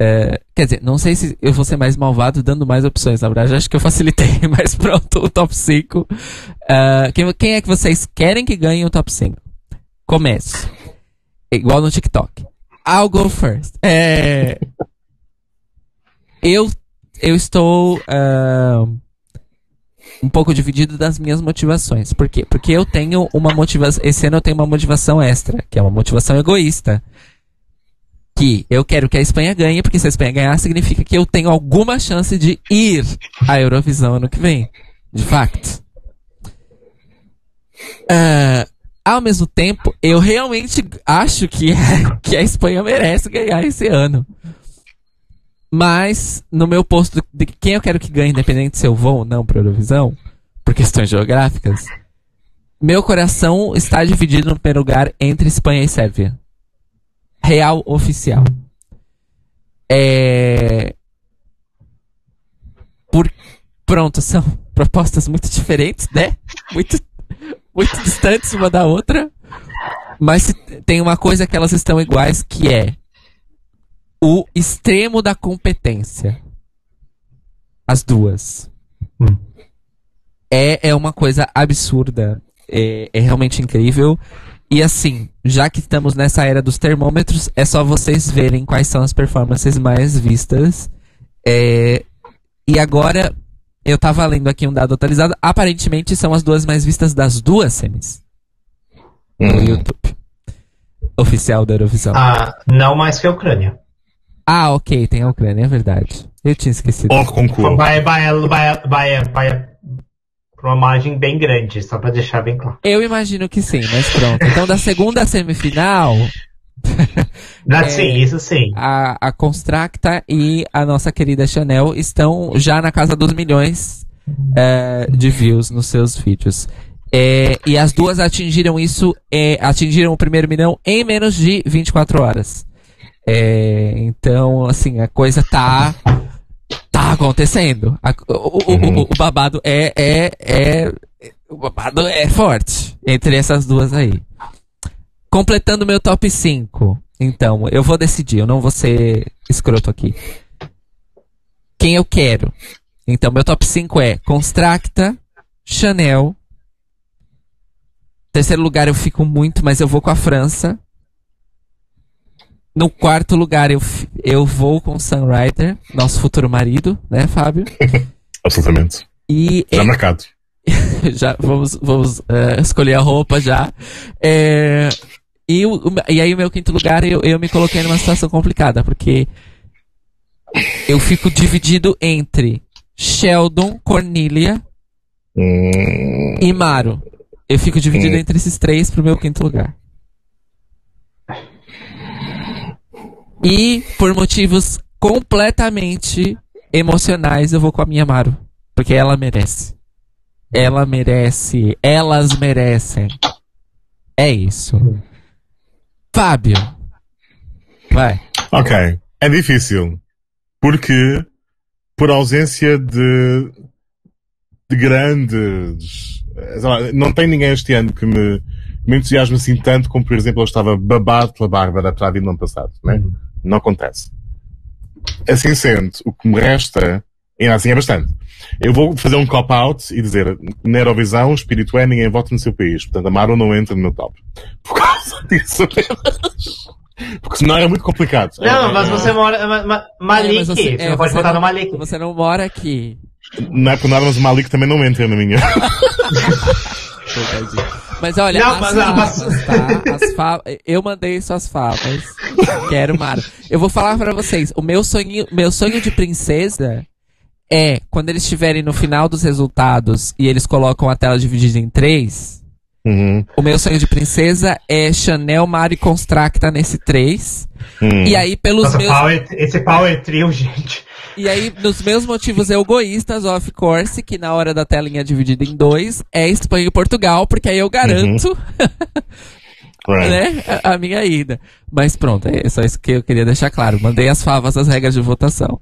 É, quer dizer, não sei se eu vou ser mais malvado dando mais opções, na verdade. Acho que eu facilitei, mas pronto, o top 5. Ah, quem, quem é que vocês querem que ganhe o top 5? Começo. Igual no TikTok. I'll go first. É, eu, eu estou. ah, um pouco dividido das minhas motivações. Por quê? Porque eu tenho uma motivação. Esse ano eu tenho uma motivação extra, que é uma motivação egoísta. Que eu quero que a Espanha ganhe, porque se a Espanha ganhar, significa que eu tenho alguma chance de ir à Eurovisão ano que vem. De facto. Ah, ao mesmo tempo, eu realmente acho que, que a Espanha merece ganhar esse ano. Mas, no meu posto de quem eu quero que ganhe, independente se eu vou ou não para Eurovisão, por questões geográficas, meu coração está dividido no primeiro lugar entre Espanha e Sérvia. Real oficial. É. Por... Pronto, são propostas muito diferentes, né? Muito, muito distantes uma da outra. Mas tem uma coisa que elas estão iguais, que é o extremo da competência. As duas. Hum. É, é uma coisa absurda. É, é realmente incrível. E assim, já que estamos nessa era dos termômetros, é só vocês verem quais são as performances mais vistas. É, e agora, eu tava lendo aqui um dado atualizado. Aparentemente são as duas mais vistas das duas semis no Hum. YouTube. Oficial da Eurovisão. Ah, não mais que a Ucrânia. Ah, ok, tem a Ucrânia, é verdade. Eu tinha esquecido. Or concurso. Vai, vai, vai, vai, vai pra uma margem bem grande, só pra deixar bem claro. Eu imagino que sim, mas pronto. Então, da segunda semifinal, Ah, É. Sim, isso sim. a, a Constracta e a nossa querida Chanel estão já na casa dos milhões é, de views nos seus vídeos. É, e as duas atingiram isso, é, atingiram o primeiro milhão em menos de 24 horas. É, então, assim, a coisa tá. Tá acontecendo. O, o- o- o babado é, é, é. O babado é forte entre essas duas aí. Completando meu top 5. Então, eu vou decidir, eu não vou ser escroto aqui. Quem eu quero? Então, meu top 5 é Constracta, Chanel. Terceiro lugar eu fico muito, mas eu vou com a França. No quarto lugar eu, eu vou com o Sunrider, nosso futuro marido, né, Fábio? Absolutamente. E Já em- marcado. já vamos, vamos eh, escolher a roupa já. É, e, o- e aí o meu quinto lugar eu, eu me coloquei numa situação complicada, porque Eu fico dividido entre Sheldon, Cornelia Hum, e Maro. Eu fico dividido Hum. entre esses três pro meu quinto lugar. E por motivos completamente emocionais, eu vou com a minha Maro. Porque ela merece. Ela merece. Elas merecem. É isso. Fábio. Vai. ok. É difícil. Porque, por ausência de, de grandes. lá, não tem ninguém este ano que me, me entusiasme assim tanto como, por exemplo, eu estava babado pela Bárbara para vir no ano passado. Né? Não acontece. Assim sendo, o que me resta, ainda assim é bastante. Eu vou fazer um cop-out e dizer, na Eurovisão, o espírito é ninguém vota no seu país. Portanto, a Maro não entra no meu top. Por causa disso apenas. Porque senão era muito complicado. Não, É- mas você mora. Ma, ma, Malik, É, você, é, não pode votar no Malik. Você não mora aqui. Não é por nada, mas o Malik também não entra na minha. Mas olha, Não, as mas- favas, tá? As fa... Eu mandei suas favas. Quero, Mara. Eu vou falar pra vocês. O meu sonho, meu sonho de princesa é quando eles estiverem no final dos resultados e eles colocam a tela dividida em três. Uhum. O meu sonho de princesa é Chanel, Mari Constracta nesse três. Hum. E aí, pelos Nossa, meus. power, esse power trio, gente. E aí, nos meus motivos egoístas, of course, que na hora da telinha dividida em dois, é Espanha e Portugal, porque aí eu garanto Right. né, a, a minha ida. Mas pronto, é só isso que eu queria deixar claro. Mandei as favas as regras de votação.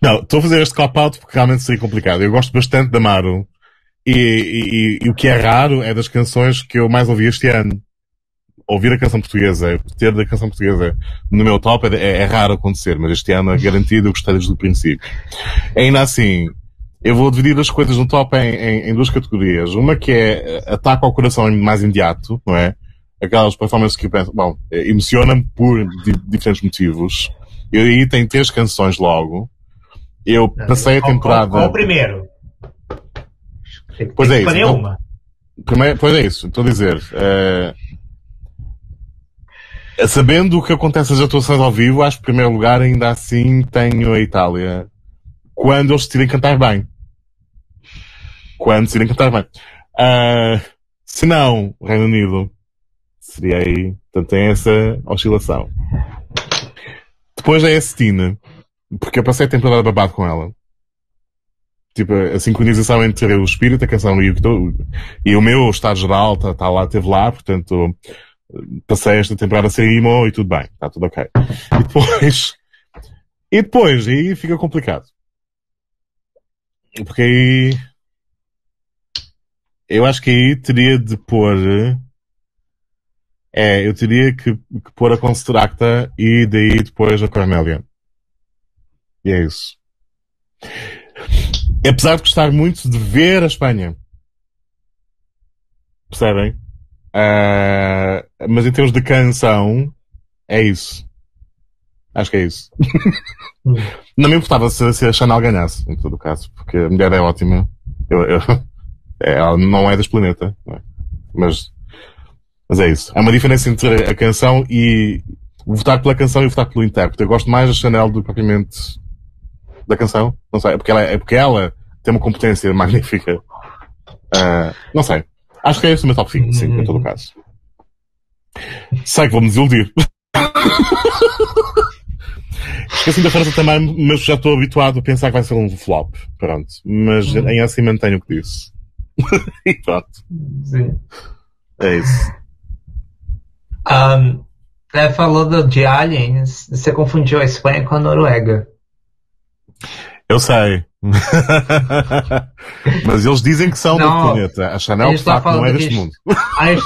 Não, estou a fazer este cop-out porque realmente seria complicado. Eu gosto bastante da Maru. E, e- e- e o que é raro é das canções que eu mais ouvi este ano. Ouvir a canção portuguesa, ter a canção portuguesa no meu top é, é- é raro acontecer, mas este ano é garantido, eu gostei desde o princípio. Ainda assim, eu vou dividir as coisas no top em, em- em duas categorias. Uma que é eh, ataque ao coração mais imediato, não é? Aquelas performances que eu penso, bom, eh, emociona-me por di- diferentes motivos. E aí tem três canções logo. Eu passei a Qual- temporada. Qual, qual o primeiro? Que Pois é isso, então- uma. Primeiro, pois é isso, estou a dizer. eh, sabendo o que acontece nas atuações ao vivo, acho que, em primeiro lugar, ainda assim, tenho a Itália. Quando eles decidirem cantar bem. Quando decidirem cantar bem. Ah, se não, Reino Unido. Seria aí. Portanto, tem essa oscilação. Depois é a Cetina. Porque eu passei a temporada babado com ela. Tipo, a sincronização entre o espírito, a canção e o, e o meu estado geral está tá lá, esteve lá, portanto, passei esta temporada a ser emo e tudo bem, está tudo ok. E depois, e depois, aí fica complicado. Porque aí, eu acho que aí teria de pôr, é, eu teria que, que pôr a Constracta e daí depois a Cornélia. E é isso. Apesar de gostar muito de ver a Espanha. Percebem? Ah, mas em termos de canção, é isso. Acho que é isso. Não me importava se, se a Chanel ganhasse, em todo o caso, porque a mulher é ótima. Eu, eu- é, ela não é deste planeta, é? mas, mas é isso. Há uma diferença entre a canção e votar pela canção e votar pelo intérprete. Eu gosto mais da Chanel do que propriamente da canção. Não sei, é porque ela, é porque ela tem uma competência magnífica. Ah, não sei. Acho que é esse o meu top 5, sim, em todo o caso. Sei que vou-me desiludir. Esqueci da França também, mas já estou habituado a pensar que vai ser um flop. Pronto. Mas em assim mantenho o que disse. e pronto. Sim. É isso. Um, é, falou de aliens, você confundiu a Espanha com a Noruega. Eu sei. mas eles dizem que são do Não, planeta. A Chanel, de facto, não é deste mundo. Aí,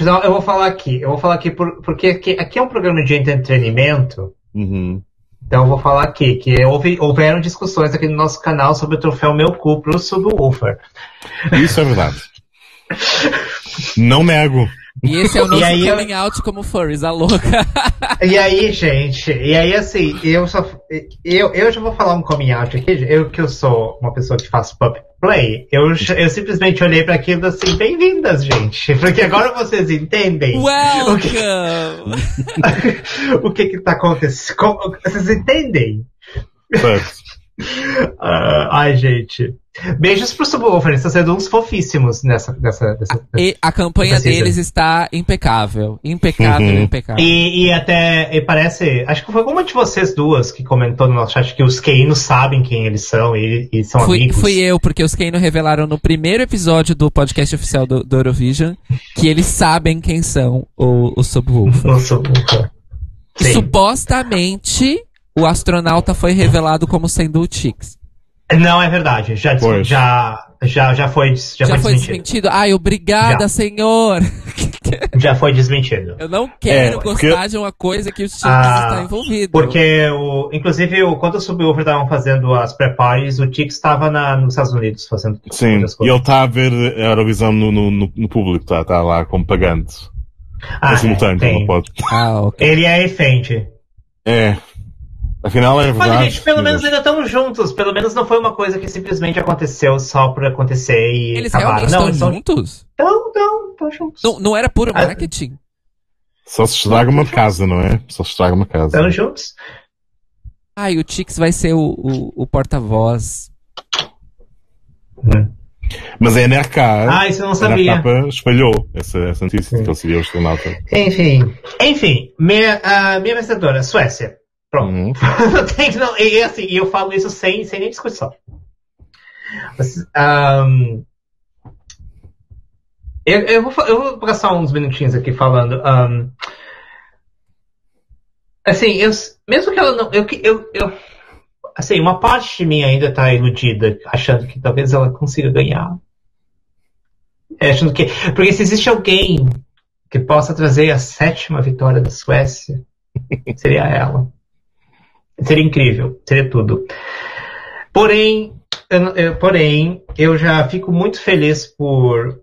não, eu vou falar aqui, eu vou falar aqui por- porque aqui, aqui é um programa de entretenimento, Uhum. então eu vou falar aqui que houve, houveram discussões aqui no nosso canal sobre o troféu Meu Cu pro Subwoofer. Isso é verdade. Não nego. E esse é o nosso aí eu- coming out como furries, a louca. E aí, gente, e aí assim, eu só eu, eu já vou falar um coming out aqui, eu que eu sou uma pessoa que faço pub, play, eu, eu simplesmente olhei para aquilo assim, bem-vindas, gente. Porque agora vocês entendem. Welcome! O que que tá acontecendo? Vocês entendem? Certo. Ah, ai, gente. Beijos pro Subwoofer, estão sendo uns fofíssimos nessa. nessa, nessa- E a campanha deles está impecável. Impecável, Uhum. impecável. E, e até e parece. Acho que foi uma de vocês duas que comentou no nosso chat que os Keinos sabem quem eles são e, e são Fui, amigos. fui eu, porque os Keino revelaram no primeiro episódio do podcast oficial do, do Eurovision que eles sabem quem são o, o Subwoofer. No Subwoofer. E Sim. supostamente o astronauta foi revelado como sendo o Chix. Não é verdade. Já, Pois. já, já, já foi, já Já, foi foi desmentido. desmentido? Ai, obrigada, Já. senhor! Já foi desmentido. Eu não quero É, porque- gostar de uma coisa que o Chix Ah, está envolvido. Porque, o, inclusive, o, quando o Subwoofer estavam fazendo as pré-parties, o Tix estava na- nos Estados Unidos fazendo Sim. outras E coisas. ele está a ver a Eurovisão no, no, no, no público, está tá lá como pagante. Ah, é simultâneo, não pode. Ah, ok. Ele é efente. É. Afinal é verdade. Olha, gente, pelo menos ainda estão juntos. Pelo menos não foi uma coisa que simplesmente aconteceu só por acontecer e Eles acabaram. realmente Não, estão eles juntos? Estão, estão, estão juntos. Não, não era puro Ah, marketing? Só se estraga uma casa, não é? Só se estraga uma casa. Estão juntos. Ai, o Chix vai ser o, o, o porta-voz. Hum. Mas a NRK, Ah, isso eu não a sabia. NRK espalhou essa, essa notícia Sim. de que ele seria o astronauta. Enfim. Enfim, minha, a minha vencedora, Suécia. Pronto. Uhum. Não tem que não, e assim, eu falo isso sem, sem nem discussão. Ahm, eu, eu, vou, eu vou gastar uns minutinhos aqui falando. ahm, assim, eu, mesmo que ela não. Eu, eu, eu, assim, uma parte de mim ainda está iludida, achando que talvez ela consiga ganhar. É, achando que. Porque se existe alguém que possa trazer a sétima vitória da Suécia, seria ela. Seria incrível, seria tudo. Porém, eu, eu- porém, eu já fico muito feliz por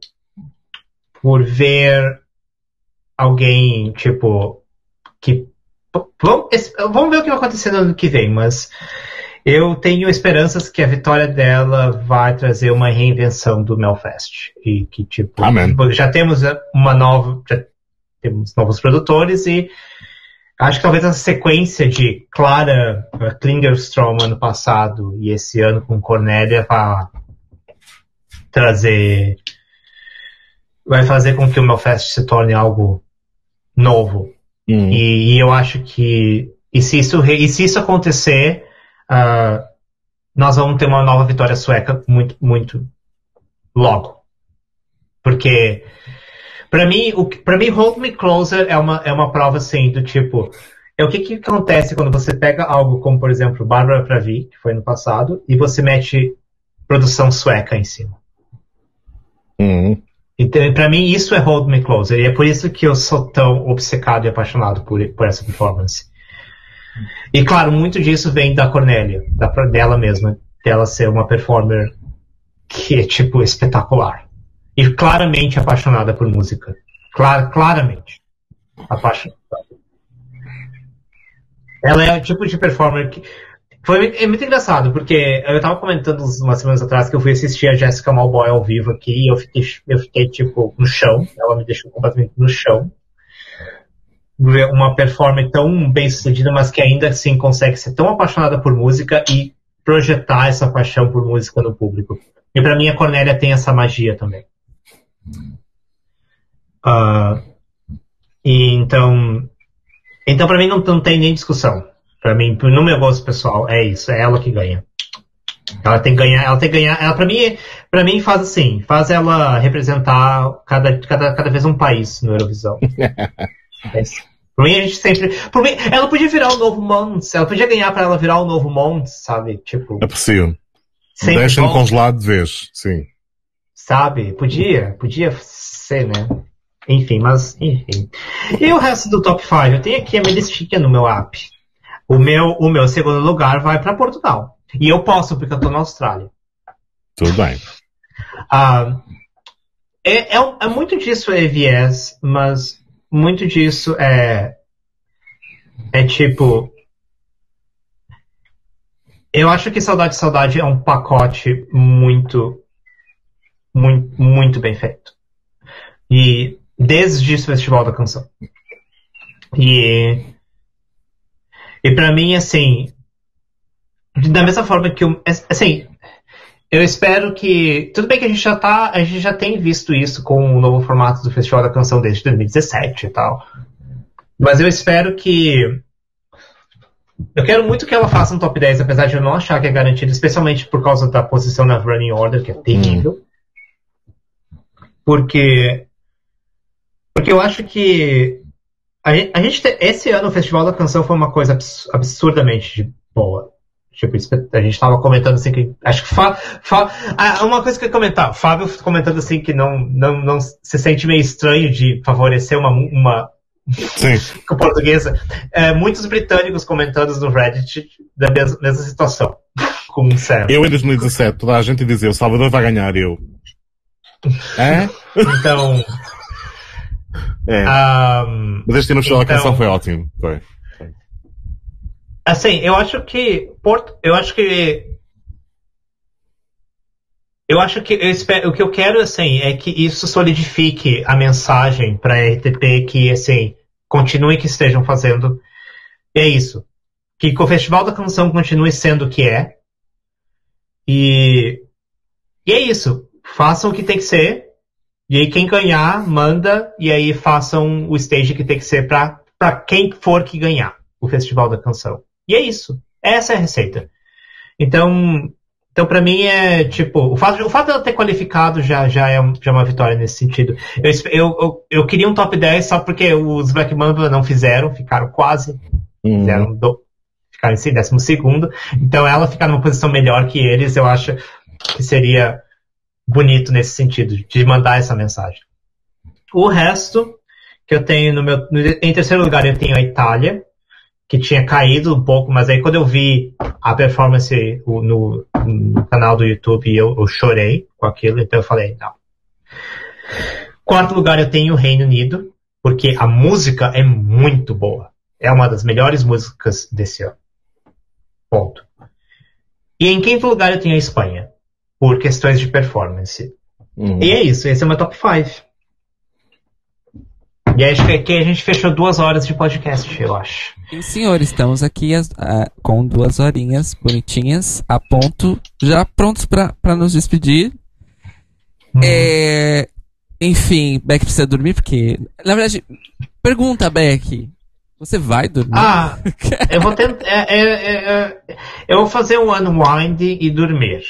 por ver alguém tipo que vamos, vamos ver o que vai acontecer no ano que vem, mas eu tenho esperanças que a vitória dela vai trazer uma reinvenção do Melfest e que tipo Amém. já temos uma nova já temos novos produtores e Acho que talvez a sequência de Clara eh, Klingerstrom ano passado e esse ano com Cornélia vá trazer. vai fazer com que o Melfest se torne algo novo. Uhum. E, e eu acho que. E se isso, e se isso acontecer, ah, nós vamos ter uma nova vitória sueca muito, muito logo. Porque. Pra mim, o, pra mim, Hold Me Closer é uma, é uma prova assim do tipo. É o que, que acontece quando você pega algo como, por exemplo, Bárbara Pravi, que foi no passado, e você mete produção sueca em cima. Uhum. Então, pra mim, isso é Hold Me Closer. E é por isso que eu sou tão obcecado e apaixonado por, por essa performance. E claro, muito disso vem da Cornélia, da, dela mesma, dela ser uma performer que é, tipo, espetacular. E claramente apaixonada por música. Clar, claramente apaixonada. Ela é o tipo de performer que. Foi é muito engraçado, porque eu tava comentando umas semanas atrás que eu fui assistir a Jessica Malboy ao vivo aqui e eu fiquei, eu fiquei tipo, no chão. Ela me deixou completamente no chão. Uma performer tão bem sucedida, mas que ainda assim consegue ser tão apaixonada por música e projetar essa paixão por música no público. E pra mim a Cornélia tem essa magia também. Ah, e então, então para mim não, não tem nem discussão. Para mim, no meu gosto pessoal, é isso, é ela que ganha. Ela tem que ganhar, ela tem que ganhar, ela para mim, para mim faz assim, faz ela representar cada, cada, cada vez um país no Eurovisão. é isso. Por mim a gente sempre, por mim, ela podia virar o novo Mons, ela podia ganhar para ela virar o novo Mons, sabe? Tipo, Aprecio. sempre Deixem bom. congelado de vez, sim. Sabe? Podia, podia ser, né? Enfim, mas, enfim. E o resto do top 5? Eu tenho aqui a minha listinha no meu app. O meu, o meu segundo lugar vai para Portugal. E eu posso, porque eu tô na Austrália. Tudo bem. Ah, é, é, é muito disso é viés, mas muito disso é. É tipo. Eu acho que Saudade Saudade é um pacote muito muito, muito bem feito. E desde o Festival da Canção. E, e para mim, assim, da mesma forma que eu, assim, eu espero que. Tudo bem que a gente já tá. A gente já tem visto isso com o novo formato do Festival da Canção desde 2017 e tal. Mas eu espero que. Eu quero muito que ela faça um top 10, apesar de eu não achar que é garantido, especialmente por causa da posição na running order, que é terrível. Hum. Porque. Porque eu acho que. A gente, a gente, esse ano o Festival da Canção foi uma coisa absurdamente boa. Tipo, a gente estava comentando assim que. Acho que. Fa, fa, ah, uma coisa que eu ia comentar. Fábio comentando assim que não, não, não se sente meio estranho de favorecer uma. uma com portuguesa. É, muitos britânicos comentando no Reddit da mesma, mesma situação. Com. Eu em 2017, toda a gente dizia o Salvador vai ganhar, eu. É? Então. É. Um, Mas este ano então, a canção foi ótimo. Foi. Assim, eu acho que Porto, eu acho que eu acho que eu espero, o que eu quero assim é que isso solidifique a mensagem para a RTP que assim continue que estejam fazendo. é isso. Que o Festival da Canção continue sendo o que é. E, e é isso. Façam o que tem que ser. E aí quem ganhar, manda. E aí façam o stage que tem que ser para quem for que ganhar o Festival da Canção. E é isso. Essa é a receita. Então, então para mim é tipo, o fato, de, o fato de ela ter qualificado já, já, é, já é uma vitória nesse sentido. Eu, eu, eu, eu queria um top 10 só porque os Black Mamba não fizeram, ficaram quase. Uhum. Fizeram do, ficaram em décimo segundo. Então ela ficar numa posição melhor que eles, eu acho que seria bonito nesse sentido, de mandar essa mensagem. O resto que eu tenho no meu. Em terceiro lugar eu tenho a Itália, que tinha caído um pouco, mas aí quando eu vi a performance no, no canal do YouTube, eu, eu, chorei com aquilo, então eu falei, não. Quarto lugar eu tenho o Reino Unido, porque a música é muito boa. É uma das melhores músicas desse ano. Ponto. E em quinto lugar eu tenho a Espanha, por questões de performance. Uhum. E é isso, esse é o meu top 5. E acho que aqui a gente fechou duas horas de podcast, eu acho. E senhores, estamos aqui a, a, com duas horinhas bonitinhas, a ponto, já prontos para nos despedir. Hum. É, enfim, Beck precisa dormir, porque. Na verdade, pergunta, Beck. Você vai dormir? Ah, eu vou tentar. É, é, é, eu vou fazer um unwind e dormir.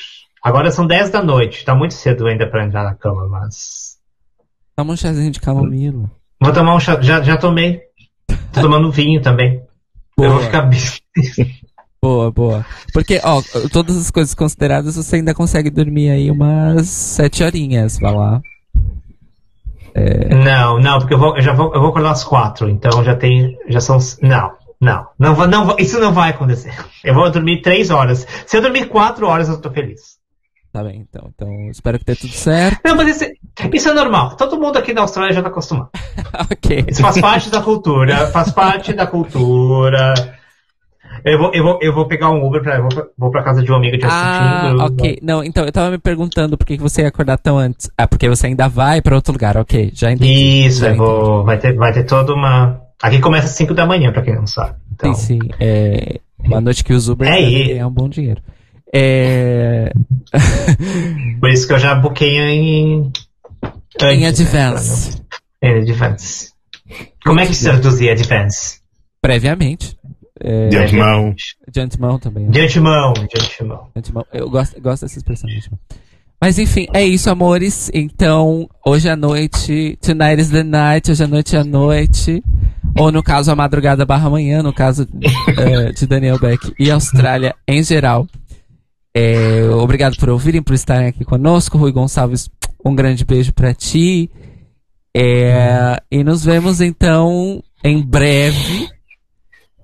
Agora são 10 da noite, tá muito cedo ainda para entrar na cama, mas. Toma um chazinho de camomila. Vou tomar um chá. Já, já tomei. Tô tomando vinho também. Boa. Eu vou ficar Boa, boa. Porque, ó, todas as coisas consideradas, você ainda consegue dormir aí umas sete horinhas, vai lá. É... Não, não, porque eu, vou, eu já vou, eu vou acordar às quatro, então já tem, já são, não, não, não, não, isso não vai acontecer. Eu vou dormir três horas. Se eu dormir quatro horas, eu tô feliz. Tá bem, então. Então, espero que dê tudo certo. Não, mas isso, isso é normal. Todo mundo aqui na Austrália já tá acostumado. ok. Isso faz parte da cultura. Faz parte da cultura. Eu vou, eu vou, eu vou pegar um Uber pra. Eu vou, vou pra casa de uma amiga de assistindo. Ah, ok. Não, então, eu tava me perguntando por que você ia acordar tão antes. Ah, porque você ainda vai pra outro lugar. Ok, já entendi. Isso, já eu vou. Vai ter, vai ter toda uma. Aqui começa às 5 da manhã, pra quem não sabe. Então... Sim, sim. É uma noite que os Uber é, é um bom dinheiro. É... Por isso que eu já buquei em. Em advance. Em advance. Como é que se traduzia advance? Previamente. É... De antemão. De antemão também. Né? De antemão, de antemão. De antemão. Eu gosto, gosto dessa expressão. De Mas enfim, é isso, amores. Então, hoje à noite, tonight is the night, hoje à noite é a noite. Ou no caso, a madrugada barra manhã, no caso uh, de Daniel Beck e Austrália em geral. É, obrigado por ouvirem, por estarem aqui conosco. Rui Gonçalves, um grande beijo para ti. É, e nos vemos então em breve.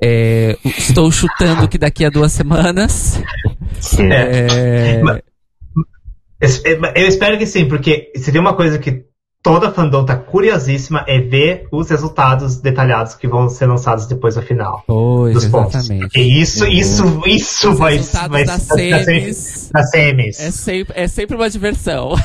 É, estou chutando que daqui a duas semanas. É... Eu espero que sim, porque se tem uma coisa que toda a fandom tá curiosíssima é ver os resultados detalhados que vão ser lançados depois do final. Pois, dos pontos. exatamente. Porque isso, isso, isso Os vai, vai ser semis. das semis. É sempre, é sempre uma diversão.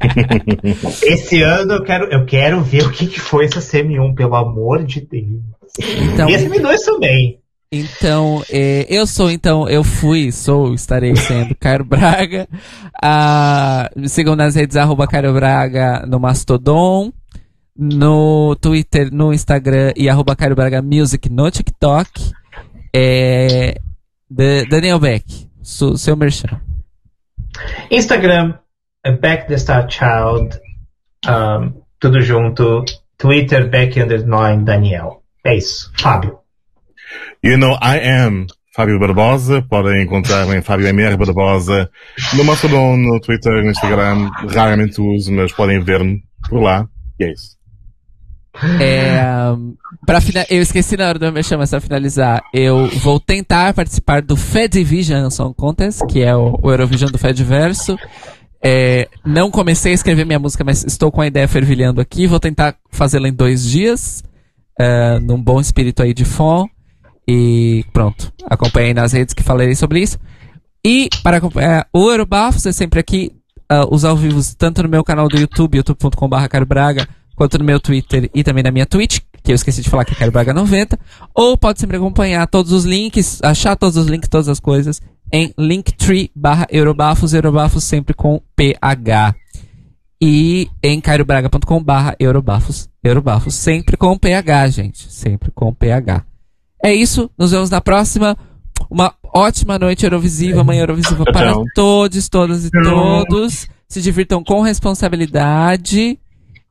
Esse ano eu quero, eu quero ver o que, que foi essa semi 1, pelo amor de Deus. Então, E a semi 2 também. Então, é, eu sou, então, eu fui, sou, estarei sendo Cairo Braga. Ah, me sigam nas redes arroba Cairo Braga no Mastodon, no Twitter, no Instagram e arroba Cairo Braga Music no TikTok. É, Da- Daniel Beck, su- seu merchan. Instagram, é Back the Star Child, um, tudo junto. Twitter, Back Underline Daniel. É isso. Fábio. You know, I am Fábio Barbosa. Podem encontrar-me em Fábio MR Barbosa no Mastodon, no Twitter, no Instagram. Raramente uso, mas podem ver-me por lá. E é isso. É, fina- eu esqueci na hora do meu merchan, mas finalizar, eu vou tentar participar do Fedivision Song Contest, que é o, o Eurovision do Fediverso. É, não comecei a escrever minha música, mas estou com a ideia fervilhando aqui. Vou tentar fazê-la em dois dias, é, num bom espírito aí de fã. E pronto, acompanhei nas redes que falarei sobre isso. E para acompanhar o Eurobafos é sempre aqui, ah, os ao vivo, tanto no meu canal do YouTube, youtube.com.br quanto no meu Twitter e também na minha Twitch, que eu esqueci de falar que é Caro Braga 90. Ou pode sempre acompanhar todos os links, achar todos os links, todas as coisas, em linktree barra Eurobafos, sempre com PH. E em cairobraga.com barra Eurobafos, Eurobafos sempre com PH, gente, sempre com PH. É isso, nos vemos na próxima. Uma ótima noite Eurovisiva, manhã Eurovisiva Tchau, para tchau. todos, todas e todos. Se divirtam com responsabilidade.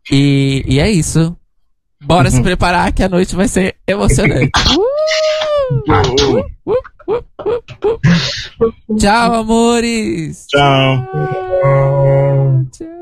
E, e é isso. Bora se preparar que a noite vai ser emocionante. Uh. Tchau, amores! Tchau. Tchau.